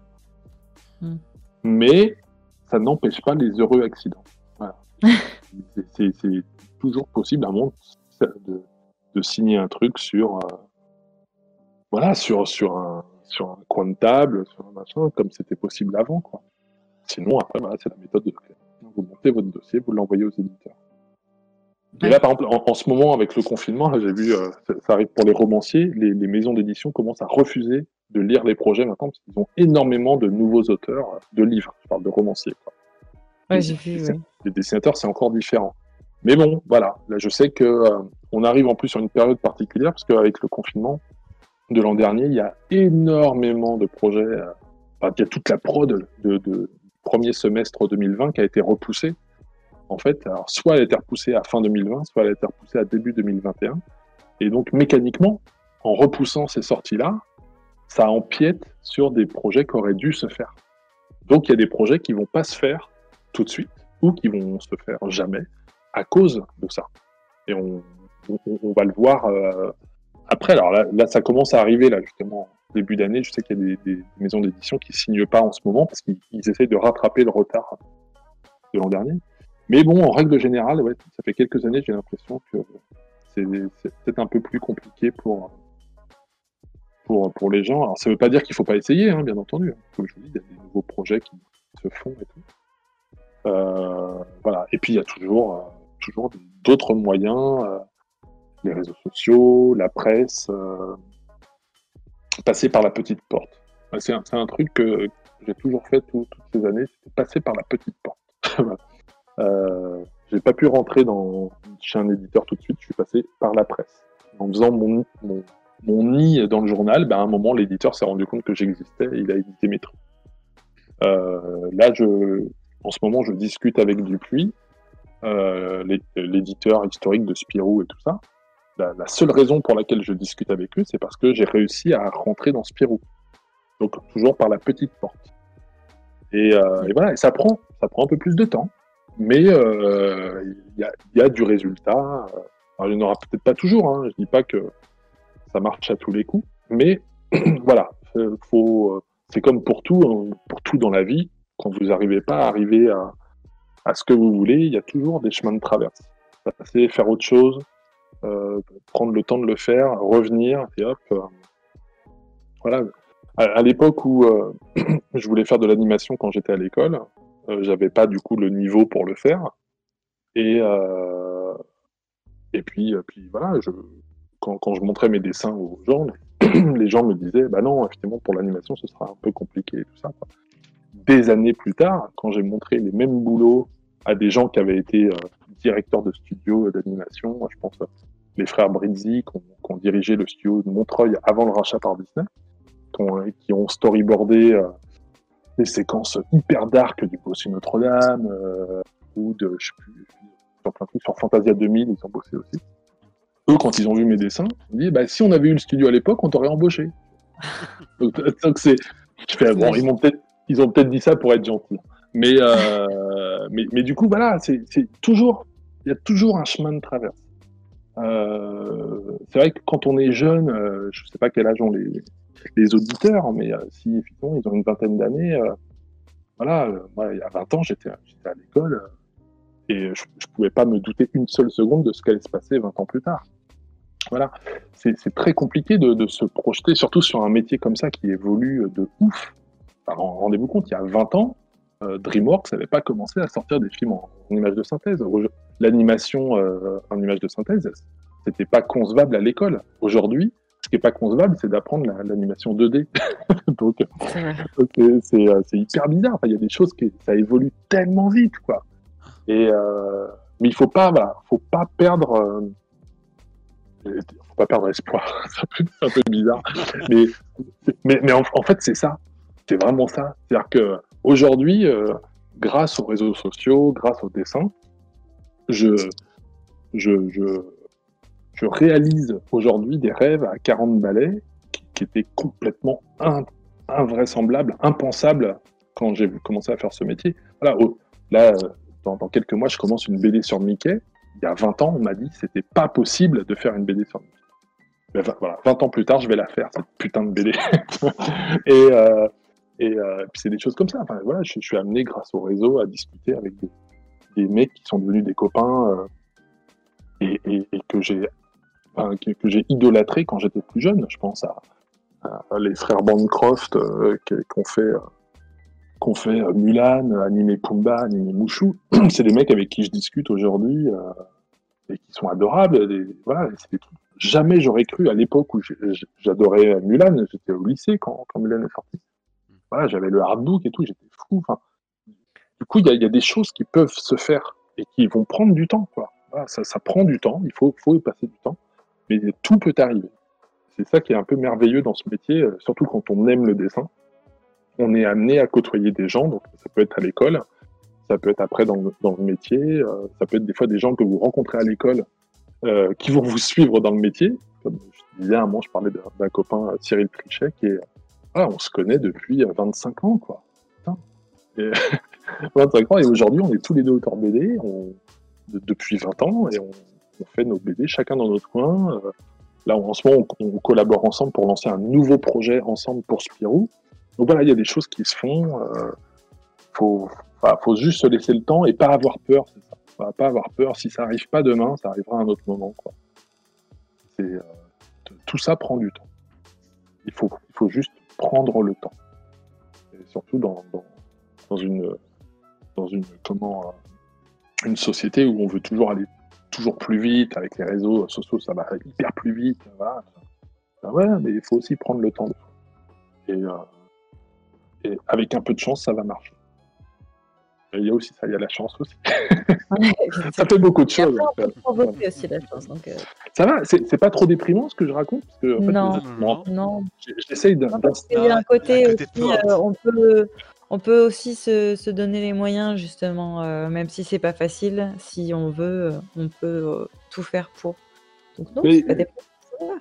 Hmm. Mais ça n'empêche pas les heureux accidents. [laughs] c'est toujours possible à mon de, de, signer un truc sur, euh, voilà, sur, sur, un, sur un coin de table, sur un machin, comme c'était possible avant. Quoi. Sinon, après, voilà, c'est la méthode de Vous montez votre dossier, vous l'envoyez aux éditeurs. Et là, par exemple, en, ce moment, avec le confinement, j'ai vu, euh, ça, arrive pour les romanciers, les, maisons d'édition commencent à refuser de lire les projets maintenant parce qu'ils ont énormément de nouveaux auteurs de livres. Je parle de romanciers. Ouais, j'ai vu, Les dessinateurs, c'est encore différent. Mais bon, voilà. Là, je sais que euh, on arrive en plus sur une période particulière parce qu'avec le confinement de l'an dernier, il y a énormément de projets. Euh, il y a toute la prod de, premier semestre 2020 qui a été repoussée en fait, soit elle a été repoussée à fin 2020, soit elle a été repoussée à début 2021. Et donc, mécaniquement, en repoussant ces sorties-là, ça empiète sur des projets qui auraient dû se faire. Donc, il y a des projets qui vont pas se faire tout de suite ou qui vont se faire jamais à cause de ça. Et on, va le voir euh, après. Alors là, ça commence à arriver, là, justement, début d'année. Je sais qu'il y a des, maisons d'édition qui signent pas en ce moment parce qu'ils essayent de rattraper le retard de l'an dernier. Mais bon, en règle générale, ouais, ça fait quelques années, j'ai l'impression que c'est peut-être un peu plus compliqué pour, pour, pour les gens. Alors, ça ne veut pas dire qu'il ne faut pas essayer, hein, bien entendu. Comme je vous dis, il y a des nouveaux projets qui se font et tout. Euh, voilà. Et puis, il y a toujours, euh, toujours d'autres moyens, euh, les réseaux sociaux, la presse, passer par la petite porte. C'est un, truc que j'ai toujours fait toutes ces années, c'est passer par la petite porte. [laughs] Euh, j'ai pas pu rentrer dans, chez un éditeur tout de suite, je suis passé par la presse. En faisant mon, nid dans le journal, ben, à un moment, l'éditeur s'est rendu compte que j'existais il a édité mes trucs. Euh, là, je, en ce moment, je discute avec Dupuis, euh, l'éditeur historique de Spirou et tout ça. La, seule raison pour laquelle je discute avec eux, c'est parce que j'ai réussi à rentrer dans Spirou. Donc, toujours par la petite porte. Et, euh, voilà, et ça prend, ça prend un peu plus de temps, mais il y, a, du résultat. il n'y en aura peut-être pas toujours, hein. je dis pas que ça marche à tous les coups. Mais [clears throat] voilà, faut, c'est comme pour tout, hein, pour tout dans la vie. Quand vous n'arrivez pas à arriver à, à, ce que vous voulez, il y a toujours des chemins de traverse. Passer, faire autre chose, euh, prendre le temps de le faire, revenir, et hop. Euh, voilà. À, l'époque où euh, [clears throat] je voulais faire de l'animation quand j'étais à l'école, j'avais pas du coup le niveau pour le faire. Et, et puis, puis voilà, je, quand, je montrais mes dessins aux gens, [clears throat] les gens me disaient Bah non, effectivement, pour l'animation, ce sera un peu compliqué et tout ça. Des années plus tard, quand j'ai montré les mêmes boulots à des gens qui avaient été euh, directeurs de studio d'animation, je pense euh, les frères Brizzi, qui ont, dirigé le studio de Montreuil avant le rachat par Disney, qui ont, storyboardé euh, des séquences hyper dark du Bossu Notre-Dame, ou de, je sais plus, sur Fantasia 2000, ils ont bossé aussi eux, quand ils ont vu mes dessins, ils disent bah, si on avait eu le studio à l'époque, on t'aurait embauché. [laughs] donc, c'est. bon, ils, peut ils ont peut-être dit ça pour être gentils. Mais, euh, mais, mais, du coup, voilà, c'est toujours. Il y a toujours un chemin de traverse. Euh, c'est vrai que quand on est jeune, euh, je ne sais pas quel âge ont les, auditeurs, mais si effectivement ils ont une vingtaine d'années, voilà, moi, il y a 20 ans, j'étais à l'école et je ne pouvais pas me douter une seule seconde de ce qu'allait se passer 20 ans plus tard. Voilà, c'est très compliqué de, se projeter, surtout sur un métier comme ça qui évolue de ouf. Rendez-vous compte, il y a 20 ans, euh, DreamWorks n'avait pas commencé à sortir des films en, images de synthèse. L'animation euh, en images de synthèse, c'était pas concevable à l'école. Aujourd'hui, ce qui n'est pas concevable, c'est d'apprendre l'animation 2D. [laughs] Donc, euh, c'est hyper bizarre. il y a des choses qui ça évolue tellement vite, quoi. Et mais il faut pas, faut pas perdre faut pas perdre espoir. [laughs] c'est un, peu bizarre. mais, mais, en, fait, c'est ça. C'est vraiment ça. C'est-à-dire qu'aujourd'hui, euh, grâce aux réseaux sociaux, grâce au dessin, je, je, je, réalise aujourd'hui des rêves à 40 balais qui, étaient complètement invraisemblables, impensables quand j'ai commencé à faire ce métier. Là, dans, quelques mois, je commence une BD sur Mickey il y a 20 ans, on m'a dit que c'était pas possible de faire une BD sur voilà, 20 ans plus tard, je vais la faire, cette putain de BD. [laughs] et euh, euh, puis c'est des choses comme ça. Enfin, voilà, je, suis amené grâce au réseau à discuter avec des, mecs qui sont devenus des copains euh, et, que j'ai que, j'ai quand j'étais plus jeune. Je pense à, les frères Bancroft qui, qui, ont fait qu'on fait euh, Mulan, animé Pumba, animé Mouchou. [clears throat] c'est des mecs avec qui je discute aujourd'hui euh, et qui sont adorables. voilà, des. Jamais j'aurais cru à l'époque où j'adorais Mulan, j'étais au lycée quand, Mulan est sorti. Voilà, j'avais le hardbook et tout, j'étais fou. Du coup, il y, a des choses qui peuvent se faire et qui vont prendre du temps. Ça, prend du temps, il faut, y passer du temps, mais tout peut arriver. C'est ça qui est un peu merveilleux dans ce métier, euh, surtout quand on aime le dessin on est amené à côtoyer des gens, donc ça peut être à l'école, ça peut être après dans le, métier, euh, ça peut être des fois des gens que vous rencontrez à l'école euh, qui vont vous suivre dans le métier. Comme je disais un moment, je parlais d'un copain Cyril Trichet qui on se connaît depuis 25 ans. Et [laughs] 25 ans, et aujourd'hui, on est tous les deux auteurs BD, depuis 20 ans, et on, fait nos BD chacun dans notre coin. Euh, là, en ce moment, on, collabore ensemble pour lancer un nouveau projet ensemble pour Spirou. Donc voilà, il y a des choses qui se font. Euh, faut, faut juste se laisser le temps et pas avoir peur. Pas avoir peur. Si ça arrive pas demain, ça arrivera à un autre moment. Euh, tout ça prend du temps. Il faut, il faut juste prendre le temps. Et surtout dans, dans, une, dans une, comment, euh, une société où on veut toujours aller toujours plus vite avec les réseaux sociaux, ça va hyper plus vite. Voilà. Ben ouais, mais il faut aussi prendre le temps. Et, et avec un peu de chance, ça va marcher. il y a aussi ça, il y a la chance aussi. [laughs] ça fait beaucoup de choses. On peut provoquer aussi la chance. Donc, euh. ça va, c'est pas trop déprimant ce que je raconte parce que, Non, non, non. J'essaye d'un. Il y a un côté aussi, euh, on peut. On peut aussi se, se donner les moyens, justement, euh, même si c'est pas facile. Si on veut, on peut tout faire pour. Donc, non, c'est pas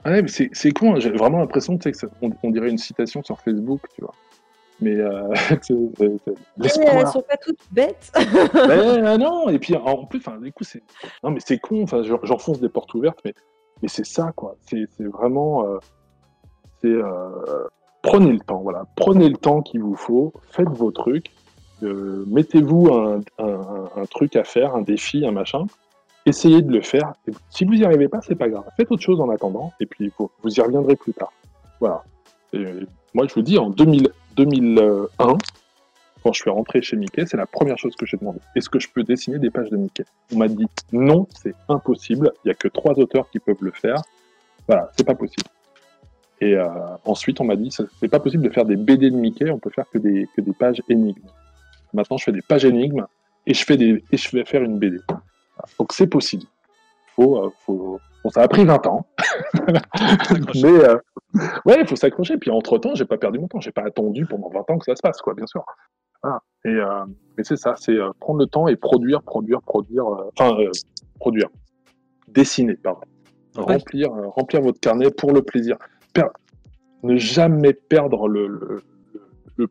Ouais, c'est con, hein, j'ai vraiment l'impression que on, on, dirait une citation sur Facebook, tu vois. Mais euh, [laughs] elles sont pas toutes bêtes. [laughs] ben, non, et puis en plus, du coup, c'est non, mais c'est con. Enfin, j'enfonce des portes ouvertes, mais mais c'est ça, quoi. C'est vraiment, euh, c'est euh, prenez le temps, voilà, prenez le temps qu'il vous faut, faites vos trucs, euh, mettez-vous un, truc à faire, un défi, un machin, essayez de le faire. Si vous n'y arrivez pas, c'est pas grave. Faites autre chose en attendant, et puis vous, y reviendrez plus tard. Voilà. Moi, je vous dis, en 2000, 2001, quand je suis rentré chez Mickey, c'est la première chose que j'ai demandé. Est-ce que je peux dessiner des pages de Mickey? On m'a dit non, c'est impossible. Il n'y a que trois auteurs qui peuvent le faire. Voilà, c'est pas possible. Et euh, ensuite, on m'a dit c'est pas possible de faire des BD de Mickey. On peut faire que des que des pages énigmes. Maintenant, je fais des pages énigmes et je fais des et je vais faire une BD. Donc c'est possible. Faut, euh, faut... Bon, ça a pris 20 ans, [laughs] mais euh, ouais, il faut s'accrocher. Puis entre temps, j'ai pas perdu mon temps. J'ai pas attendu pendant 20 ans que ça se passe, quoi, bien sûr. Et euh, mais c'est ça, c'est prendre le temps et produire, produire, produire. Enfin, produire, dessiner, pardon. Remplir, remplir votre carnet pour le plaisir. Ne jamais perdre le,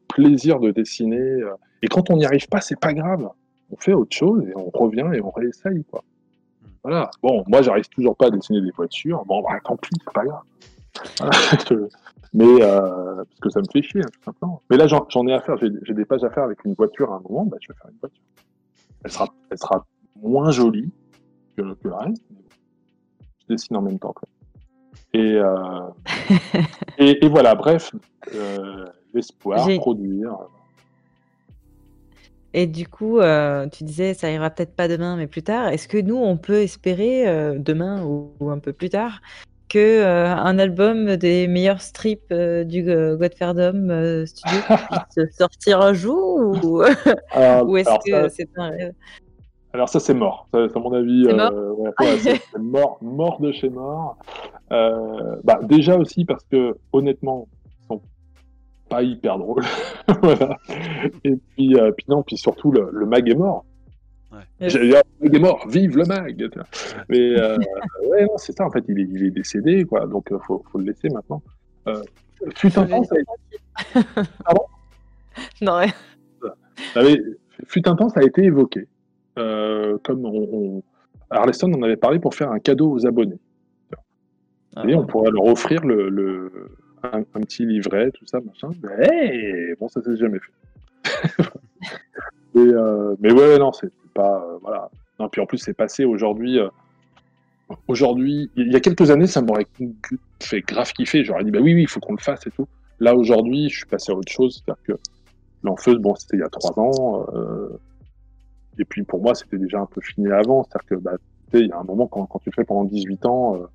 plaisir de dessiner. Et quand on n'y arrive pas, c'est pas grave. On fait autre chose et on revient et on réessaye, quoi. Voilà. Bon, moi, j'arrive toujours pas à dessiner des voitures. Bon, bah, tant pis, c'est pas grave. [laughs] mais euh, parce que ça me fait chier, tout simplement. Mais là, j'en ai à faire. J'ai des pages à faire avec une voiture à un moment. Bah, je vais faire une voiture. Elle sera, elle sera moins jolie que, que le reste. je dessine en même temps. Quoi. Et, euh, [laughs] et, et, voilà. Bref, euh, l'espoir, produire. Et du coup, euh, tu disais, ça ira peut-être pas demain, mais plus tard. Est-ce que nous, on peut espérer euh, demain ou, ou, un peu plus tard que un album des meilleurs strips du Godferdom Studio [laughs] puisse sortir un jour ou, [laughs] ou est-ce que c'est un rêve? Alors ça c'est mort, ça, à mon avis, c'est mort, ouais, mort, mort de chez mort. bah, déjà aussi parce que honnêtement, ils sont pas hyper drôles. [laughs] voilà. Et puis, puis non, puis surtout le, le mag est mort. Ouais. J'allais dire, il est mort, vive le mag. Mais euh, [laughs] ouais, non, c'est ça, en fait, il est, il est décédé, quoi. Donc, il euh, faut, faut, le laisser maintenant. Euh, fut un temps, ça a été. Pardon? [laughs] Non, rien. Ah, fut un temps, ça a été évoqué. Euh, comme on, on... Arleston en avait parlé pour faire un cadeau aux abonnés. Ah, Et on pourrait leur offrir le, le un, un, petit livret, tout ça, machin. Mais bon, ça s'est jamais fait. [laughs] mais, euh, mais ouais, non, c'est pas. Euh, voilà. Non, puis en plus, c'est passé aujourd'hui. Euh, aujourd'hui, il y a quelques années, ça m'aurait fait grave kiffer. J'aurais dit, bah oui, oui, il faut qu'on le fasse et tout. Là, aujourd'hui, je suis passé à autre chose. C'est-à-dire que l'enfeuse, bon, c'était il y a trois ans. Et puis pour moi, c'était déjà un peu fini avant. C'est-à-dire que, bah, il y a un moment, quand, tu le fais pendant 18 ans, euh,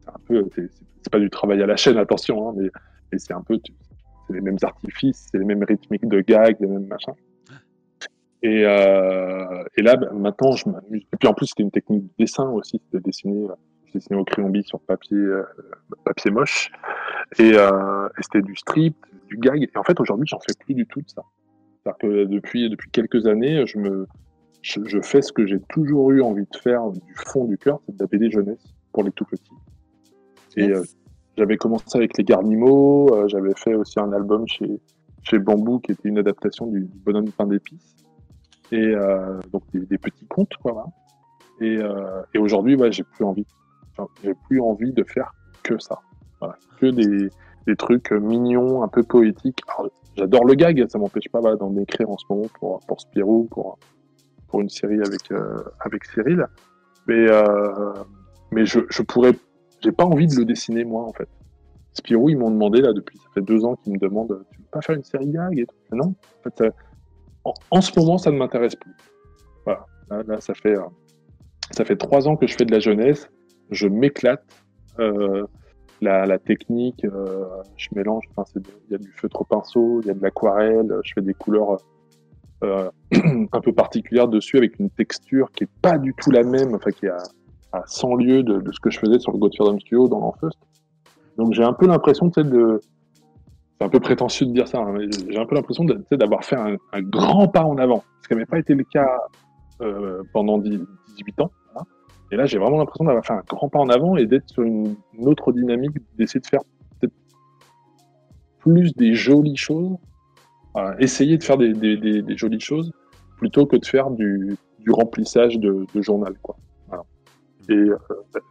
c'est un peu. C'est pas du travail à la chaîne, attention, hein, mais, c'est un peu. C'est les mêmes artifices, c'est les mêmes rythmiques de gags, les mêmes machins. Et, euh, et là, bah, maintenant, je m'amuse. Et puis en plus, c'était une technique de dessin aussi, c'était dessiner, euh, dessiner au crayon bille sur papier, euh, papier moche. Et, euh, et c'était du strip, du gag. Et en fait, aujourd'hui, j'en fais plus du tout de ça. C'est-à-dire que depuis, depuis quelques années, je me, je, je fais ce que j'ai toujours eu envie de faire du fond du cœur, c'est de la BD jeunesse pour les tout petits. Et yes. euh, j'avais commencé avec les Garnimaux, euh, j'avais fait aussi un album chez, chez Bambou qui était une adaptation du, du bonhomme pain d'épices et euh, donc des, des, petits contes quoi. Et, et aujourd'hui, ouais, j'ai plus envie, enfin, j'ai plus envie de faire que ça, voilà. que des, des trucs mignons, un peu poétiques. J'adore le gag, ça m'empêche pas d'en écrire en ce moment pour pour Spirou, pour pour une série avec euh, avec Cyril, mais euh, mais je je pourrais, j'ai pas envie de le dessiner moi en fait. Spirou, ils m'ont demandé là depuis ça fait deux ans qu'ils me demandent, tu veux pas faire une série gag? et tout. Non, en en, ce moment, ça ne m'intéresse plus. Voilà. Là, ça fait, euh, ça fait trois ans que je fais de la jeunesse. Je m'éclate. La, technique, euh, je mélange. Enfin, il y a du feutre pinceau, il y a de l'aquarelle. Je fais des couleurs euh, [clears throat] un peu particulières dessus avec une texture qui est pas du tout la même. Enfin, qui a à 100 lieues de, ce que je faisais sur le Godfrey Studio dans l'Enfeust. Donc j'ai un peu l'impression de. C'est un peu prétentieux de dire ça, hein, mais j'ai un peu l'impression d'avoir fait un, grand pas en avant. Ce qui n'avait pas été le cas euh, pendant 18 ans. Et là, j'ai vraiment l'impression d'avoir fait un grand pas en avant et d'être sur une, autre dynamique, d'essayer de faire peut-être plus des jolies choses, essayer de faire des, jolies choses plutôt que de faire du, remplissage de, journal. Quoi. Et euh,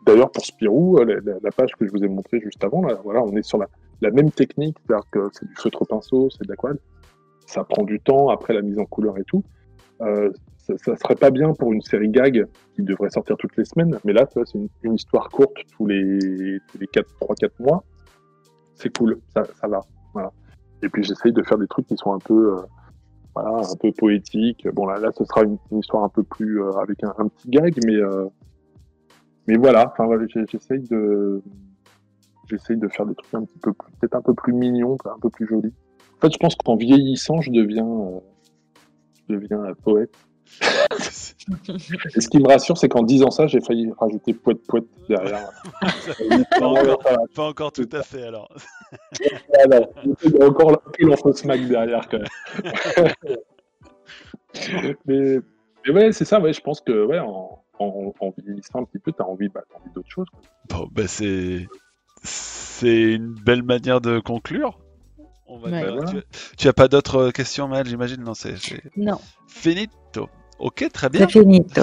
d'ailleurs, pour Spirou, la, la, page que je vous ai montrée juste avant, là, voilà, on est sur la, même technique, c'est-à-dire que c'est du feutre pinceau, c'est de l'aquarelle. Ça prend du temps après la mise en couleur et tout. Euh, ça, serait pas bien pour une série gag qui devrait sortir toutes les semaines, mais là, c'est une, histoire courte tous les, tous les 4, 3-4 mois. C'est cool, ça, ça va. Et puis j'essaye de faire des trucs qui sont un peu, euh, poétiques. Bon là, là, ce sera une, histoire un peu plus euh, avec un, petit gag, mais euh, mais voilà. Enfin, j'essaye de j'essaye de faire des trucs un petit peu peut-être un peu plus mignons, un peu plus jolis. En fait, je pense qu'en vieillissant, je deviens, je deviens poète. Et ce qui me rassure, c'est qu'en disant ça, j'ai failli rajouter poète poète derrière. pas, encore, tout à fait alors. il y a encore peu smack derrière quand même. [laughs] mais, mais, ouais, c'est ça, ouais, je pense que ouais, en, en, en vieillissant un petit peu, tu as envie, bah, envie d'autre chose. Bon, bah, c'est. C'est une belle manière de conclure. Tu, as pas d'autres questions, Mal, j'imagine? Non, c'est. Non. Finito. Ok, très bien. C'est finito.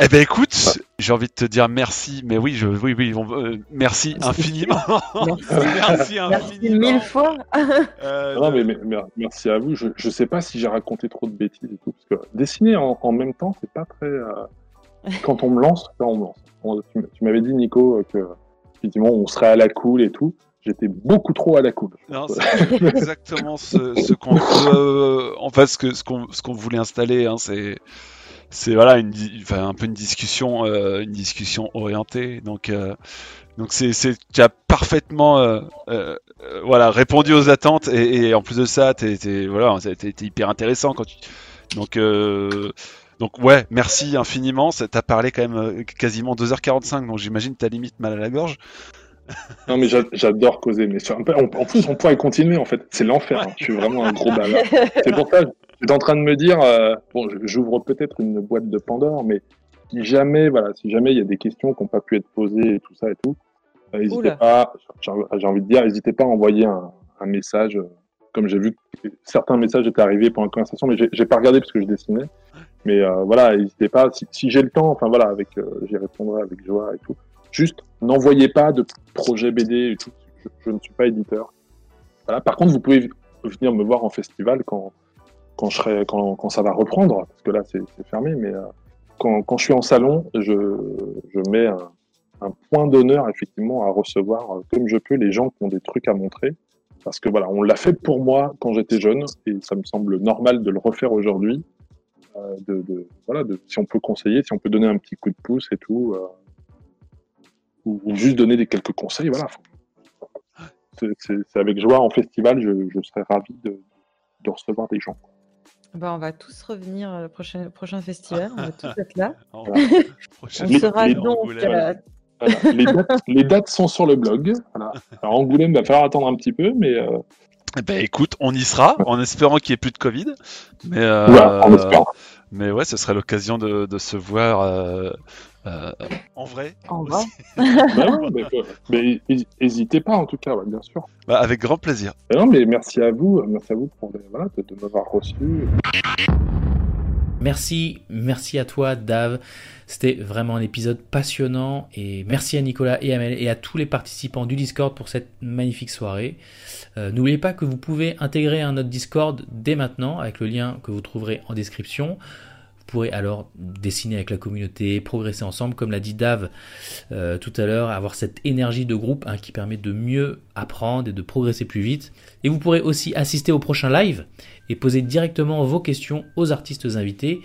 Eh ben écoute, j'ai envie de te dire merci, mais oui, je, oui, oui, euh, merci infiniment. merci. infiniment. [laughs] Merci [laughs] mille fois. [laughs] Euh, non, mais, merci à vous. Je, je sais pas si j'ai raconté trop de bêtises et tout, parce que dessiner en, même temps, c'est pas très. Euh, quand on me lance, on me lance. tu, m'avais dit, Nico, que effectivement, on serait à la cool et tout j'étais beaucoup trop à la coupe. c'est [laughs] exactement ce, qu'on veut, en fait, ce ce qu'on, ce qu'on voulait installer, hein, c'est, c'est voilà, une, enfin, un peu une discussion, euh, une discussion orientée. Donc, euh, donc c'est, c'est, tu as parfaitement, euh, voilà, répondu aux attentes et, en plus de ça, t'es, voilà, ça a été hyper intéressant quand tu, donc. Donc ouais, merci infiniment. Ça t'a parlé quand même quasiment 2h45, donc j'imagine t'as limite mal à la gorge non, mais j'adore causer, mais en plus, on pourrait continuer, en fait. C'est l'enfer. Hein. Je suis vraiment un gros bavard. [laughs] C'est pour ça que j'étais en train de me dire, euh, bon, j'ouvre peut-être une boîte de Pandore, mais si jamais, voilà, si jamais il y a des questions qui n'ont pas pu être posées et tout ça et tout, euh, n'hésitez pas, j'ai envie de dire, n'hésitez pas à envoyer un, message. Euh, comme j'ai vu que certains messages étaient arrivés pendant la conversation, mais j'ai pas regardé parce que je dessinais. Mais voilà, n'hésitez pas. Si, j'ai le temps, enfin voilà, avec, j'y répondrai avec joie et tout. Juste, n'envoyez pas de projet BD et tout. Je, ne suis pas éditeur. Voilà. Par contre, vous pouvez venir me voir en festival quand, quand, je serai, quand, quand ça va reprendre, parce que là, c'est fermé. Mais euh, quand, quand, je suis en salon, je, je mets un, un point d'honneur, effectivement, à recevoir euh, comme je peux les gens qui ont des trucs à montrer. Parce que voilà, on l'a fait pour moi quand j'étais jeune, et ça me semble normal de le refaire aujourd'hui. Euh, de, de, voilà, de, si on peut conseiller, si on peut donner un petit coup de pouce et tout, euh, ou, juste donner des quelques conseils. Voilà. C'est avec joie en festival, je, je serais ravi de, de, recevoir des gens. Bah, on va tous revenir au prochain, prochain festival, on va tous être là. [laughs] on sera donc. les, dates, les, dates, sont sur le blog. Voilà. Alors Angoulême va falloir attendre un petit peu, mais. Euh... Eh ben, écoute, on y sera, en espérant qu'il n'y ait plus de Covid. Mais, euh, mais ouais, ce serait l'occasion de, de, se voir euh, euh, en vrai En vrai [laughs] bah mais, n'hésitez pas en tout cas, bien sûr. Bah, avec grand plaisir. non, mais merci à vous, merci à vous pour, voilà, de, de m'avoir reçu. Merci, merci à toi Dave. C'était vraiment un épisode passionnant et merci à Nicolas et Amel et à tous les participants du Discord pour cette magnifique soirée. Euh, n'oubliez pas que vous pouvez intégrer un autre Discord dès maintenant avec le lien que vous trouverez en description pourrez alors dessiner avec la communauté, progresser ensemble, comme l'a dit Dave euh, tout à l'heure, avoir cette énergie de groupe hein, qui permet de mieux apprendre et de progresser plus vite. Et vous pourrez aussi assister au prochain live et poser directement vos questions aux artistes invités.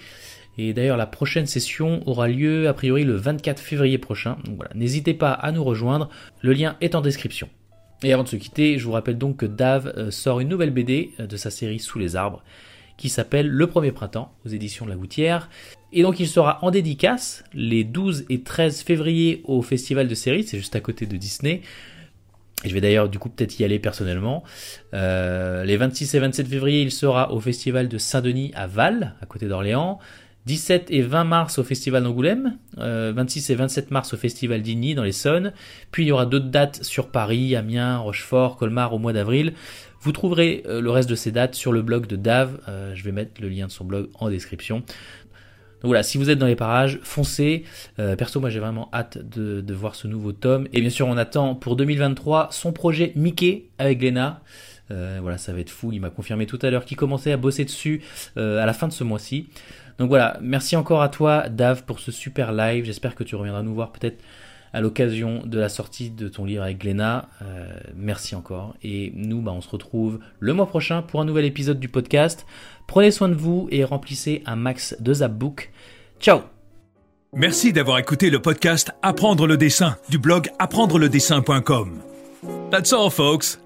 Et d'ailleurs, la prochaine session aura lieu a priori le 24 février prochain. Donc voilà, n'hésitez pas à nous rejoindre. Le lien est en description. Et avant de se quitter, je vous rappelle donc que Dave euh, sort une nouvelle BD euh, de sa série Sous les arbres qui s'appelle Le Premier Printemps aux éditions de la Gouttière. Et donc il sera en dédicace les 12 et 13 février au Festival de séries, c'est juste à côté de Disney. Et je vais d'ailleurs du coup peut-être y aller personnellement. Euh, les 26 et 27 février, il sera au Festival de Saint-Denis à Val, à côté d'Orléans. 17 et 20 mars au Festival d'Angoulême, 26 et 27 mars au Festival d'Igny dans l'Essonne, puis il y aura d'autres dates sur Paris, Amiens, Rochefort, Colmar au mois d'avril. Vous trouverez euh, le reste de ces dates sur le blog de Dave, euh, je vais mettre le lien de son blog en description. Donc voilà, si vous êtes dans les parages, foncez. Euh, perso, moi j'ai vraiment hâte de, voir ce nouveau tome. Et bien sûr, on attend pour 2023 son projet Mickey avec Glenna. voilà, ça va être fou. Il m'a confirmé tout à l'heure qu'il commençait à bosser dessus à la fin de ce mois-ci. Donc voilà, merci encore à toi, Dave, pour ce super live. J'espère que tu reviendras nous voir peut-être à l'occasion de la sortie de ton livre avec Gléna. Euh, merci encore. Et nous, bah, on se retrouve le mois prochain pour un nouvel épisode du podcast. Prenez soin de vous et remplissez un max de Zapbook. Ciao Merci d'avoir écouté le podcast Apprendre le dessin du blog apprendreledessin.com. That's all, folks.